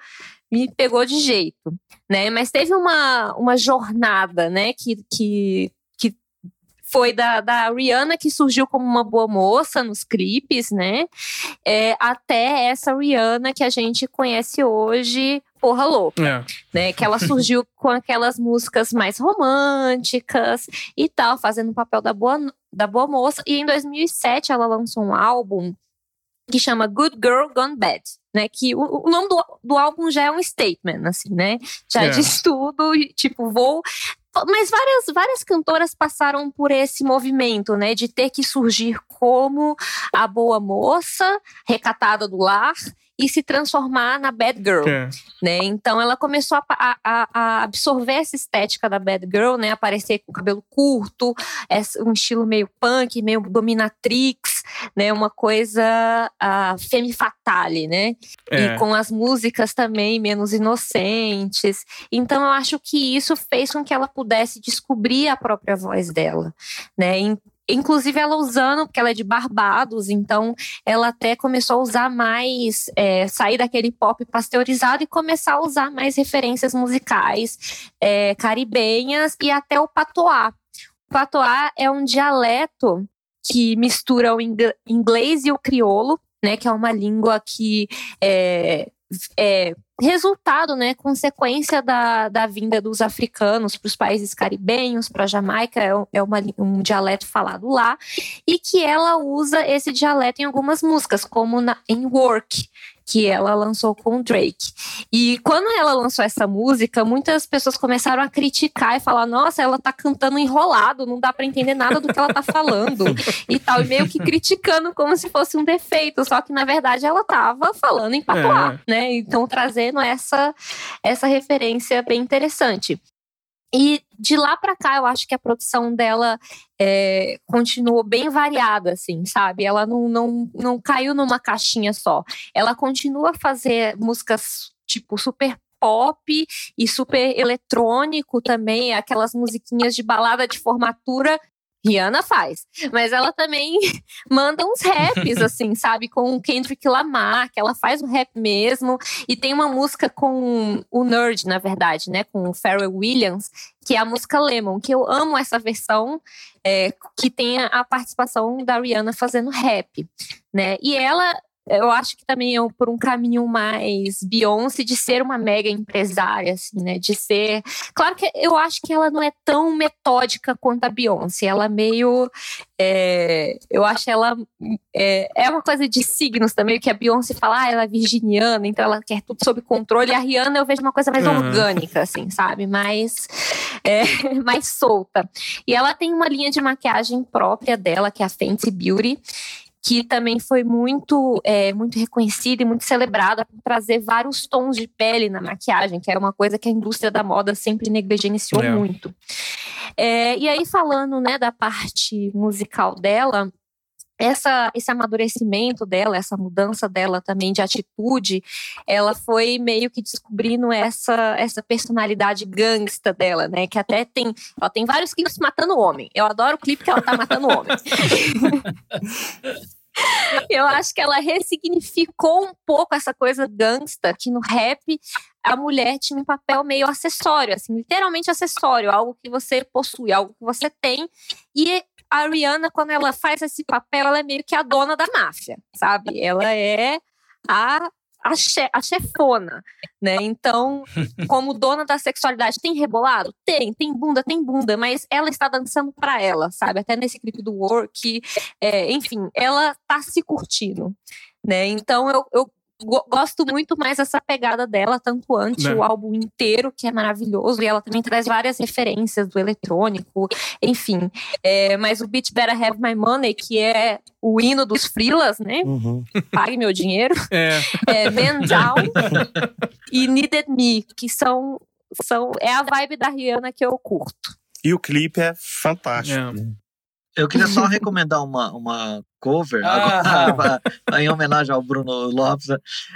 me pegou de jeito, né? Mas teve uma, uma jornada, né, que, que, que foi da, da Rihanna, que surgiu como uma boa moça nos clipes, né? É, até essa Rihanna que a gente conhece hoje, porra louca, é. né? Que ela surgiu <laughs> com aquelas músicas mais românticas e tal, fazendo o papel da boa, da boa moça. E em 2007 ela lançou um álbum que chama Good Girl Gone Bad, né? Que o, o nome do, do álbum já é um statement, assim, né? Já é. diz tudo, tipo, vou mas várias, várias cantoras passaram por esse movimento, né, de ter que surgir como a boa moça, recatada do lar, e se transformar na bad girl, é. né? Então ela começou a, a, a, absorver essa estética da bad girl, né? Aparecer com cabelo curto, um estilo meio punk, meio dominatrix, né? Uma coisa uh, femme fatale, né? É. E com as músicas também menos inocentes. Então eu acho que isso fez com que ela pudesse descobrir a própria voz dela, né? Inclusive ela usando, porque ela é de Barbados, então ela até começou a usar mais, é, sair daquele pop pasteurizado e começar a usar mais referências musicais é, caribenhas e até o patois. O patois é um dialeto que mistura o inglês e o crioulo, né, que é uma língua que é, é resultado, né, consequência da, da vinda dos africanos para os países caribenhos, para a Jamaica, é, é uma, um dialeto falado lá, e que ela usa esse dialeto em algumas músicas, como na, em Work, que ela lançou com o Drake. E quando ela lançou essa música, muitas pessoas começaram a criticar e falar: nossa, ela tá cantando enrolado, não dá para entender nada do que ela tá falando e tal, e meio que criticando como se fosse um defeito, só que na verdade ela tava falando em patois, é. né? Então trazendo essa essa referência bem interessante. E de lá para cá, eu acho que a produção dela é, continuou bem variada, assim, sabe? Ela não, não, não caiu numa caixinha só. Ela continua a fazer músicas, tipo, super pop e super eletrônico também, aquelas musiquinhas de balada de formatura Rihanna faz. Mas ela também <laughs> manda uns raps, assim, sabe? Com o Kendrick Lamar, que ela faz o rap mesmo. E tem uma música com o Nerd, na verdade, né? Com o Pharrell Williams, que é a música Lemon, que eu amo essa versão é, que tem a participação da Rihanna fazendo rap, né? E ela eu acho que também é por um caminho mais Beyoncé de ser uma mega empresária, assim, né? De ser. Claro que eu acho que ela não é tão metódica quanto a Beyoncé. Ela é meio. É, eu acho ela. É, é, uma coisa de signos também, que a Beyoncé fala, ah, ela é virginiana, então ela quer tudo sob controle. E a Rihanna eu vejo uma coisa mais uhum. orgânica, assim, sabe? Mais, é, <laughs> mais solta. E ela tem uma linha de maquiagem própria dela, que é a Fenty Beauty que também foi muito, é, muito reconhecida e muito celebrada por trazer vários tons de pele na maquiagem, que era uma coisa que a indústria da moda sempre negligenciou é. muito. É, e aí, falando né, da parte musical dela, essa, esse amadurecimento dela, essa mudança dela também de atitude, ela foi meio que descobrindo essa, essa personalidade gangsta dela, né? Que até tem. Ela tem vários clipes matando homem. Eu adoro o clipe que ela tá matando homem. <laughs> Eu acho que ela ressignificou um pouco essa coisa gangsta, que no rap a mulher tinha um papel meio acessório, assim, literalmente acessório, algo que você possui, algo que você tem. E a Rihanna, quando ela faz esse papel, ela é meio que a dona da máfia, sabe? Ela é a a, che a chefona, né? Então, como dona da sexualidade, tem rebolado? Tem, tem bunda, tem bunda, mas ela está dançando para ela, sabe? Até nesse clipe do Work, é, enfim, ela tá se curtindo, né? Então, eu, eu gosto muito mais dessa pegada dela, tanto antes né? o álbum inteiro, que é maravilhoso, e ela também traz várias referências do eletrônico, enfim. É, mas o Beat Better Have My Money, que é o hino dos frilas, né? Uhum. <laughs> Pague meu dinheiro. É. é Man Down e Needed Me, que são, são. É a vibe da Rihanna que eu curto. E o clipe é fantástico. É. Eu queria só <laughs> recomendar uma, uma cover ah. <laughs> agora, em homenagem ao Bruno Lopes.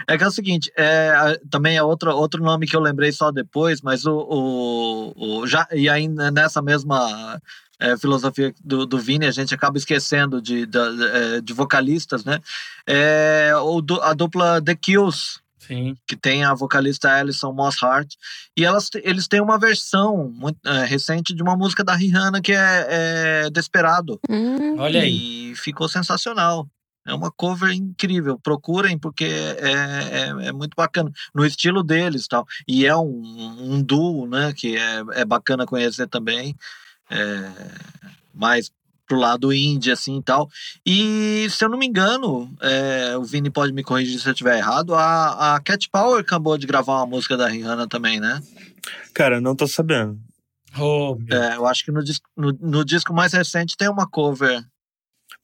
É que é o seguinte, é, também é outro, outro nome que eu lembrei só depois, mas o, o, o já, e aí nessa mesma é, filosofia do, do Vini, a gente acaba esquecendo de, de, é, de vocalistas, né? É, o, a dupla The Kills, Sim. que tem a vocalista Alison Moss Hart. E elas, eles têm uma versão muito, é, recente de uma música da Rihanna que é, é Desperado. Hum. Olha aí. E ficou sensacional. É uma cover incrível. Procurem, porque é, é, é, muito bacana. No estilo deles tal. E é um, um duo, né? Que é, é bacana conhecer também. É, mais pro lado indie, assim e tal. E, se eu não me engano, é, o Vini pode me corrigir se eu estiver errado, a, a Cat Power acabou de gravar uma música da Rihanna também, né? Cara, não tô sabendo. Oh, é, eu acho que no, no, no, disco mais recente tem uma cover.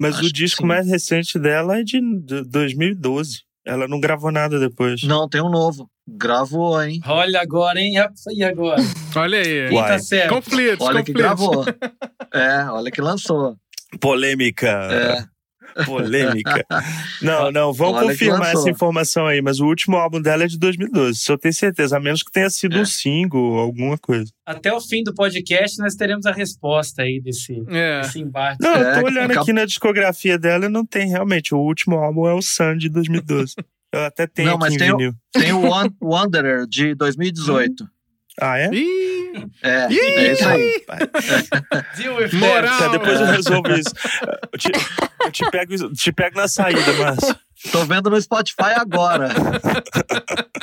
Mas acho o disco mais recente dela é de 2012. Ela não gravou nada depois. Não, tem um novo. Gravou, hein? Olha agora, hein? E agora? olha aí. Quem tá certo? Conflitos, olha conflitos. que gravou. é, olha que lançou. Polêmica. É. Polêmica. Não, não, Olha que confirmar essa informação aí, mas o último álbum dela é de 2012, isso eu tenho certeza, a menos que tenha sido É. um single ou alguma coisa. Até o fim do podcast nós teremos a resposta aí desse, É. desse embate. Não, eu É, tô olhando acab- aqui na discografia dela e não tem realmente. O último álbum é o Sun de 2012. Eu até tenho Não, aqui mas em tem o-. Tem o Wan- Wanderer de 2018. Ah, é? Ih, É, Ih! é isso aí. Deal with Moral. Tá, depois eu resolvo isso. Eu te, eu te pego, te pego na saída, Márcio. Tô vendo no Spotify agora.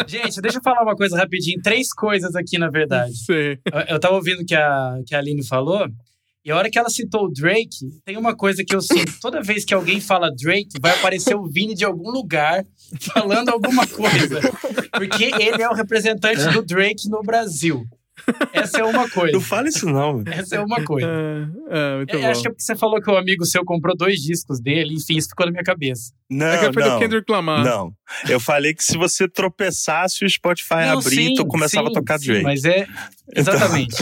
Gente, deixa eu falar uma coisa rapidinho. Três coisas aqui, na verdade. sei. Eu, eu tava ouvindo o que a, que a Aline falou. E a hora que ela citou o Drake, tem uma coisa que eu sinto. Toda vez que alguém fala Drake, vai aparecer o Vini de algum lugar falando alguma coisa. Porque ele é o representante do Drake no Brasil. Essa é uma coisa. Não fala isso, não. Essa é uma coisa. Ah, ah, muito Eu bom. acho que é porque você falou que o amigo seu comprou dois discos dele, enfim, isso ficou na minha cabeça. Não, É que do não. Kendrick Lamar. Não. Eu falei que se você tropeçasse, o Spotify Não, abrir, sim, tu começava sim, a tocar sim, Drake. Mas é. Exatamente.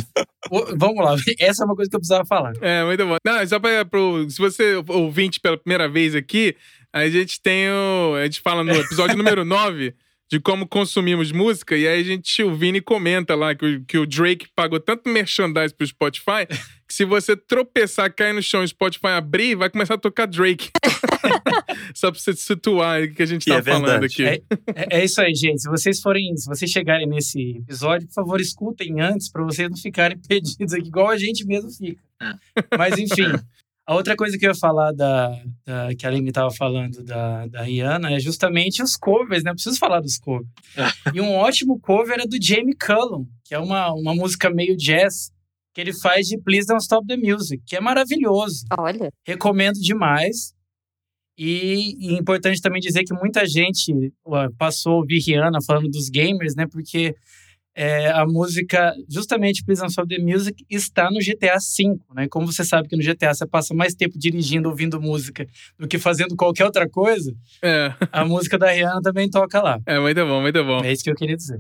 O- vamos lá, <laughs> essa é uma coisa que eu precisava falar. É, muito bom. Não, só pra, pro, se você é ouvinte pela primeira vez aqui, a gente tem o. A gente fala no episódio número 9 de como consumimos música, e aí a gente, o Vini comenta lá que o, que o Drake pagou tanto merchandise pro Spotify <laughs> que se você tropeçar, cair no chão e o Spotify abrir, vai começar a tocar Drake. <laughs> só pra você situar o que a gente tá é falando verdade. aqui. É, é- é isso aí, gente. Se vocês forem, se vocês chegarem nesse episódio, por favor, escutem antes para vocês não ficarem <laughs> perdidos aqui, igual a gente mesmo fica. Mas enfim, a outra coisa que eu ia falar da, da- que a Aline estava falando da, da Rihanna é justamente os covers, né? Eu preciso falar dos covers. <laughs> E um ótimo cover é do Jamie Cullum, que é uma, uma música meio jazz que ele faz de Please Don't Stop the Music, que é maravilhoso Olha, recomendo demais. E, e é importante também dizer que muita gente ué, passou a ouvir Rihanna falando dos gamers, né? Porque é, a música, justamente Don't Stop the Music, está no GTA V, né? Como você sabe que no GTA você passa mais tempo dirigindo, ouvindo música, do que fazendo qualquer outra coisa, É, a música da Rihanna também toca lá. é muito bom, muito bom. É isso que eu queria dizer.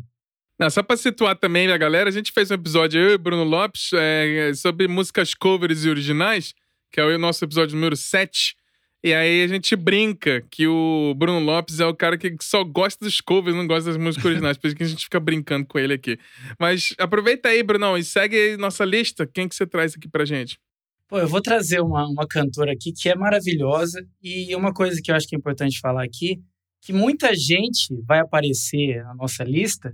Não, só pra situar também a galera, a gente fez um episódio, eu e o Bruno Lopes, é, sobre músicas covers e originais, que é o nosso episódio número 7. E aí a gente brinca que o Bruno Lopes é o cara que só gosta dos covers, não gosta das músicas originais. Por isso que a gente fica brincando com ele aqui. Mas aproveita aí, Brunão, e segue nossa lista. Quem que você traz aqui pra gente? Pô, eu vou trazer uma, uma cantora aqui que é maravilhosa e uma coisa que eu acho que é importante falar aqui, que muita gente vai aparecer na nossa lista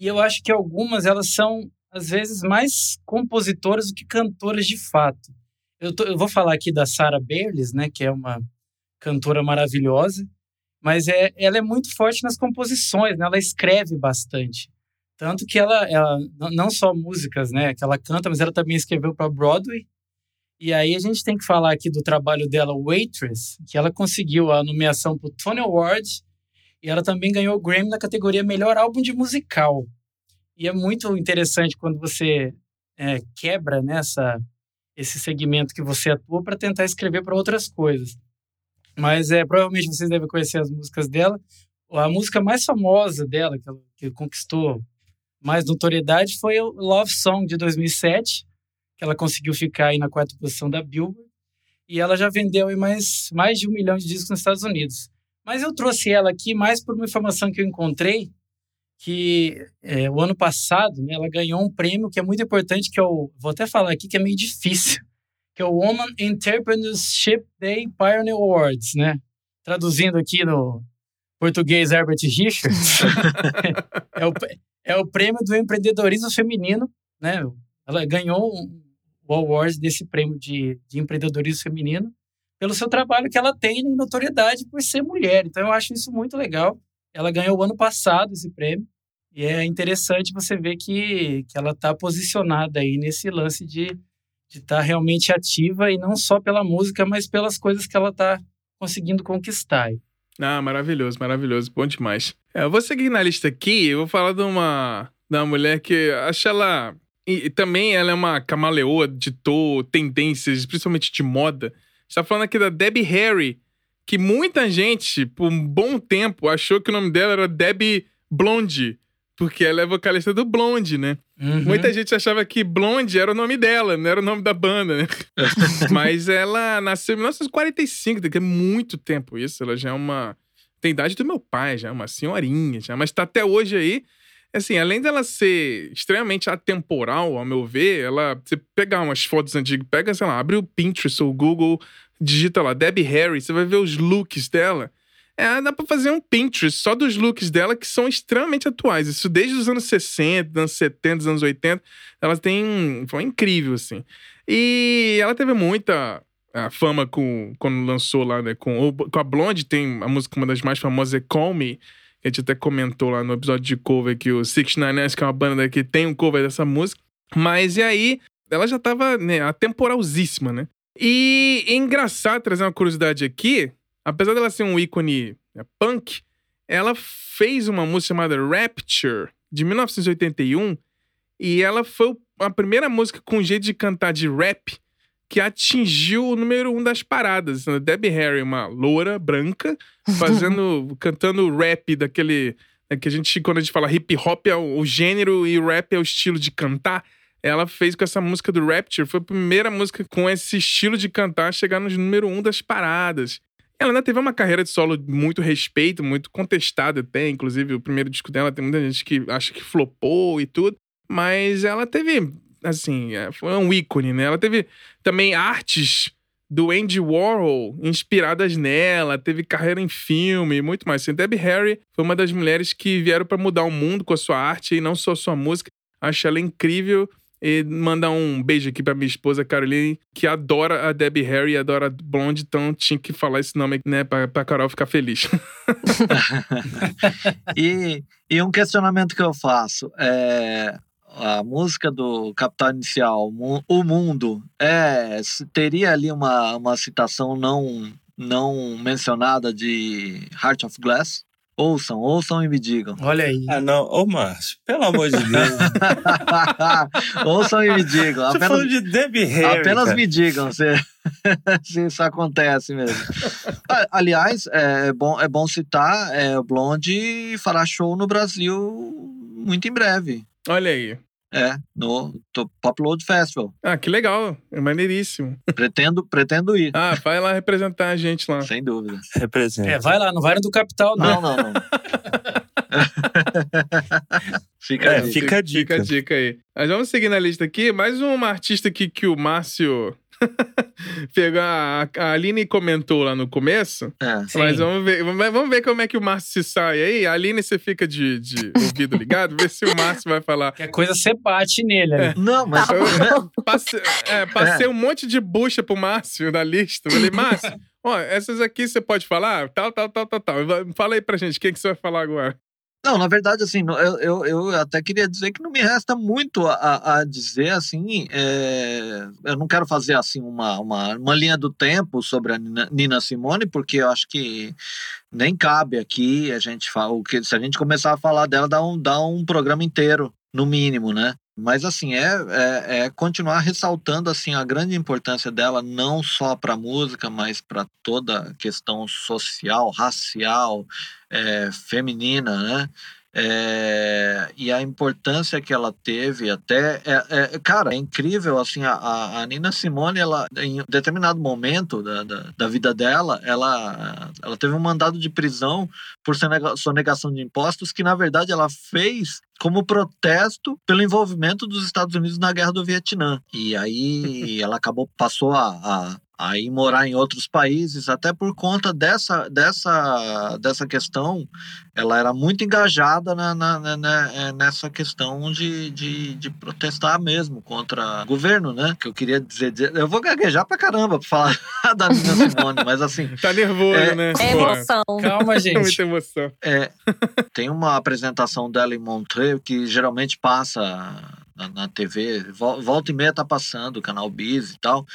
e eu acho que algumas elas são às vezes mais compositoras do que cantoras de fato. Eu, tô- eu vou falar aqui da Sarah Bareilles, né, que é uma cantora maravilhosa, mas é, ela é muito forte nas composições, né? Ela escreve bastante. Tanto que ela, ela não- só músicas, né, que ela canta, mas ela também escreveu para Broadway. E aí a gente tem que falar aqui do trabalho dela, Waitress, que ela conseguiu a nomeação para o Tony Award e ela também ganhou o Grammy na categoria Melhor Álbum de Musical. E é muito interessante quando você é, quebra nessa esse segmento que você atua para tentar escrever para outras coisas. Mas é provavelmente vocês devem conhecer as músicas dela. A música mais famosa dela, que, ela, que conquistou mais notoriedade, foi o Love Song de 2007, que ela conseguiu ficar aí na quarta posição da Billboard. E ela já vendeu aí mais, mais de um milhão de discos nos Estados Unidos. Mas eu trouxe ela aqui mais por uma informação que eu encontrei, que é, o ano passado né, ela ganhou um prêmio que é muito importante, que é o, vou até falar aqui que é meio difícil, <laughs> que é o Woman Entrepreneurship Day Pioneer Awards, né? Traduzindo aqui no português Herbert Richards, <laughs> é, o, é o prêmio do empreendedorismo feminino, né? Ela ganhou o award desse prêmio de, de empreendedorismo feminino pelo seu trabalho que ela tem em notoriedade por ser mulher. Então eu acho isso muito legal. Ela ganhou o ano passado esse prêmio e é interessante você ver que, que ela está posicionada aí nesse lance de estar tá realmente ativa e não só pela música, mas pelas coisas que ela está conseguindo conquistar. Ah, maravilhoso, maravilhoso. Bom demais. É, eu vou seguir na lista aqui, eu vou falar de uma, de uma mulher que acho ela. E, e também ela é uma camaleoa, ditou tendências, principalmente de moda. A gente tá falando aqui da Debbie Harry, que muita gente, por um bom tempo, achou que o nome dela era Debbie Blonde, porque ela é vocalista do Blonde, né? Uhum. Muita gente achava que Blonde era o nome dela, não era o nome da banda, né? <laughs> Mas ela nasceu em 1945, que é muito tempo isso. Ela já é uma. Tem idade do meu pai, já é uma senhorinha, já, mas tá até hoje aí. Assim, além dela ser extremamente atemporal, ao meu ver, ela. Você pegar umas fotos antigas, pega, sei lá, abre o Pinterest ou o Google, digita lá, Debbie Harry, você vai ver os looks dela. É, dá pra fazer um Pinterest só dos looks dela que são extremamente atuais. Isso desde os anos 60, anos 70, anos 80. Ela tem. Foi incrível, assim. E ela teve muita a fama com, quando lançou lá, né? Com, com a Blonde, tem a música, uma das mais famosas, é Call Me. A gente até comentou lá no episódio de cover que o Six Nine S, que é uma banda que tem um cover dessa música. Mas e aí, ela já tava né, atemporalzíssima, né? E é engraçado trazer uma curiosidade aqui apesar dela ser um ícone né, punk, ela fez uma música chamada Rapture, de 1981, e ela foi a primeira música com jeito de cantar de rap que atingiu o número um das paradas. Né? Debbie Harry, uma loura branca, <laughs> fazendo, cantando rap daquele. Né, que a gente, quando a gente fala hip hop é o, gênero e rap é o estilo de cantar. Ela fez com essa música do Rapture, foi a primeira música com esse estilo de cantar chegar no número um das paradas. Ela ainda teve uma carreira de solo muito respeito, muito contestada até. Inclusive, o primeiro disco dela tem muita gente que acha que flopou e tudo. Mas ela teve, assim, é, foi um ícone, né? Ela teve também artes do Andy Warhol inspiradas nela, teve carreira em filme e muito mais. Assim, Debbie Harry foi uma das mulheres que vieram para mudar o mundo com a sua arte e não só sua música. Acho ela incrível e mandar um beijo aqui pra minha esposa Caroline, que adora a Debbie Harry adora a Blonde, então tinha que falar esse nome, né, pra, pra Carol ficar feliz. <laughs> e, e um questionamento que eu faço é a música do Capital Inicial, O Mundo, é, teria ali uma, uma citação não, não mencionada de Heart of Glass? Ouçam, ouçam e me digam. Olha aí. Ah, não. Ô, Márcio, pelo amor de Deus. <laughs> ouçam e me digam. Você apenas, de Debbie Harry, Apenas cara. me digam se, <laughs> se isso acontece mesmo. Aliás, é bom, é bom citar, é, o Blonde fará show no Brasil muito em breve. Olha aí. É, no Pop Load Festival. Ah, que legal. É maneiríssimo. Pretendo, pretendo ir. Ah, vai lá representar a gente lá. Sem dúvida. Representa. É, vai lá, não vai no do Capital, não. Não, não, não. <laughs> fica, é, a fica, a dica. Fica a dica aí. Mas vamos seguir na lista aqui. Mais uma artista aqui que o Márcio <laughs> Pegou a, a Aline comentou lá no começo. É, mas vamos ver, vamos ver como é que o Márcio se sai aí. A Aline, você fica de, de ouvido ligado, vê se o Márcio vai falar. Que a coisa você bate nele. É. Não, mas. Eu, passei, é, passei um monte de bucha pro Márcio na lista. Falei, Márcio, ó, essas aqui você pode falar? Tal, tal, tal, tal, tal. Fala aí pra gente, quem que você vai falar agora? Não, na verdade, assim, eu, eu, eu até queria dizer que não me resta muito a, a dizer, assim, é, eu não quero fazer, assim, uma, uma, uma linha do tempo sobre a Nina, Simone, porque eu acho que nem cabe aqui a gente fala, que se a gente começar a falar dela, dá um, dá um programa inteiro, no mínimo, né? Mas assim é, é, é, continuar ressaltando assim a grande importância dela não só para a música, mas para toda a questão social, racial, é, feminina, né? É, e a importância que ela teve até é, é, cara é incrível assim a, a, Nina Simone ela em determinado momento da, da, da, vida dela ela ela teve um mandado de prisão por sonegação de impostos que na verdade ela fez como protesto pelo envolvimento dos Estados Unidos na guerra do Vietnã e aí <laughs> ela acabou passou a, a a ir morar em outros países, até por conta dessa, dessa, dessa questão, ela era muito engajada na, na, na, é, nessa questão de, de, de, protestar mesmo contra o governo, né? Que eu queria dizer, dizer eu vou gaguejar pra caramba pra falar <laughs> da Nina Simone, mas assim... Tá nervoso, é, né? É emoção. Calma, gente. <laughs> Muita emoção. É, tem uma apresentação dela em Montreux que geralmente passa na, na TV, volta e meia tá passando, canal Biz e tal,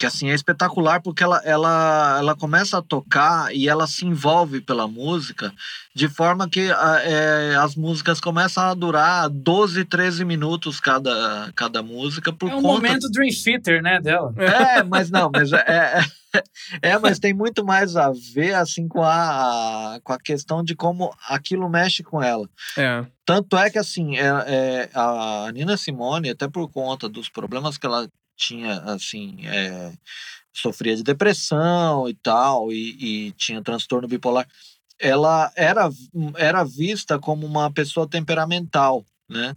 que assim é espetacular porque ela, ela, ela começa a tocar e ela se envolve pela música de forma que é, as músicas começam a durar 12, 13 minutos cada, cada música por é um conta... momento Dream Theater, né, dela. É, mas não, mas é, é <laughs> é, mas tem muito mais a ver assim com a, com a questão de como aquilo mexe com ela. É. Tanto é que assim, é, é, a Nina Simone, até por conta dos problemas que ela tinha, assim, é, sofria de depressão e tal, e, e tinha transtorno bipolar, ela era, era vista como uma pessoa temperamental né?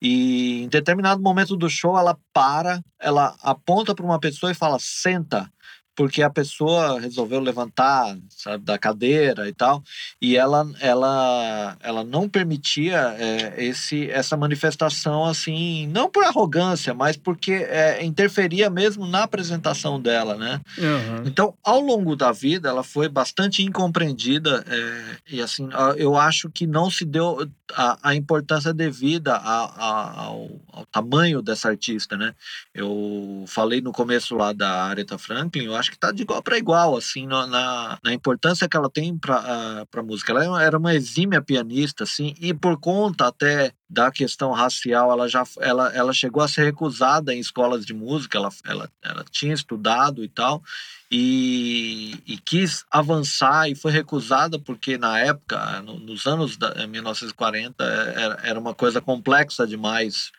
E em determinado momento do show ela para, ela aponta para uma pessoa e fala: "Senta" porque a pessoa resolveu levantar sabe, da cadeira e tal, e ela, ela, ela não permitia é, esse, essa manifestação assim, não por arrogância, mas porque é, interferia mesmo na apresentação dela, né? Uhum. Então, ao longo da vida, ela foi bastante incompreendida é, e assim, eu acho que não se deu a, a importância devida a, a, ao, ao, tamanho dessa artista, né? Eu falei no começo lá da Aretha Franklin, eu acho que tá de igual para igual, assim, no, na, na importância que ela tem para a música. Ela era uma exímia pianista, assim, e por conta até da questão racial, ela já ela, ela chegou a ser recusada em escolas de música, ela, ela, ela tinha estudado e tal, e, e, quis avançar e foi recusada porque na época, no, nos anos da, 1940, é, era, era uma coisa complexa demais.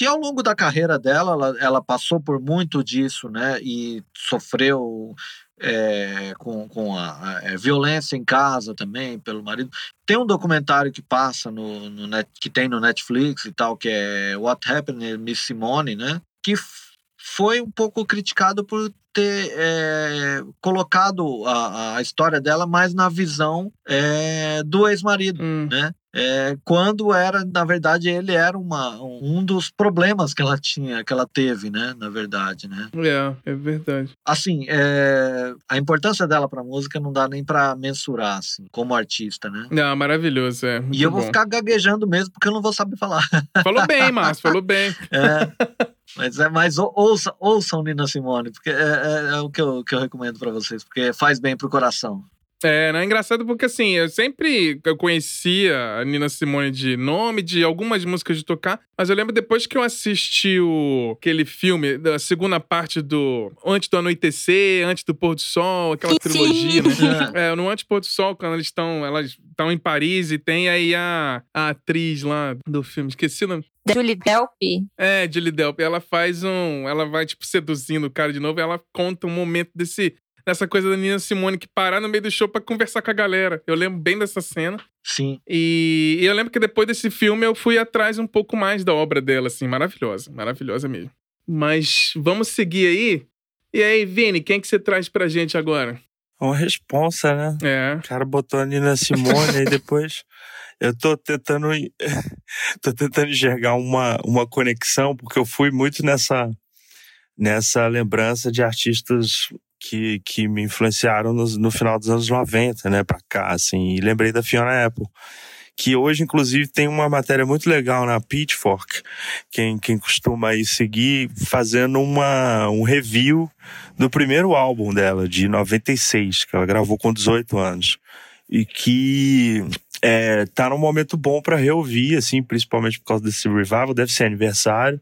E ao longo da carreira dela, ela, ela passou por muito disso, né? E sofreu é, com, com a, a, é, violência em casa também pelo marido. Tem um documentário que passa no, no net, que tem no Netflix e tal, que é What Happened Miss Simone, né? Que foi um pouco criticado por ter é, colocado a, a, história dela mais na visão é, do ex-marido, hum. né? É, quando era, na verdade, ele era uma, um dos problemas que ela tinha, que ela teve, né? Na verdade, né? É, é verdade. Assim, é, a importância dela pra música não dá nem pra mensurar, assim, como artista, né? Não, maravilhoso, é. E eu bom. vou ficar gaguejando mesmo, porque eu não vou saber falar. Falou bem, Márcio, falou bem. <laughs> É. Mas é mais ouça, ouçam Nina Simone, porque é, é, é, o que eu, que eu recomendo para vocês, porque faz bem pro coração. É, né? É engraçado porque assim, eu sempre eu conhecia a Nina Simone de nome, de algumas músicas de tocar, mas eu lembro depois que eu assisti o, aquele filme, da segunda parte do Antes do Anoitecer, Antes do Pôr do Sol, aquela trilogia, né? <laughs> É, no Antes do Pôr do Sol, quando eles estão elas estão em Paris e tem aí a, a atriz lá do filme, esqueci o nome. Julie Delpy. É, Julie Delpy. Ela faz um. Ela vai, tipo, seduzindo o cara de novo e ela conta um momento desse. Dessa coisa da Nina Simone que parar no meio do show para conversar com a galera. Eu lembro bem dessa cena. Sim. E, e eu lembro que depois desse filme eu fui atrás um pouco mais da obra dela, assim. Maravilhosa. Maravilhosa mesmo. Mas vamos seguir aí. E aí, Vini, quem que você traz pra gente agora? Uma responsa, né? É. O cara botou a Nina Simone e depois <laughs> eu tô tentando <laughs> tô tentando enxergar uma, uma conexão porque eu fui muito nessa nessa lembrança de artistas que, que me influenciaram no, no final dos anos 90, né, para cá, assim, e lembrei da Fiona Apple, que hoje, inclusive, tem uma matéria muito legal na Pitchfork, quem, quem costuma aí seguir, fazendo uma, um review do primeiro álbum dela, de 96, que ela gravou com 18 anos, e que é, tá num momento bom para reouvir, assim, principalmente por causa desse revival, deve ser aniversário.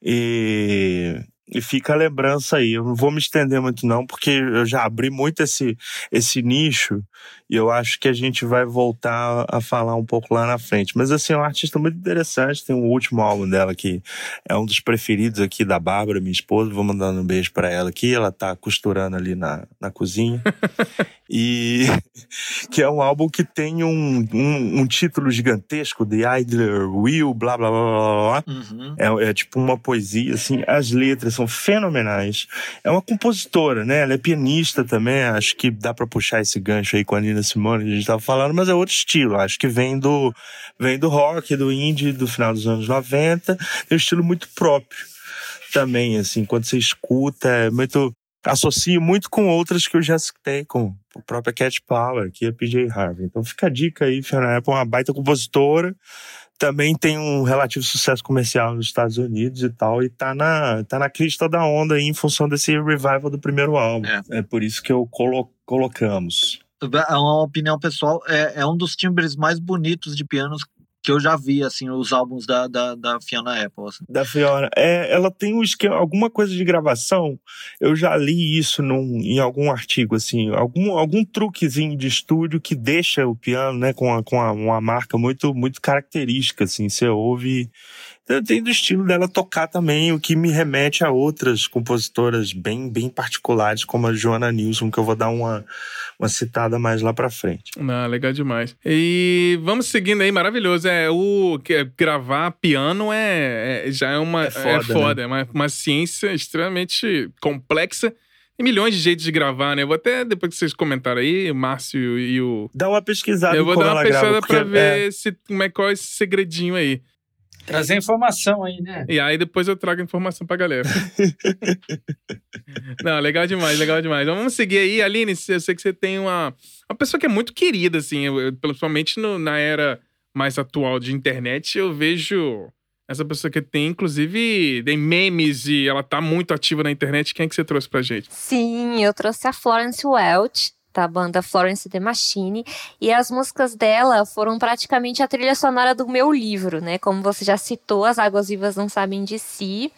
E e fica a lembrança aí. Eu não vou me estender muito, não, porque eu já abri muito esse, esse nicho e eu acho que a gente vai voltar a falar um pouco lá na frente. Mas, assim, é um artista muito interessante. Tem um último álbum dela que é um dos preferidos aqui da Bárbara, minha esposa. Vou mandando um beijo para ela aqui. Ela tá costurando ali na, na cozinha. <laughs> e <laughs> que é um álbum que tem um, um, um título gigantesco, The Idler Will, blá blá blá blá. blá. Uhum. É, é tipo uma poesia, assim. As letras são fenomenais. É uma compositora, né? Ela é pianista também. Acho que dá para puxar esse gancho aí com a Nina Simone que a gente tava falando, mas é outro estilo. Acho que vem do, vem do rock, do indie, do final dos anos 90. Tem um estilo muito próprio também, assim. Quando você escuta, é muito associo muito com outras que eu já citei, com a própria Cat Power, que é PJ Harvey. Então fica a dica aí, Fiona Apple é uma baita compositora, também tem um relativo sucesso comercial nos Estados Unidos e tal, e tá na, tá na crista da onda aí em função desse revival do primeiro álbum. É, é por isso que eu colo colocamos. É uma opinião pessoal, é, é um dos timbres mais bonitos de pianos que eu já vi, assim, os álbuns da, da, da Fiona Apple. Assim. Da Fiona. É, ela tem um esquema, alguma coisa de gravação. Eu já li isso num, em algum artigo, assim, algum, algum truquezinho de estúdio que deixa o piano, né, com, a, com a, uma marca muito, muito característica, assim. Você ouve tem do estilo dela tocar também, o que me remete a outras compositoras bem, bem particulares, como a Joana Nilsson, que eu vou dar uma, uma citada mais lá pra frente. Ah, legal demais. E vamos seguindo aí, maravilhoso. É, o que gravar piano é, é já é uma é foda, é, foda, né? é uma, uma ciência extremamente complexa. E milhões de jeitos de gravar, né? Eu vou até, depois que vocês comentaram aí, o Márcio e o. Dá uma pesquisada Eu vou dar uma pesquisada pra ver é... se, como é, qual é esse segredinho aí. Trazer informação aí, né? E aí depois eu trago informação pra galera. <laughs> Não, legal demais, legal demais. Vamos seguir aí. Aline, eu sei que você tem uma, uma pessoa que é muito querida, assim, principalmente no, na era mais atual de internet, eu vejo essa pessoa que tem, inclusive, tem memes e ela tá muito ativa na internet. Quem é que você trouxe pra gente? Sim, eu trouxe a Florence Welch da banda Florence The Machine, e as músicas dela foram praticamente a trilha sonora do meu livro, né? Como você já citou, As Águas Vivas Não Sabem de Si.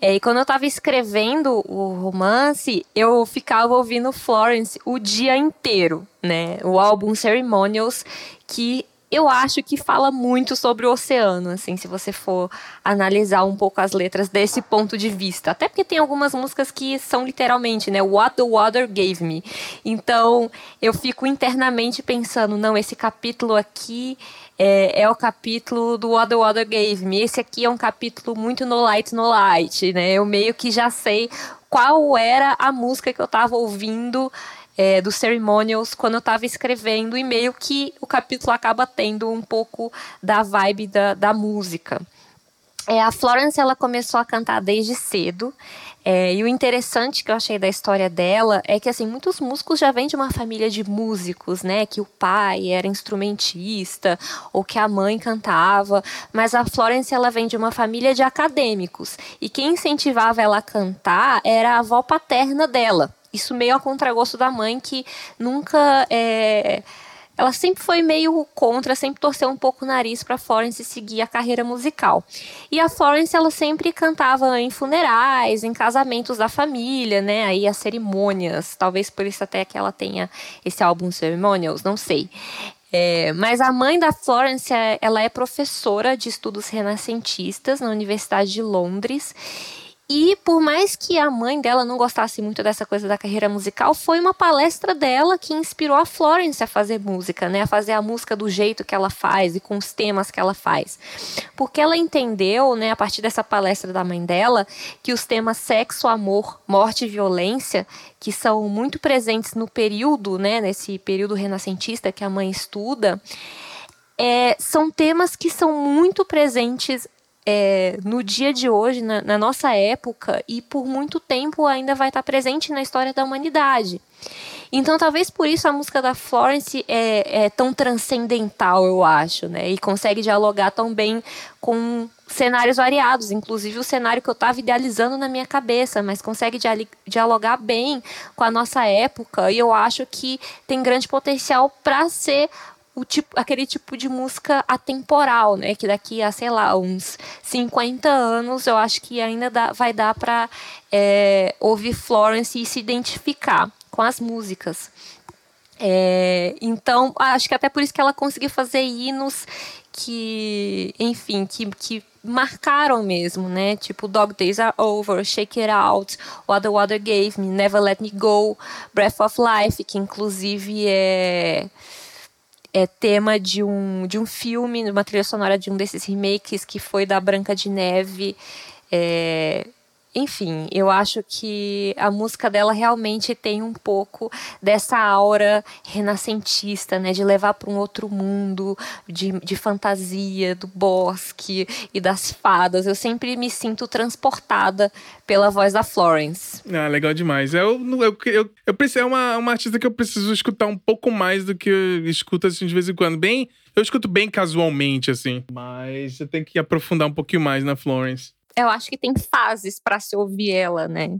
É, e quando eu estava escrevendo o romance, eu ficava ouvindo Florence o dia inteiro, né? O álbum Ceremonials, que eu acho que fala muito sobre o oceano, assim, se você for analisar um pouco as letras desse ponto de vista. Até porque tem algumas músicas que são literalmente, né, What the Water Gave Me. Então, eu fico internamente pensando, não, esse capítulo aqui é, é, o capítulo do What the Water Gave Me. Esse aqui é um capítulo muito no light, no light, né? Eu meio que já sei qual era a música que eu estava ouvindo é, dos ceremonials quando eu estava escrevendo e meio que o capítulo acaba tendo um pouco da vibe da, da música. É, a Florence ela começou a cantar desde cedo. É, e o interessante que eu achei da história dela é que assim muitos músicos já vêm de uma família de músicos, né? Que o pai era instrumentista ou que a mãe cantava, mas a Florence ela vem de uma família de acadêmicos e quem incentivava ela a cantar era a avó paterna dela isso meio a contragosto da mãe, que nunca. É, ela sempre foi meio contra, sempre torceu um pouco o nariz para Florence seguir a carreira musical. E a Florence ela sempre cantava em funerais, em casamentos da família, né? Aí as cerimônias, talvez por isso até que ela tenha esse álbum Ceremonials, não sei. É, mas a mãe da Florence, ela é professora de estudos renascentistas na Universidade de Londres e por mais que a mãe dela não gostasse muito dessa coisa da carreira musical, foi uma palestra dela que inspirou a Florence a fazer música, né? A fazer a música do jeito que ela faz e com os temas que ela faz. Porque ela entendeu, né, a partir dessa palestra da mãe dela, que os temas sexo, amor, morte e violência, que são muito presentes no período, né, nesse período renascentista que a mãe estuda, é, são temas que são muito presentes é, no dia de hoje, na, na, nossa época, e por muito tempo ainda vai estar presente na história da humanidade. Então, talvez por isso a música da Florence é, é tão transcendental, eu acho, né? E consegue dialogar tão bem com cenários variados, inclusive o cenário que eu estava idealizando na minha cabeça, mas consegue dialogar bem com a nossa época, e eu acho que tem grande potencial para ser o tipo, aquele tipo de música atemporal, né? Que daqui a, sei lá, uns 50 anos eu acho que ainda dá, vai dar para é, ouvir Florence e se identificar com as músicas. É, então, acho que até por isso que ela conseguiu fazer hinos que, enfim, que, que marcaram mesmo, né? Tipo Dog Days Are Over, Shake It Out, What the Water Gave Me, Never Let Me Go, Breath of Life, que inclusive é é tema de um, de um filme, uma trilha sonora de um desses remakes que foi da Branca de Neve. É, enfim, eu acho que a música dela realmente tem um pouco dessa aura renascentista, né? De levar para um outro mundo, de, de fantasia, do bosque e das fadas. Eu sempre me sinto transportada pela voz da Florence. Ah, legal demais. Eu, eu, eu, eu preciso, é uma, uma artista que eu preciso escutar um pouco mais do que eu escuto assim, de vez em quando. Bem, eu escuto bem casualmente, assim. Mas eu tenho que aprofundar um pouquinho mais na Florence eu acho que tem fases para se ouvir ela, né?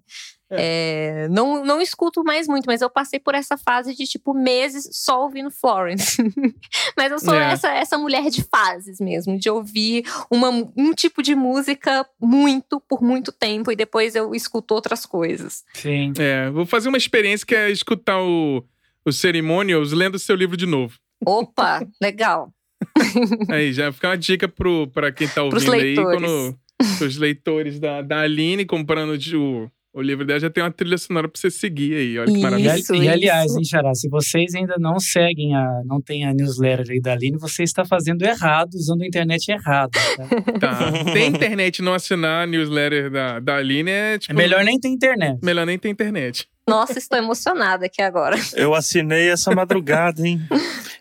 É. É, não, não escuto mais muito, mas eu passei por essa fase de, tipo, meses só ouvindo Florence. <laughs> mas eu sou é. essa, essa mulher de fases mesmo, de ouvir uma, um tipo de música muito, por muito tempo, e depois eu escuto outras coisas. Sim. É, vou fazer uma experiência que é escutar o, o Ceremonials lendo seu livro de novo. Opa, legal. <laughs> Aí, já fica uma dica pro, pra quem tá ouvindo aí, quando <laughs> os leitores da, da Aline comprando o, o livro dela já tem uma trilha sonora pra você seguir aí. Olha que maravilha. E, e aliás, hein, Xará, se vocês ainda não seguem a. não tem a newsletter aí da Aline, você está fazendo errado, usando a internet errada. Tá? <laughs> tá. Tem internet não assinar a newsletter da, da Aline é tipo. É melhor nem ter internet. Melhor nem ter internet. Nossa, estou emocionada aqui agora. Eu assinei essa madrugada, hein?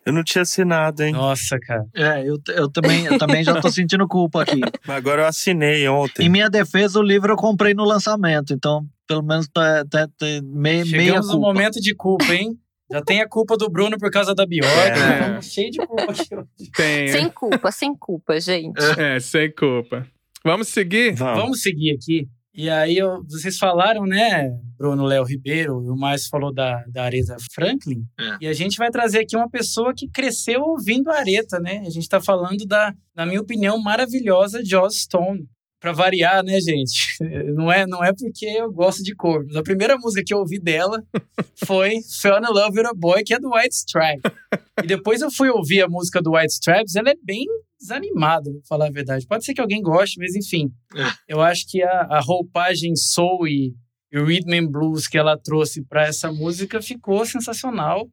Eu não tinha assinado, hein? Nossa, cara. É, eu, eu, também, eu também já tô sentindo culpa aqui. Agora eu assinei ontem. Em minha defesa, o livro eu comprei no lançamento, então pelo menos tá, tá, tá meia, Chegamos meia culpa. no momento de culpa, hein? Já tem a culpa do Bruno por causa da Biorga. É. Cheio de culpa aqui hoje. Tem. Sem culpa, sem culpa, gente. É, sem culpa. Vamos seguir? Vamos, Vamos seguir aqui. E aí, eu, vocês falaram, né, Bruno Léo Ribeiro, o Márcio falou da, da Aretha Franklin. É. E a gente vai trazer aqui uma pessoa que cresceu ouvindo a Aretha, né? A gente está falando da, na minha opinião, maravilhosa Joss Stone. Para variar, né, gente? <laughs> Não é, não é porque eu gosto de cor. Mas a primeira música que eu ouvi dela <laughs> foi Fell in Love with a Boy, que é do White Stripes. <laughs> E depois eu fui ouvir a música do White Stripes, ela é bem desanimado, pra falar a verdade. Pode ser que alguém goste, mas enfim. É. Eu acho que a, a roupagem soul e, e rhythm and blues que ela trouxe para essa música ficou sensacional.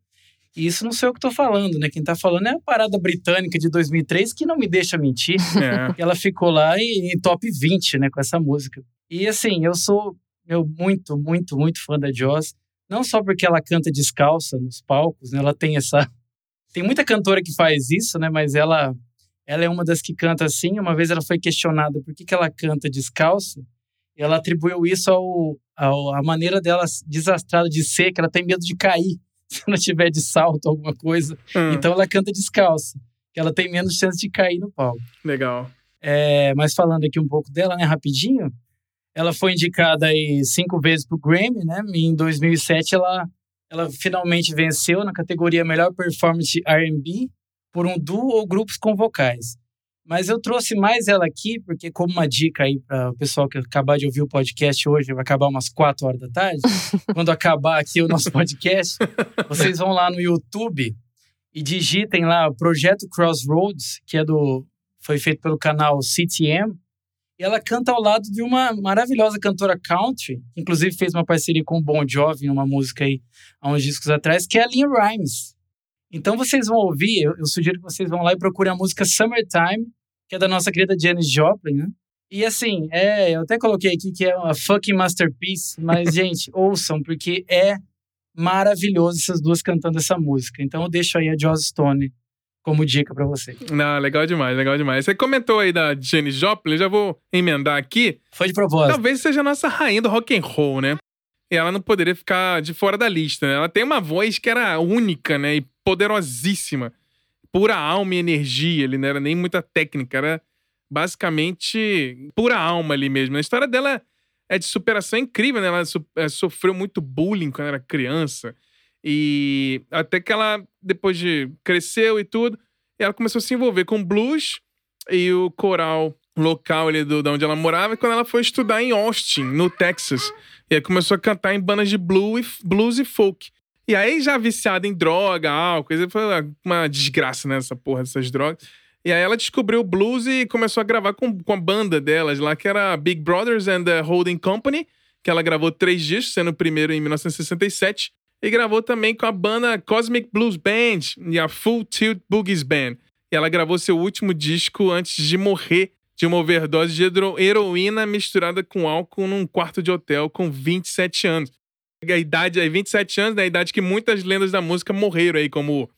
E isso não sei o que estou falando, né? Quem está falando é a parada britânica de 2003, que não me deixa mentir. <laughs> É. Ela ficou lá em, em top 20, né, com essa música. E assim, eu sou eu muito, muito, muito fã da Joss. Não só porque ela canta descalça nos palcos, né? Ela tem essa. Tem muita cantora que faz isso, né? Mas ela ela é uma das que canta assim. Uma vez ela foi questionada por que, que ela canta descalça. E ela atribuiu isso ao, ao, à maneira dela desastrada de ser, que ela tem medo de cair <laughs> se ela tiver de salto alguma coisa. Hum. Então ela canta descalça, que ela tem menos chance de cair no palco. Legal. É, mas falando aqui um pouco dela, né, rapidinho. Ela foi indicada aí cinco vezes pro Grammy, né? Em 2007 ela, ela finalmente venceu na categoria Melhor Performance R&B por um duo ou grupos com vocais. Mas eu trouxe mais ela aqui, porque como uma dica aí para o pessoal que acabar de ouvir o podcast hoje, vai acabar umas 4 horas da tarde. <laughs> quando acabar aqui o nosso podcast, <laughs> vocês vão lá no YouTube e digitem lá o Projeto Crossroads, que é do foi feito pelo canal CTM. E ela canta ao lado de uma maravilhosa cantora country, que inclusive fez uma parceria com o Bon Jovi numa música aí há uns discos atrás, que é a Lynn Rimes. Então vocês vão ouvir, eu, eu, sugiro que vocês vão lá e procurem a música Summertime, que é da nossa querida Janis Joplin, né? E assim, é, eu até coloquei aqui que é uma fucking masterpiece, mas <laughs> gente, ouçam, porque é maravilhoso essas duas cantando essa música. Então eu deixo aí a Joss Stone como dica para vocês. Não, legal demais, legal demais. Você comentou aí da Janis Joplin, já vou emendar aqui. Foi de propósito. Talvez seja a nossa rainha do rock and roll, né? Ela não poderia ficar de fora da lista, né? Ela tem uma voz que era única, né? E poderosíssima. Pura alma e energia, ele não era nem muita técnica, era basicamente pura alma ali mesmo. A história dela é de superação incrível, né? Ela é, sofreu muito bullying quando era criança. E até que ela, depois de cresceu e tudo, ela começou a se envolver com blues e o coral local ali do, de onde ela morava, quando ela foi estudar em Austin, no Texas. E aí começou a cantar em bandas de blues, blues e folk. E aí, já viciada em droga, álcool, foi uma desgraça né, porra dessas drogas. E aí ela descobriu o blues e começou a gravar com, com a banda delas lá, que era Big Brothers and the Holding Company, que ela gravou três discos, sendo o primeiro em 1967. E gravou também com a banda Cosmic Blues Band e a Full Tilt Boogies Band. E ela gravou seu último disco antes de morrer de uma overdose de heroína misturada com álcool num quarto de hotel com 27 anos a idade aí, 27 anos, né? A idade que muitas lendas da música morreram aí, como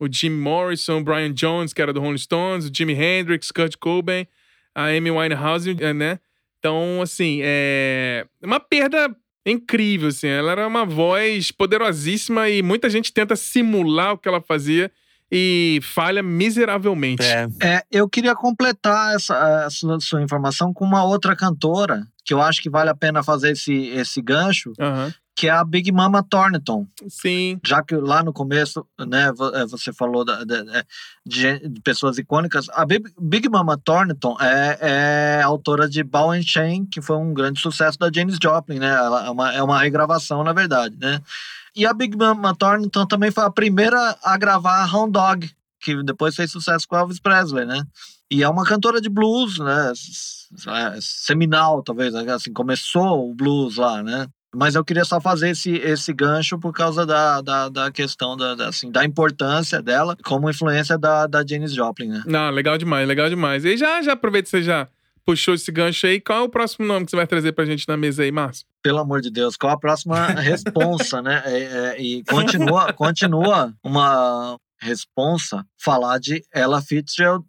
o Jim Morrison, Brian Jones, que era do Rolling Stones, o Jimi Hendrix, Kurt Cobain, a Amy Winehouse, é, né? Então, assim, é uma perda incrível, assim. Ela era uma voz poderosíssima e muita gente tenta simular o que ela fazia e falha miseravelmente. É. é eu queria completar essa, essa, sua informação com uma outra cantora que eu acho que vale a pena fazer esse, esse gancho. Uhum que é a Big Mama Thornton. Sim. Já que lá no começo, né, é, você falou da, de, de, de, pessoas icônicas, a Big, Big Mama Thornton é, é autora de Ball and Chain, que foi um grande sucesso da Janis Joplin, né? Ela é uma, é uma regravação, na verdade, né? E a Big Mama Thornton também foi a primeira a gravar Hound Dog, que depois fez sucesso com Elvis Presley, né? E é uma cantora de blues, né? É, seminal, talvez, né? assim, começou o blues lá, né? Mas eu queria só fazer esse, esse gancho por causa da, da, da questão da, da, assim, da importância dela como influência da, da Janis Joplin, né? Não, legal demais, legal demais. E já, já aproveita que você já puxou esse gancho aí. Qual é o próximo nome que você vai trazer pra gente na mesa aí, Márcio? Pelo amor de Deus, qual a próxima responsa, né? É, é, e continua, continua uma responsa falar de Ella Fitzgerald,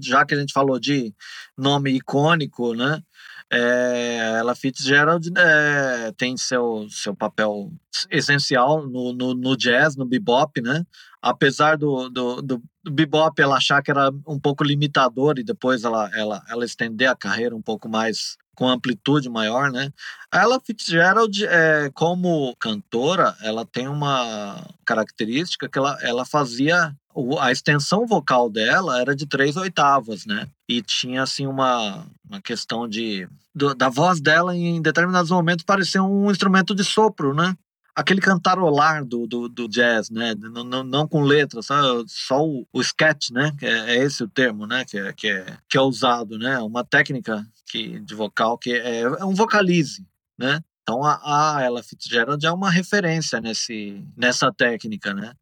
já que a gente falou de nome icônico, né? É, ela Fitzgerald é, tem seu, seu papel essencial no, no, no, jazz, no bebop, né? Apesar do, do, do, do, bebop ela achar que era um pouco limitador e depois ela, ela, ela estender a carreira um pouco mais com amplitude maior, né? A Ella Fitzgerald, é, como cantora, ela tem uma característica que ela, ela fazia a extensão vocal dela era de três oitavas, né? E tinha assim uma, uma questão de do, da voz dela em determinados momentos parecia um instrumento de sopro, né? Aquele cantarolar do, do, do jazz, né? Não, não, não, com letras, só, só o, o sketch, né? É, é, esse o termo, né? Que é, que é, que é usado, né? Uma técnica que, de vocal que é, é um vocalize, né? Então a, a Ella Fitzgerald é uma referência nesse, nessa técnica, né?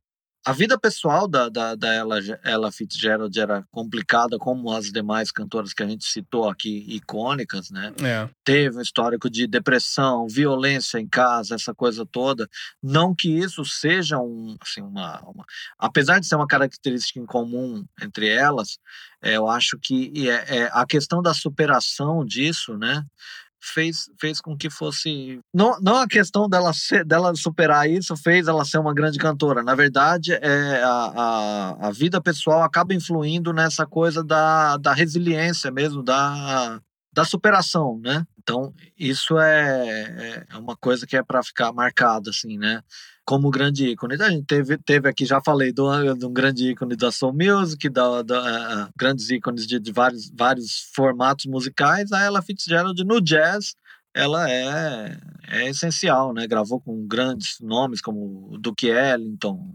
A vida pessoal da, da, da Ella, Ella Fitzgerald era complicada, como as demais cantoras que a gente citou aqui, icônicas, né? É. Teve um histórico de depressão, violência em casa, essa coisa toda. Não que isso seja um, assim, uma, uma apesar de ser uma característica em comum entre elas, é, eu acho que é, é, a questão da superação disso, né? Fez, fez com que fosse. Não, não a questão dela, ser, dela superar isso fez ela ser uma grande cantora. Na verdade, é, a, a, a vida pessoal acaba influindo nessa coisa da, da resiliência mesmo, da, da superação, né? Então, isso é, é uma coisa que é para ficar marcada, assim, né? como grande ícone. A gente teve, teve aqui, já falei, de um grande ícone da Soul Music, da, da uh, grandes ícones de, de, vários, vários formatos musicais. A Ella Fitzgerald no jazz, ela é, é essencial, né? Gravou com grandes nomes como o Duke Ellington,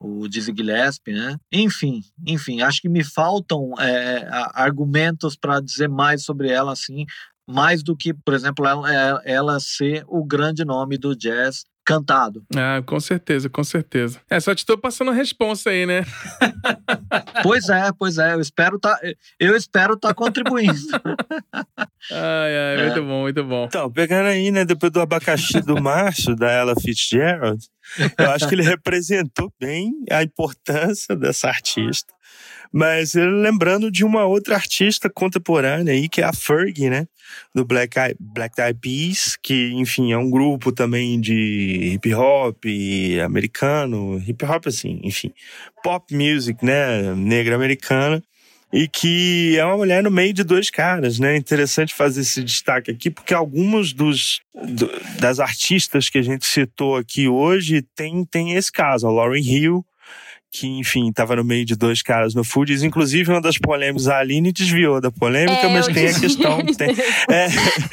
o Dizzy Gillespie, né? Enfim, enfim, acho que me faltam é, argumentos para dizer mais sobre ela, assim, mais do que, por exemplo, ela, ela ser o grande nome do jazz cantado. Ah, com certeza, com certeza. É, só te tô passando a resposta aí, né? <laughs> pois é, pois é. Eu espero tá, eu espero tá contribuindo. <laughs> ai, ai, é. muito bom, muito bom. Então, pegando aí, né, depois do abacaxi do Márcio, da Ella Fitzgerald, eu acho que ele representou bem a importância dessa artista. Mas lembrando de uma outra artista contemporânea aí, que é a Fergie, né? Do Black Eyed, Black Eyed Peas, que, enfim, é um grupo também de hip hop americano, hip hop assim, enfim, pop music, né? Negra americana. E que é uma mulher no meio de dois caras, né? Interessante fazer esse destaque aqui, porque alguns dos do, das artistas que a gente citou aqui hoje tem, tem esse caso. A Lauryn Hill, que, enfim, estava no meio de dois caras no Foods. Inclusive, uma das polêmicas, a Aline desviou da polêmica, é, mas tem a questão. Tem, é,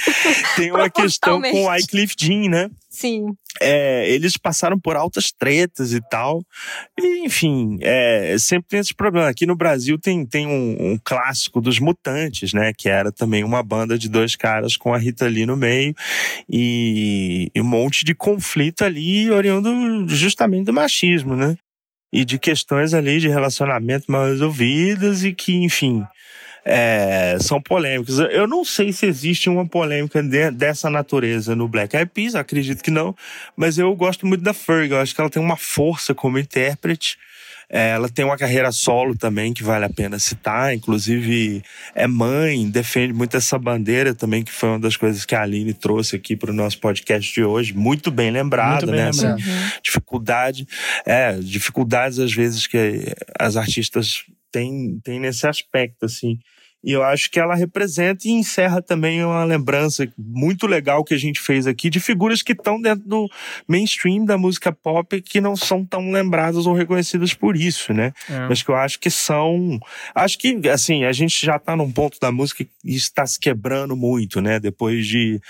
<laughs> tem uma questão com o Wycliffe Jean, né? Sim. É, eles passaram por altas tretas e tal. E, enfim, é, sempre tem esses problemas. Aqui no Brasil tem, tem um, um, clássico dos Mutantes, né? Que era também uma banda de dois caras com a Rita ali no meio. E, e um monte de conflito ali oriundo justamente do machismo, né? E de questões ali de relacionamento mal resolvidas e que, enfim, é, são polêmicas. Eu não sei se existe uma polêmica de, dessa natureza no Black Eyed Peas, acredito que não, mas eu gosto muito da Ferg, eu acho que ela tem uma força como intérprete ela tem uma carreira solo também que vale a pena citar. Inclusive, é mãe, defende muito essa bandeira também, que foi uma das coisas que a Aline trouxe aqui para o nosso podcast de hoje. Muito bem lembrada, né? Essa dificuldade, é, dificuldades às vezes que as artistas têm, têm nesse aspecto, assim. E eu acho que ela representa e encerra também uma lembrança muito legal que a gente fez aqui de figuras que estão dentro do mainstream da música pop que não são tão lembradas ou reconhecidas por isso, né? É. Mas que eu acho que são. Acho que, assim, a gente já está num ponto da música que está se quebrando muito, né? Depois de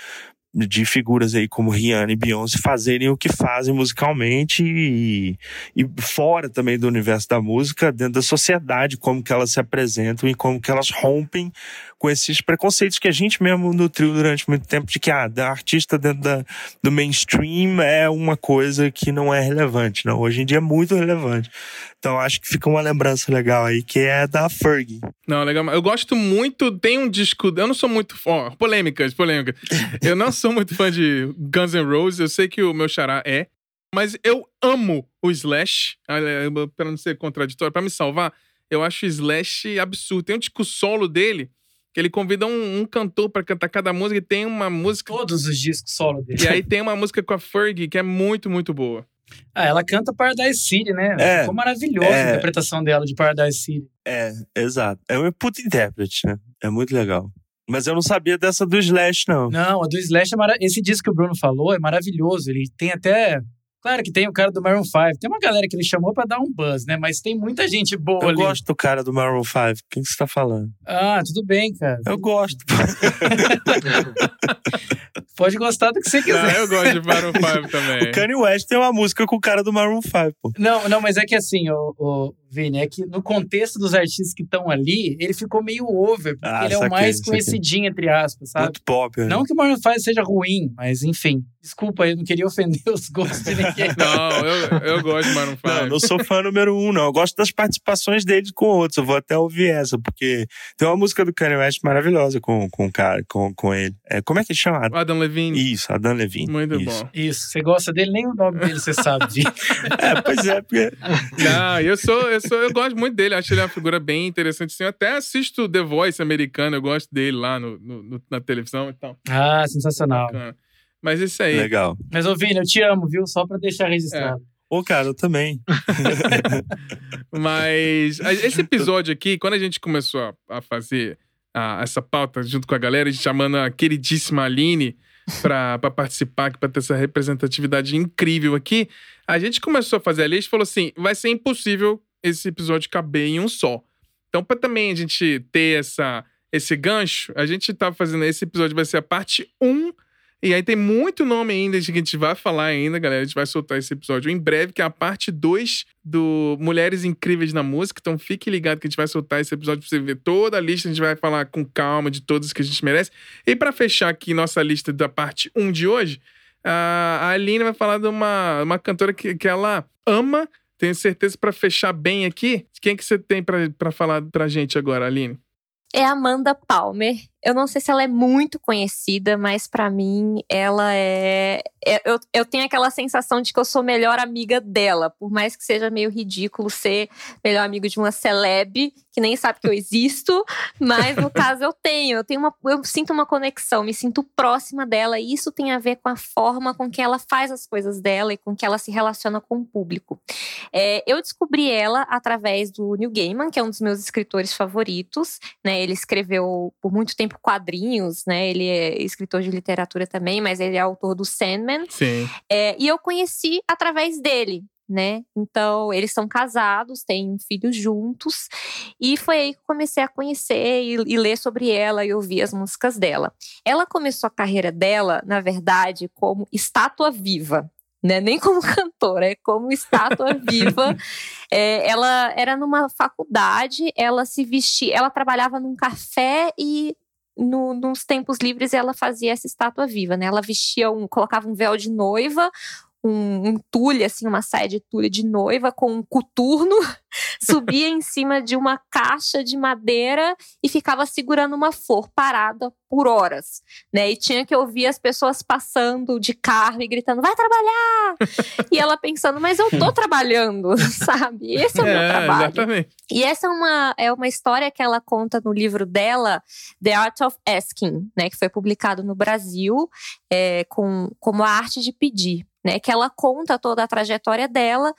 de figuras aí como Rihanna e Beyoncé fazerem o que fazem musicalmente e, e fora também do universo da música, dentro da sociedade, como que elas se apresentam e como que elas rompem com esses preconceitos que a gente mesmo nutriu durante muito tempo de que ah, a artista dentro da, do mainstream é uma coisa que não é relevante. Não, hoje em dia é muito relevante. Então acho que fica uma lembrança legal aí, que é da Fergie. Não, legal. Eu gosto muito, tem um disco. Eu não sou muito. Polêmicas, polêmicas. eu não sou muito fã de Guns N' Roses, eu sei que o meu xará é. Mas eu amo o Slash, para não ser contraditório, para me salvar, eu acho o Slash absurdo. Tem um disco solo dele que ele convida um, um cantor para cantar cada música e tem uma música. Todos os discos solo dele. E aí tem uma música com a Fergie que é muito, muito boa. Ah, ela canta Paradise City, né? É, Ficou maravilhosa é, a interpretação dela de Paradise City. É, exato. É uma puta intérprete, né? É muito legal. Mas eu não sabia dessa do Slash, não. Não, a do Slash é maravilhosa. Esse disco que o Bruno falou é maravilhoso. Ele tem até Claro que tem o cara do Maroon 5. Tem uma galera que ele chamou para dar um buzz, né? Mas tem muita gente boa eu ali. Eu gosto do cara do Maroon 5. Quem que você tá falando? Ah, tudo bem, cara. Eu gosto. <laughs> Pode gostar do que você quiser. Não, eu gosto de Maroon 5 também. O Kanye West tem uma música com o cara do Maroon 5, pô. Não, não, mas é que assim, o, o Vini, é que no contexto dos artistas que estão ali, ele ficou meio over, porque ah, ele é o mais conhecidinho, entre aspas, sabe? Muito pop. Né? Não que o Maroon 5 seja ruim, mas enfim. Desculpa, eu não queria ofender <laughs> os gostos de ninguém. não, eu, eu gosto de Maroon 5. Não, não sou fã número um, não. Eu gosto das participações dele com outros. Eu vou até ouvir essa, porque tem uma música do Kanye West maravilhosa com, com o cara, com, com ele. É, como é que chama? Adam Levine. Isso, Adam Levine. Muito Isso. bom. Isso, você gosta dele, nem o nome dele você sabe. De... <laughs> é, pois é, porque... Não, eu sou, eu sou, eu gosto muito dele. Acho ele uma figura bem interessante. Assim, eu até assisto The Voice americano, eu gosto dele lá no, no na televisão e tal. Ah, sensacional. Bacana. Mas isso aí. Legal. Mas, ô Vini, eu te amo, viu? Só pra deixar registrado. É. Ô, cara, eu também. <laughs> Mas esse episódio aqui, quando a gente começou a, a fazer a, essa pauta junto com a galera, a gente chamando a queridíssima Aline para participar, para ter essa representatividade incrível aqui, a gente começou a fazer a lista e falou assim: vai ser impossível esse episódio caber em um só. Então, para também a gente ter essa, esse gancho, a gente tá fazendo esse episódio, vai ser a parte 1 e aí tem muito nome ainda que a gente vai falar ainda, galera. A gente vai soltar esse episódio em breve, que é a parte 2 do Mulheres Incríveis na Música. Então fique ligado que a gente vai soltar esse episódio pra você ver toda a lista. A gente vai falar com calma de todos que a gente merece. E para fechar aqui nossa lista da parte 1 de hoje, a Aline vai falar de uma, uma cantora que, que ela ama. Tenho certeza para fechar bem aqui. Quem que você tem para falar pra gente agora, Aline? É Amanda Palmer. Eu não sei se ela é muito conhecida, mas para mim ela é, é. eu, eu tenho aquela sensação de que eu sou melhor amiga dela, por mais que seja meio ridículo ser melhor amigo de uma celeb que nem sabe que eu existo, <laughs> mas no caso eu tenho. Eu tenho uma, eu sinto uma conexão, me sinto próxima dela e isso tem a ver com a forma com que ela faz as coisas dela e com que ela se relaciona com o público. É, eu descobri ela através do Neil Gaiman, que é um dos meus escritores favoritos. Né? Ele escreveu por muito tempo quadrinhos, né? Ele é escritor de literatura também, mas ele é autor do Sandman. Sim. É, e eu conheci através dele, né? Então, eles são casados, têm um filho juntos, e foi aí que comecei a conhecer e, e, ler sobre ela e ouvir as músicas dela. Ela começou a carreira dela, na verdade, como estátua viva. Né? Nem como <laughs> cantora, é como estátua <laughs> viva. É, ela era numa faculdade, ela se vestia, ela trabalhava num café e no, nos tempos livres ela fazia essa estátua viva, né? Ela vestia um, colocava um véu de noiva, um, um tule, assim, uma saia de tule de noiva com um coturno <laughs> subia em cima de uma caixa de madeira e ficava segurando uma flor parada por horas, né? E tinha que ouvir as pessoas passando de carro e gritando: "Vai trabalhar!" e ela pensando: "Mas eu tô trabalhando", <laughs> sabe? Esse é o é, meu trabalho. Exatamente. E essa é uma é uma história que ela conta no livro dela, The Art of Asking, né, que foi publicado no Brasil, é, com como a arte de pedir, né? Que ela conta toda a trajetória dela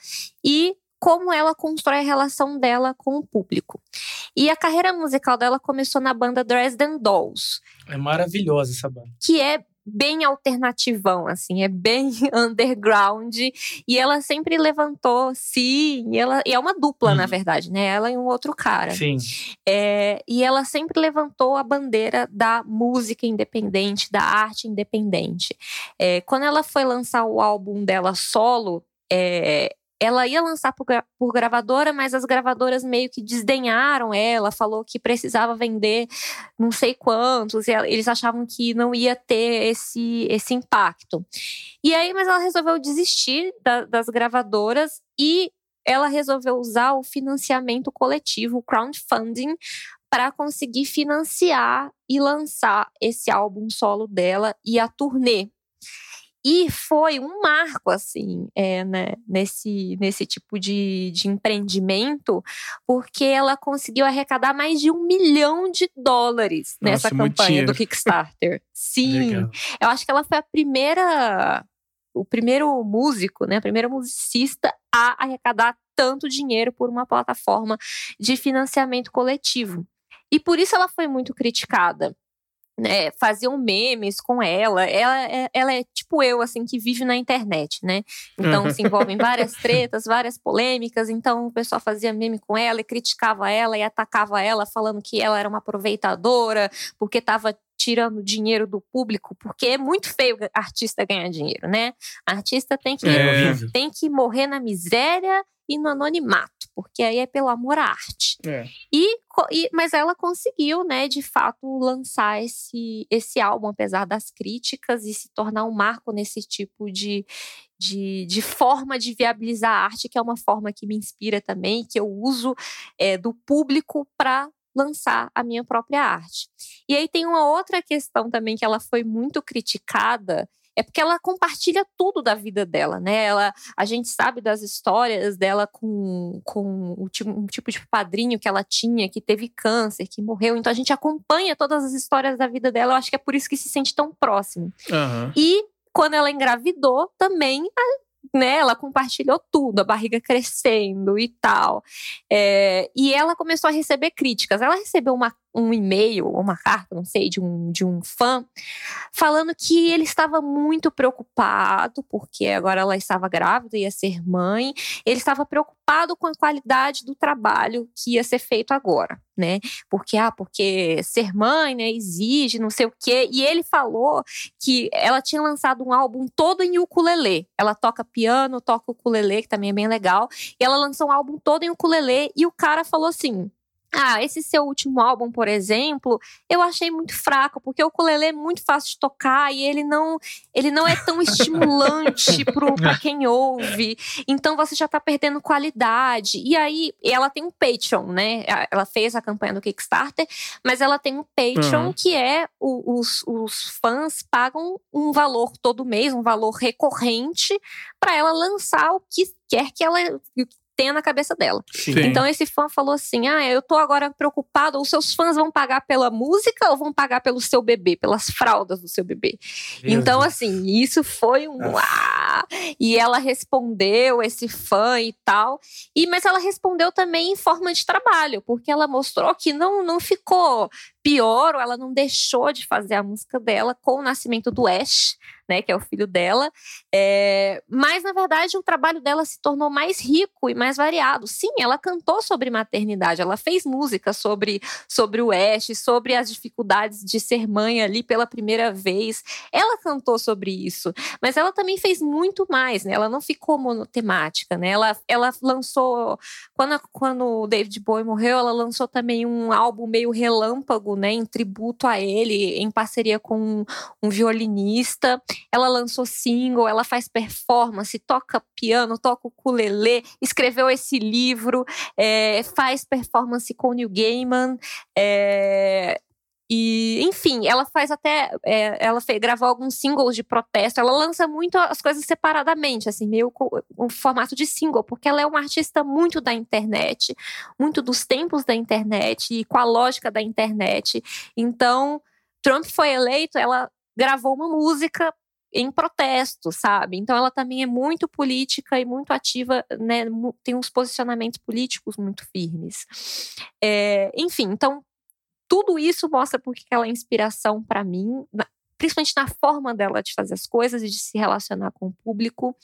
e como ela constrói a relação dela com o público. E a carreira musical dela começou na banda Dresden Dolls. É maravilhosa essa banda. Que é bem alternativão, assim, é bem <laughs> underground. E ela sempre levantou, sim, e, ela, e é uma dupla, na uhum. verdade, né? Ela e um outro cara. Sim. É, e ela sempre levantou a bandeira da música independente, da arte independente. É, quando ela foi lançar o álbum dela solo, é, ela ia lançar por, por, gravadora, mas as gravadoras meio que desdenharam ela, falou que precisava vender não sei quantos, eles achavam que não ia ter esse, esse impacto. E aí, mas ela resolveu desistir da, das gravadoras e ela resolveu usar o financiamento coletivo, o crowdfunding, para conseguir financiar e lançar esse álbum solo dela e a turnê e foi um marco, assim, é, né, nesse, nesse tipo de, de empreendimento, porque ela conseguiu arrecadar mais de um milhão de dólares Nossa, nessa campanha do Kickstarter. <laughs> Sim, Legal. eu acho que ela foi a primeira, o primeiro músico, né, a primeira musicista a arrecadar tanto dinheiro por uma plataforma de financiamento coletivo. E por isso ela foi muito criticada né, faziam memes com ela. Ela é, ela é tipo eu, assim, que vive na internet, né? Então se envolve em várias tretas, várias polêmicas. Então o pessoal fazia meme com ela e criticava ela e atacava ela, falando que ela era uma aproveitadora, porque estava tirando dinheiro do público, porque é muito feio artista ganhar dinheiro, né? Artista tem que, é. tem que morrer na miséria e no anonimato, porque aí é pelo amor à arte. É. E, e, mas ela conseguiu, né, de fato, lançar esse, esse álbum, apesar das críticas, e se tornar um marco nesse tipo de, de, de forma de viabilizar a arte, que é uma forma que me inspira também, que eu uso é, do público para lançar a minha própria arte. E aí tem uma outra questão também que ela foi muito criticada, é porque ela compartilha tudo da vida dela, né? Ela, a gente sabe das histórias dela com, com o tipo, um tipo de padrinho que ela tinha, que teve câncer, que morreu. Então a gente acompanha todas as histórias da vida dela. Eu acho que é por isso que se sente tão próximo. Uhum. E quando ela engravidou, também né, ela compartilhou tudo, a barriga crescendo e tal. É, e ela começou a receber críticas. Ela recebeu uma um e-mail ou uma carta, não sei, de um, de um fã, falando que ele estava muito preocupado, porque agora ela estava grávida, ia ser mãe, ele estava preocupado com a qualidade do trabalho que ia ser feito agora, né? Porque, ah, porque ser mãe, né, exige não sei o quê. E ele falou que ela tinha lançado um álbum todo em ukulele. Ela toca piano, toca ukulele, que também é bem legal. E ela lançou um álbum todo em ukulele e o cara falou assim: ah, esse seu último álbum, por exemplo, eu achei muito fraco, porque o ukulele é muito fácil de tocar e ele não, ele não é tão estimulante <laughs> para quem ouve. Então você já tá perdendo qualidade. E aí ela tem um Patreon, né? Ela fez a campanha do Kickstarter, mas ela tem um Patreon uhum. que é o, os, os fãs pagam um valor todo mês, um valor recorrente para ela lançar o que quer que ela tenha na cabeça dela. Sim. Então esse fã falou assim: "Ah, eu tô agora preocupado, os seus fãs vão pagar pela música ou vão pagar pelo seu bebê, pelas fraldas do seu bebê?". Meu então Deus. assim, isso foi um ah. e ela respondeu esse fã e tal. E mas ela respondeu também em forma de trabalho, porque ela mostrou que não não ficou pior, ela não deixou de fazer a música dela com o nascimento do Ash, né, que é o filho dela. É, mas, na verdade, o trabalho dela se tornou mais rico e mais variado. Sim, ela cantou sobre maternidade, ela fez música sobre, sobre o Ash, sobre as dificuldades de ser mãe ali pela primeira vez. Ela cantou sobre isso, mas ela também fez muito mais, né? Ela não ficou monotemática, né? Ela, ela lançou. Quando, quando o David Bowie morreu, ela lançou também um álbum meio relâmpago né, em tributo a ele, em parceria com um violinista. Ela lançou single, ela faz performance, toca piano, toca ukulele, escreveu esse livro, é, faz performance com Neil Gaiman. É, e, enfim, ela faz até. É, ela fez, gravou alguns singles de protesto. Ela lança muito as coisas separadamente, assim, meio com um formato de single, porque ela é uma artista muito da internet, muito dos tempos da internet e com a lógica da internet. Então, Trump foi eleito, ela gravou uma música em protesto, sabe? Então ela também é muito política e muito ativa, né? Tem uns posicionamentos políticos muito firmes. É, enfim, então tudo isso mostra porque ela é inspiração para mim, principalmente na forma dela de fazer as coisas e de se relacionar com o público.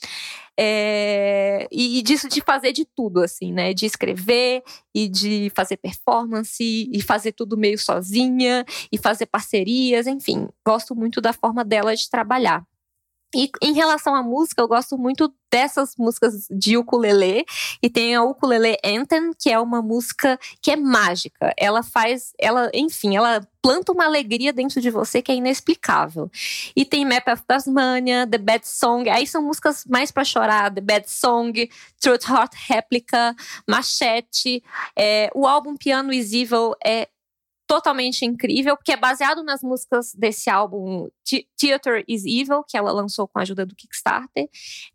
É, e, disso de fazer de tudo, assim, né? De escrever e de fazer performance e fazer tudo meio sozinha e fazer parcerias, enfim. Gosto muito da forma dela de trabalhar. E em relação à música, eu gosto muito dessas músicas de ukulele. E tem a Ukulele Anthem, que é uma música que é mágica. Ela faz, ela, enfim, ela planta uma alegria dentro de você que é inexplicável. E tem Map of Tasmania, The Bad Song. Aí são músicas mais para chorar. The Bad Song, Truth Heart Replica, Machete. É, o álbum Piano Is Evil é totalmente incrível, porque é baseado nas músicas desse álbum Theater is Evil, que ela lançou com a ajuda do Kickstarter.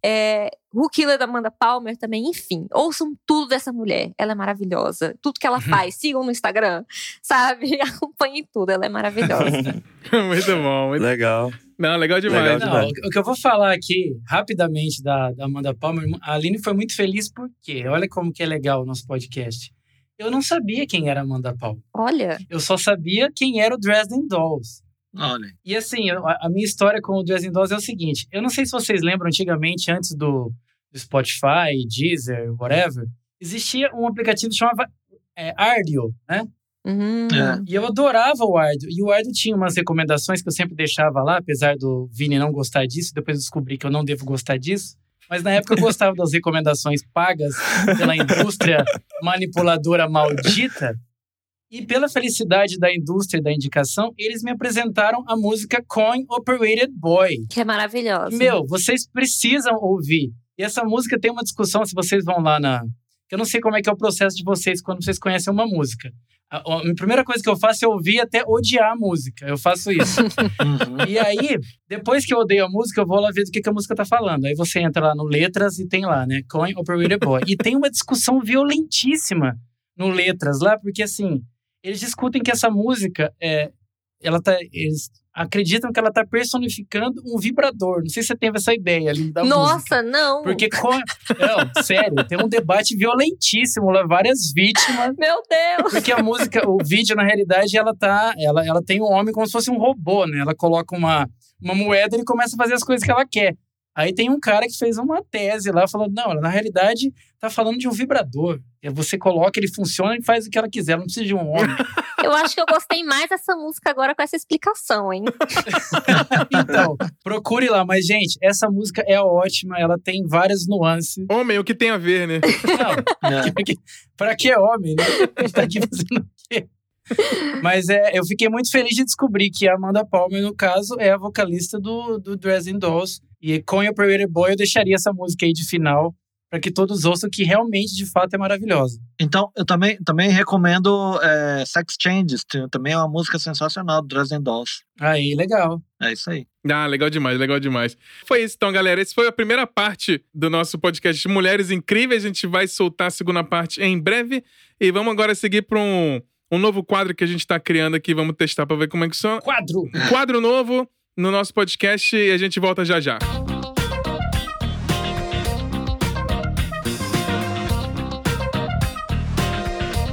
É, Who Killed Amanda Palmer também, enfim. Ouçam tudo dessa mulher. Ela é maravilhosa. Tudo que ela uhum. faz, sigam no Instagram, sabe? <laughs> Acompanhem tudo, ela é maravilhosa. <laughs> muito bom, muito legal. Não, legal demais. Legal Não, o que eu vou falar aqui, rapidamente, da, da Amanda Palmer, a Aline foi muito feliz porque, olha como que é legal o nosso podcast eu não sabia quem era Amanda Paul. Olha. Eu só sabia quem era o Dresden Dolls. Olha. E assim, a minha história com o Dresden Dolls é o seguinte: eu não sei se vocês lembram antigamente, antes do, do Spotify, Deezer, whatever, existia um aplicativo que chamava é, Ardio, né? Uhum. É. E eu adorava o Ardio. E o Ardio tinha umas recomendações que eu sempre deixava lá, apesar do Vini não gostar disso. Depois eu descobri que eu não devo gostar disso. Mas na época eu gostava das recomendações pagas pela indústria manipuladora maldita. E pela felicidade da indústria da indicação, eles me apresentaram a música Coin Operated Boy. Que é maravilhosa. Meu, vocês precisam ouvir. E essa música tem uma discussão, se vocês vão lá na. Eu não sei como é que é o processo de vocês quando vocês conhecem uma música. A, a, primeira coisa que eu faço é ouvir até odiar a música. Eu faço isso. <laughs> uhum. E aí, depois que eu odeio a música, eu vou lá ver do que, que a música tá falando. Aí você entra lá no Letras e tem lá, né? Coin Operator Boy. e tem uma discussão violentíssima no Letras lá, porque assim, eles discutem que essa música é. Ela tá. Eles acreditam que ela está personificando um vibrador. Não sei se você teve essa ideia ali da Nossa, música. não! Porque, com... não, sério, tem um debate violentíssimo lá, várias vítimas. Meu Deus! Porque a música, o vídeo, na realidade, ela tá. Ela, ela tem um homem como se fosse um robô, né? Ela coloca uma, uma moeda e ele começa a fazer as coisas que ela quer. Aí tem um cara que fez uma tese lá, falando, não, na realidade tá falando de um vibrador. Você coloca, ele funciona e faz o que ela quiser, não precisa de um homem. <laughs> Eu acho que eu gostei mais dessa música agora com essa explicação, hein? <laughs> então, procure lá. Mas, gente, essa música é ótima, ela tem várias nuances. Homem, o que tem a ver, né? Não, <laughs> é. que, pra que homem, né? A gente tá aqui fazendo o quê? Mas é, eu fiquei muito feliz de descobrir que a Amanda Palmer, no caso, é a vocalista do, do Dresden Dolls. E com o Pretty Boy eu deixaria essa música aí de final para que todos ouçam que realmente, de fato, é maravilhosa. Então, eu também, também recomendo é, Sex Changes, também é uma música sensacional do Dresden Dolls. Aí, legal. É isso aí. Ah, legal demais, legal demais. Foi isso então, galera. Essa foi a primeira parte do nosso podcast Mulheres Incríveis. A gente vai soltar a segunda parte em breve. E vamos agora seguir para um, um novo quadro que a gente está criando aqui. Vamos testar para ver como é que são. Quadro! Quadro novo no nosso podcast e a gente volta já já.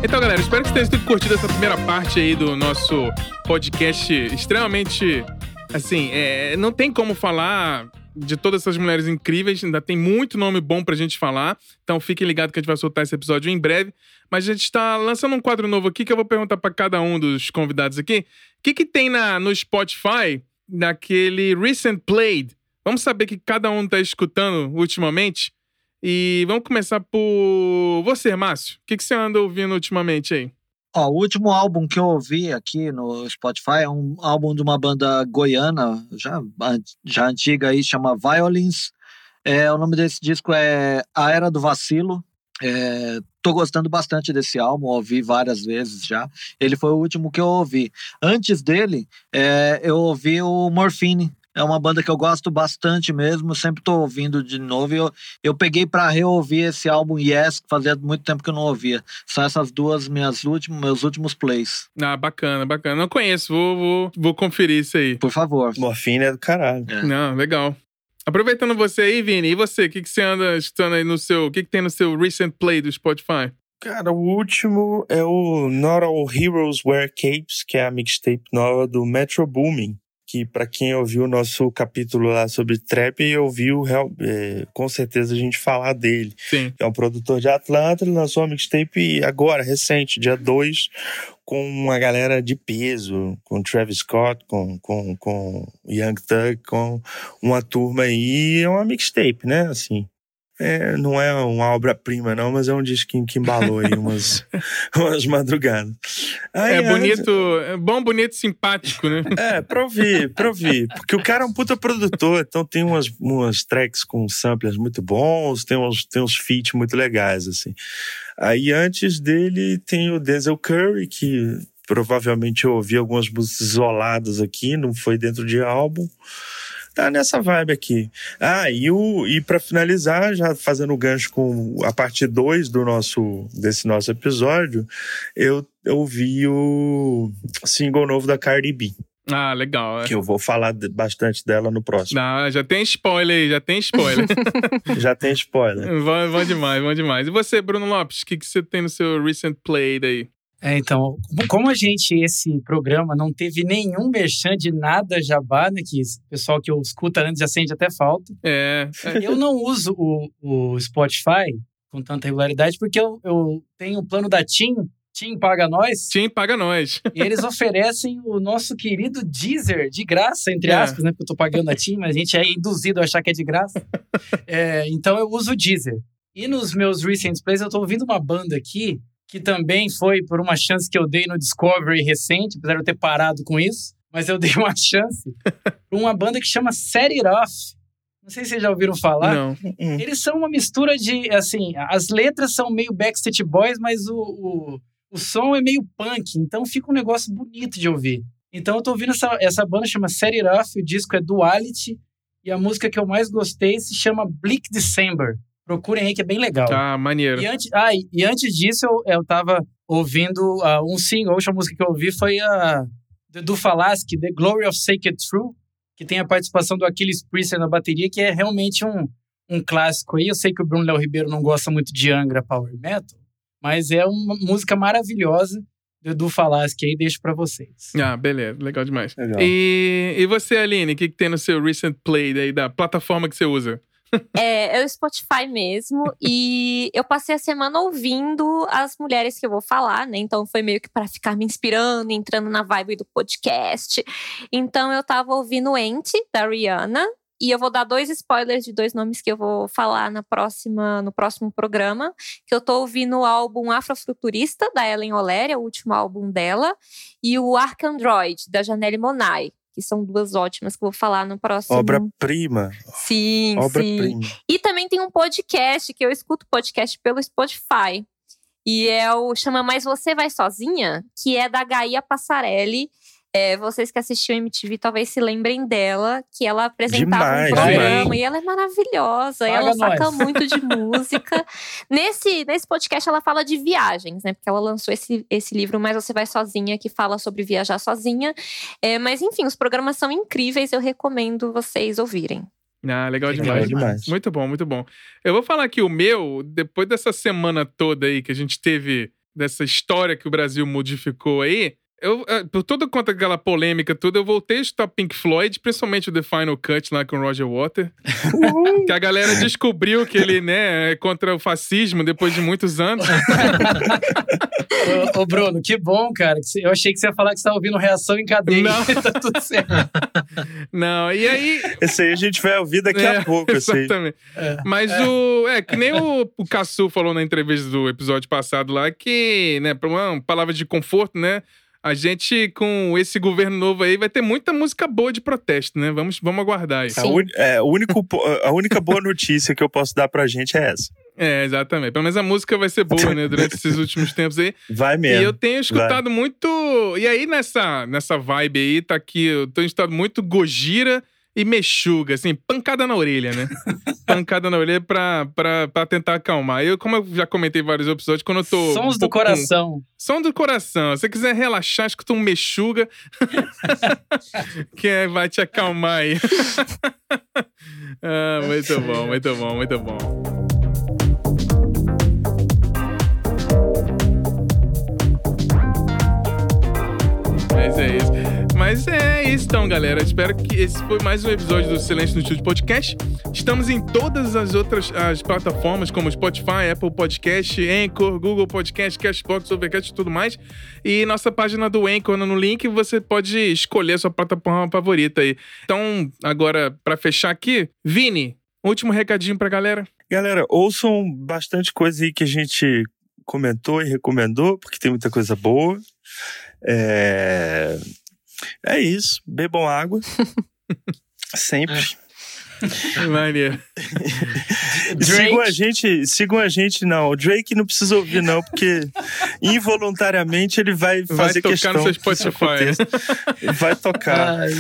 Então, galera, espero que vocês tenham curtido essa primeira parte aí do nosso podcast extremamente. Assim, é, não tem como falar de todas essas mulheres incríveis, ainda tem muito nome bom pra gente falar. Então fiquem ligados que a gente vai soltar esse episódio em breve. Mas a gente tá lançando um quadro novo aqui que eu vou perguntar para cada um dos convidados aqui. O que, que tem na, no Spotify, naquele Recent Played? Vamos saber o que cada um tá escutando ultimamente. E vamos começar por você, Márcio. O que, que você anda ouvindo ultimamente aí? Ó, o último álbum que eu ouvi aqui no Spotify é um álbum de uma banda goiana, já, já antiga aí, chama Violins. É, o nome desse disco é A Era do Vacilo. É, tô gostando bastante desse álbum, ouvi várias vezes já. Ele foi o último que eu ouvi. Antes dele, é, eu ouvi o Morphine, é uma banda que eu gosto bastante mesmo, sempre tô ouvindo de novo. Eu, eu peguei para reouvir esse álbum Yes, que fazia muito tempo que eu não ouvia. São essas duas minhas últimos, meus últimos plays. Ah, bacana, bacana. Não conheço, vou, vou, vou conferir isso aí. Por favor. Morfina é do caralho. É. Não, legal. Aproveitando você aí, Vini, e você? O que, que você anda escutando aí no seu. O que, que tem no seu recent play do Spotify? Cara, o último é o Not All Heroes Wear Capes, que é a mixtape nova do Metro Booming que para quem ouviu o nosso capítulo lá sobre trap, ouviu é, com certeza a gente falar dele. Sim. É um produtor de Atlanta, ele lançou uma mixtape agora, recente, dia 2, com uma galera de peso, com Travis Scott, com, com, com Young Thug, com uma turma aí, é uma mixtape, né, assim. É, não é uma obra-prima, não, mas é um disquinho que embalou aí umas, <laughs> umas madrugadas. Aí, é bonito, é bom, bonito, simpático, né? É, pra ouvir, pra ouvir. Porque o cara é um puta produtor, então tem umas, umas tracks com samplers muito bons, tem uns, tem uns feats muito legais, assim. Aí antes dele tem o Denzel Curry, que provavelmente eu ouvi algumas músicas isoladas aqui, não foi dentro de álbum tá nessa vibe aqui. Ah, e, o, e para finalizar, já fazendo o gancho com a parte 2 do nosso, desse nosso episódio, eu ouvi o single novo da Cardi B. Ah, legal. É. Que eu vou falar bastante dela no próximo. Ah, já tem spoiler aí, já tem spoiler. <laughs> já tem spoiler. Bom, bom demais, bom demais. E você, Bruno Lopes, o que, que você tem no seu recent play aí? É, então, como a gente, esse programa, não teve nenhum merchan de nada jabá, né? Que o pessoal que eu escuta antes já sente até falta. É. Eu não uso o, o Spotify com tanta regularidade porque eu, eu tenho o plano da TIM. TIM paga nós. TIM paga nós. E eles oferecem o nosso querido Deezer de graça, entre é. aspas, né? Porque eu tô pagando a TIM, mas a gente é induzido a achar que é de graça. é, então eu uso o Deezer. E nos meus recent plays eu tô ouvindo uma banda aqui que também foi por uma chance que eu dei no Discovery recente, apesar de eu ter parado com isso, mas eu <laughs> dei uma chance para uma banda que chama Set It Off. Não sei se vocês já ouviram falar. Não. Hum. Eles são uma mistura de, assim, as letras são meio Backstreet Boys, mas o, o, o som é meio punk, então fica um negócio bonito de ouvir. Então eu tô ouvindo essa, essa banda, chama Set It Off, o disco é Duality, e a música que eu mais gostei se chama Bleak December. Procurem aí que é bem legal. Ah, maneiro. E antes, ah, e, antes disso eu, eu tava ouvindo uh, um single, a última música que eu ouvi foi a do Falaschi, The Glory of Sacred True, que tem a participação do Achilles Priester na bateria, que é realmente um, um clássico aí. Eu sei que o Bruno Léo Ribeiro não gosta muito de Angra Power Metal, mas é uma música maravilhosa do Edu Falaschi aí, deixo para vocês. Ah, beleza, legal demais. Legal. E, e você, Aline, o que, que tem no seu recent play daí, da plataforma que você usa? <laughs> É, é o Spotify mesmo. e eu passei a semana ouvindo as mulheres que eu vou falar, né? Então foi meio que para ficar me inspirando, entrando na vibe do podcast. Então eu tava ouvindo Ente, da Rihanna. E eu vou dar dois spoilers de dois nomes que eu vou falar na próxima, no próximo programa. Que eu tô ouvindo o álbum Afrofuturista, da Ellen Oléria, o último álbum dela. E o Arcandroid, da Janelle Monáe que são duas ótimas que eu vou falar no próximo. Obra-prima. Sim, Obra sim. Prima. E também tem um podcast que eu escuto podcast pelo Spotify. E é o chama Mais Você Vai Sozinha, que é da Gaia Passarelli. É, vocês que assistiam MTV talvez se lembrem dela, que ela apresentava demais, um programa demais. e ela é maravilhosa, Paga ela saca nós. muito de <laughs> música. nesse, nesse podcast ela fala de viagens, né? Porque ela lançou esse, esse livro Mas Você Vai Sozinha, que fala sobre viajar sozinha. É, mas enfim, os programas são incríveis, eu recomendo vocês ouvirem. Ah, legal, legal demais. demais. Muito bom, muito bom. Eu vou falar que o meu, depois dessa semana toda aí que a gente teve, dessa história que o Brasil modificou aí, eu, é, por toda conta daquela polêmica, tudo, eu voltei a escutar Pink Floyd, principalmente o The Final Cut lá com o Roger Water. que a galera descobriu que ele, né, é contra o fascismo depois de muitos anos. ô, ô, Bruno, que bom, cara. Eu achei que você ia falar que você estava ouvindo reação em cadeia. Não. <laughs> tá tudo certo. Não, e aí. Esse aí a gente vai ouvir daqui é, a pouco, Exatamente. É. Mas é. o. É, que nem o, o Cassu falou na entrevista do episódio passado lá, que, né, uma palavra de conforto, né? A gente, com esse governo novo aí, vai ter muita música boa de protesto, né? Vamos, vamos aguardar aí. A, un, é, único, a única boa notícia que eu posso dar pra gente é essa. É, exatamente. Pelo menos a música vai ser boa, né? Durante <laughs> esses últimos tempos aí. Vai mesmo. E eu tenho escutado vai. muito. E aí, nessa, nessa vibe aí, tá aqui. Eu tenho escutado muito Gojira e mexuga, assim, pancada na orelha, né? <laughs> pancada na orelha pra, pra, pra tentar acalmar. Eu, como eu já comentei em vários episódios, quando eu tô. Sons um do coração. Com... Som do coração. Se você quiser relaxar, escuta um mexuga. <laughs> que é, vai te acalmar aí. <laughs> ah, muito bom, muito bom, muito bom. Mas é isso. Mas é isso então, galera. Espero que esse foi mais um episódio do Silêncio no Estúdio Podcast. Estamos em todas as outras as plataformas, como Spotify, Apple Podcast, Anchor, Google Podcast, Cashbox, Overcast e tudo mais. E nossa página do Anchor no link, você pode escolher a sua plataforma favorita aí. Então, agora, para fechar aqui, Vini, último recadinho pra galera. Galera, ouçam bastante coisa aí que a gente comentou e recomendou, porque tem muita coisa boa. É... É isso. Bebam água. <laughs> Sempre. É. <laughs> Maria. sigam a gente, sigam a gente não. O Drake não precisa ouvir não, porque involuntariamente ele vai fazer vai questão no seu Spotify. Vai tocar. <laughs> Ai,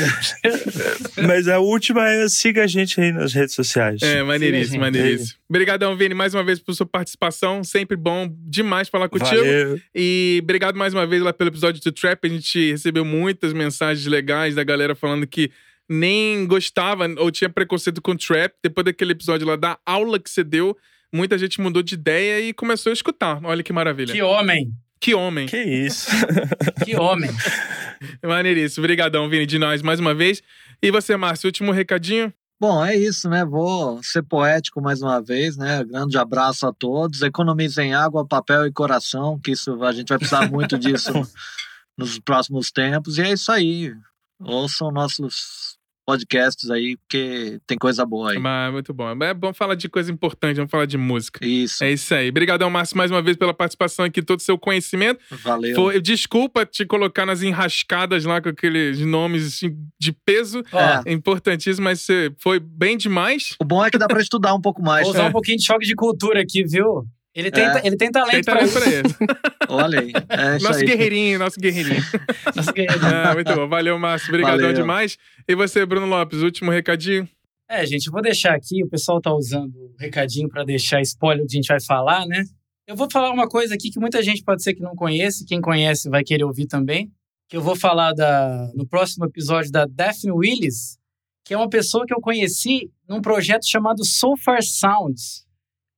Mas a última é siga a gente aí nas redes sociais. É, maneiríssimo, maneiríssimo. Obrigadão, Vini, mais uma vez por sua participação. Sempre bom demais falar contigo. Valeu. E obrigado mais uma vez lá pelo episódio do Trap. A gente recebeu muitas mensagens legais da galera falando que nem gostava ou tinha preconceito com trap. Depois daquele episódio lá da aula que você deu, muita gente mudou de ideia e começou a escutar. Olha que maravilha. Que homem! Que homem. Que isso. <laughs> que homem. <laughs> Maneiríssimo. Obrigadão, Vini, de nós mais uma vez. E você, Márcio, último recadinho? Bom, é isso, né? Vou ser poético mais uma vez, né? Grande abraço a todos. Economizem água, papel e coração, que isso a gente vai precisar muito disso <laughs> nos próximos tempos. E é isso aí. Ouçam nossos podcasts aí, porque tem coisa boa aí. Mas, muito bom. É bom falar de coisa importante, vamos falar de música. Isso. É isso aí. Obrigadão, Márcio, mais uma vez pela participação aqui, todo o seu conhecimento. Valeu. Foi, desculpa te colocar nas enrascadas lá com aqueles nomes assim, de peso. É. é importantíssimo, mas você foi bem demais. O bom é que dá para estudar um pouco mais. Vou usar é. um pouquinho de choque de cultura aqui, viu? Ele tem, é. ele tem talento, tem talento pra, isso. Pra <laughs> isso. Olha aí. É nosso aí. guerreirinho, nosso guerreirinho. <laughs> nosso <laughs> guerreirinho. Ah, muito bom. Valeu, Márcio. Obrigadão demais. E você, Bruno Lopes, último recadinho? É, gente, eu vou deixar aqui, o pessoal tá usando o recadinho para deixar spoiler do que a gente vai falar, né? Eu vou falar uma coisa aqui que muita gente pode ser que não conhece, quem conhece vai querer ouvir também, que eu vou falar da, no próximo episódio da Daphne Willis, que é uma pessoa que eu conheci num projeto chamado So Far Sounds.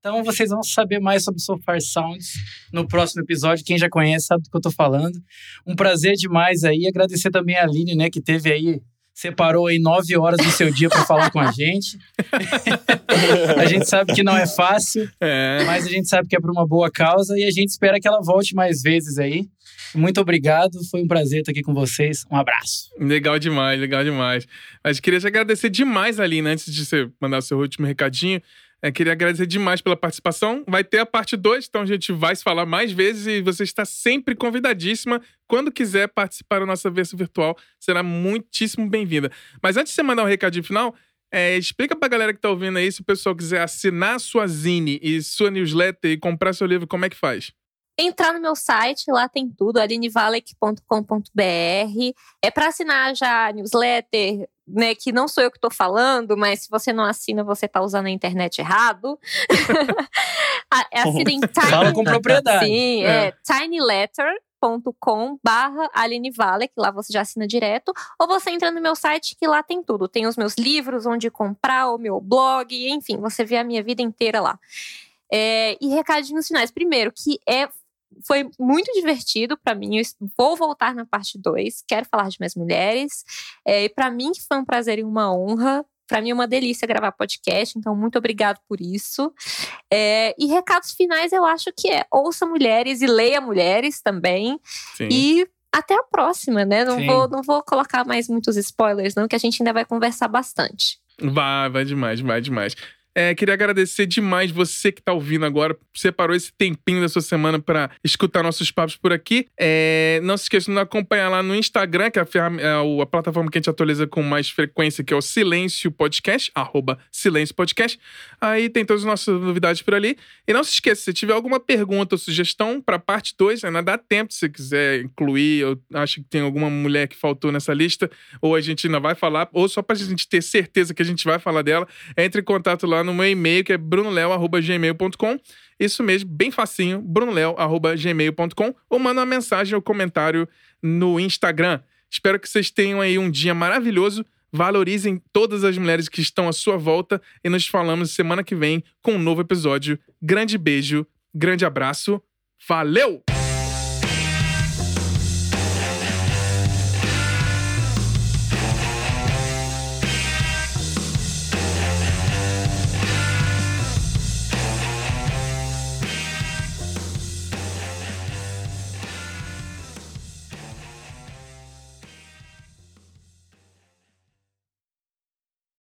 Então vocês vão saber mais sobre Sofar Sounds no próximo episódio. Quem já conhece sabe do que eu tô falando. Um prazer demais aí. Agradecer também a Aline, né, que teve aí separou aí nove horas do seu dia para falar com a gente. <laughs> a gente sabe que não é fácil, é. mas a gente sabe que é por uma boa causa e a gente espera que ela volte mais vezes aí. Muito obrigado, foi um prazer estar aqui com vocês. Um abraço. Legal demais, legal demais. Mas queria te agradecer demais, Aline, antes de você mandar o seu último recadinho. É, queria agradecer demais pela participação. Vai ter a parte 2, então a gente vai se falar mais vezes e você está sempre convidadíssima. Quando quiser participar da nossa versão virtual, será muitíssimo bem-vinda. Mas antes de você mandar um recadinho final, é, explica pra galera que tá ouvindo aí, se o pessoal quiser assinar sua zine e sua newsletter e comprar seu livro, como é que faz? entrar no meu site, lá tem tudo, alinevalek.com.br. É para assinar já a newsletter, né, que não sou eu que estou falando, mas se você não assina, você está usando a internet errado. <laughs> Assinem Tiny... <laughs> Fala com propriedade. Sim, é, é tinyletter.com barra Aline Valek, lá você já assina direto, ou você entra no meu site que lá tem tudo, tem os meus livros, onde comprar, o meu blog, enfim, você vê a minha vida inteira lá. É, e recadinhos finais. Primeiro, que é foi muito divertido para mim. Eu vou voltar na parte 2, quero falar de mais mulheres. É, e para mim foi um prazer e uma honra. Para mim é uma delícia gravar podcast, então muito obrigado por isso. É, e recados finais eu acho que é ouça mulheres e leia mulheres também. Sim. E até a próxima, né? Não vou, não vou colocar mais muitos spoilers, não, que a gente ainda vai conversar bastante. Vai, vai demais, vai demais. É, queria agradecer demais você que está ouvindo agora, separou esse tempinho da sua semana para escutar nossos papos por aqui. É, não se esqueça de acompanhar lá no Instagram, que é a, é a, plataforma que a gente atualiza com mais frequência, que é o Silêncio Podcast, arroba Silêncio Podcast. Aí tem todas as nossas novidades por ali. E não se esqueça, se tiver alguma pergunta ou sugestão para parte 2, ainda dá tempo se você quiser incluir. Eu acho que tem alguma mulher que faltou nessa lista, ou a gente ainda vai falar, ou só para a gente ter certeza que a gente vai falar dela, entre em contato lá no meu e-mail, que é brunoleo.gmail.com. Isso mesmo, bem facinho, brunoleo.gmail.com. Ou manda uma mensagem ou comentário no Instagram. Espero que vocês tenham aí um dia maravilhoso. Valorizem todas as mulheres que estão à sua volta e nos falamos semana que vem com um novo episódio. Grande beijo, grande abraço. Valeu!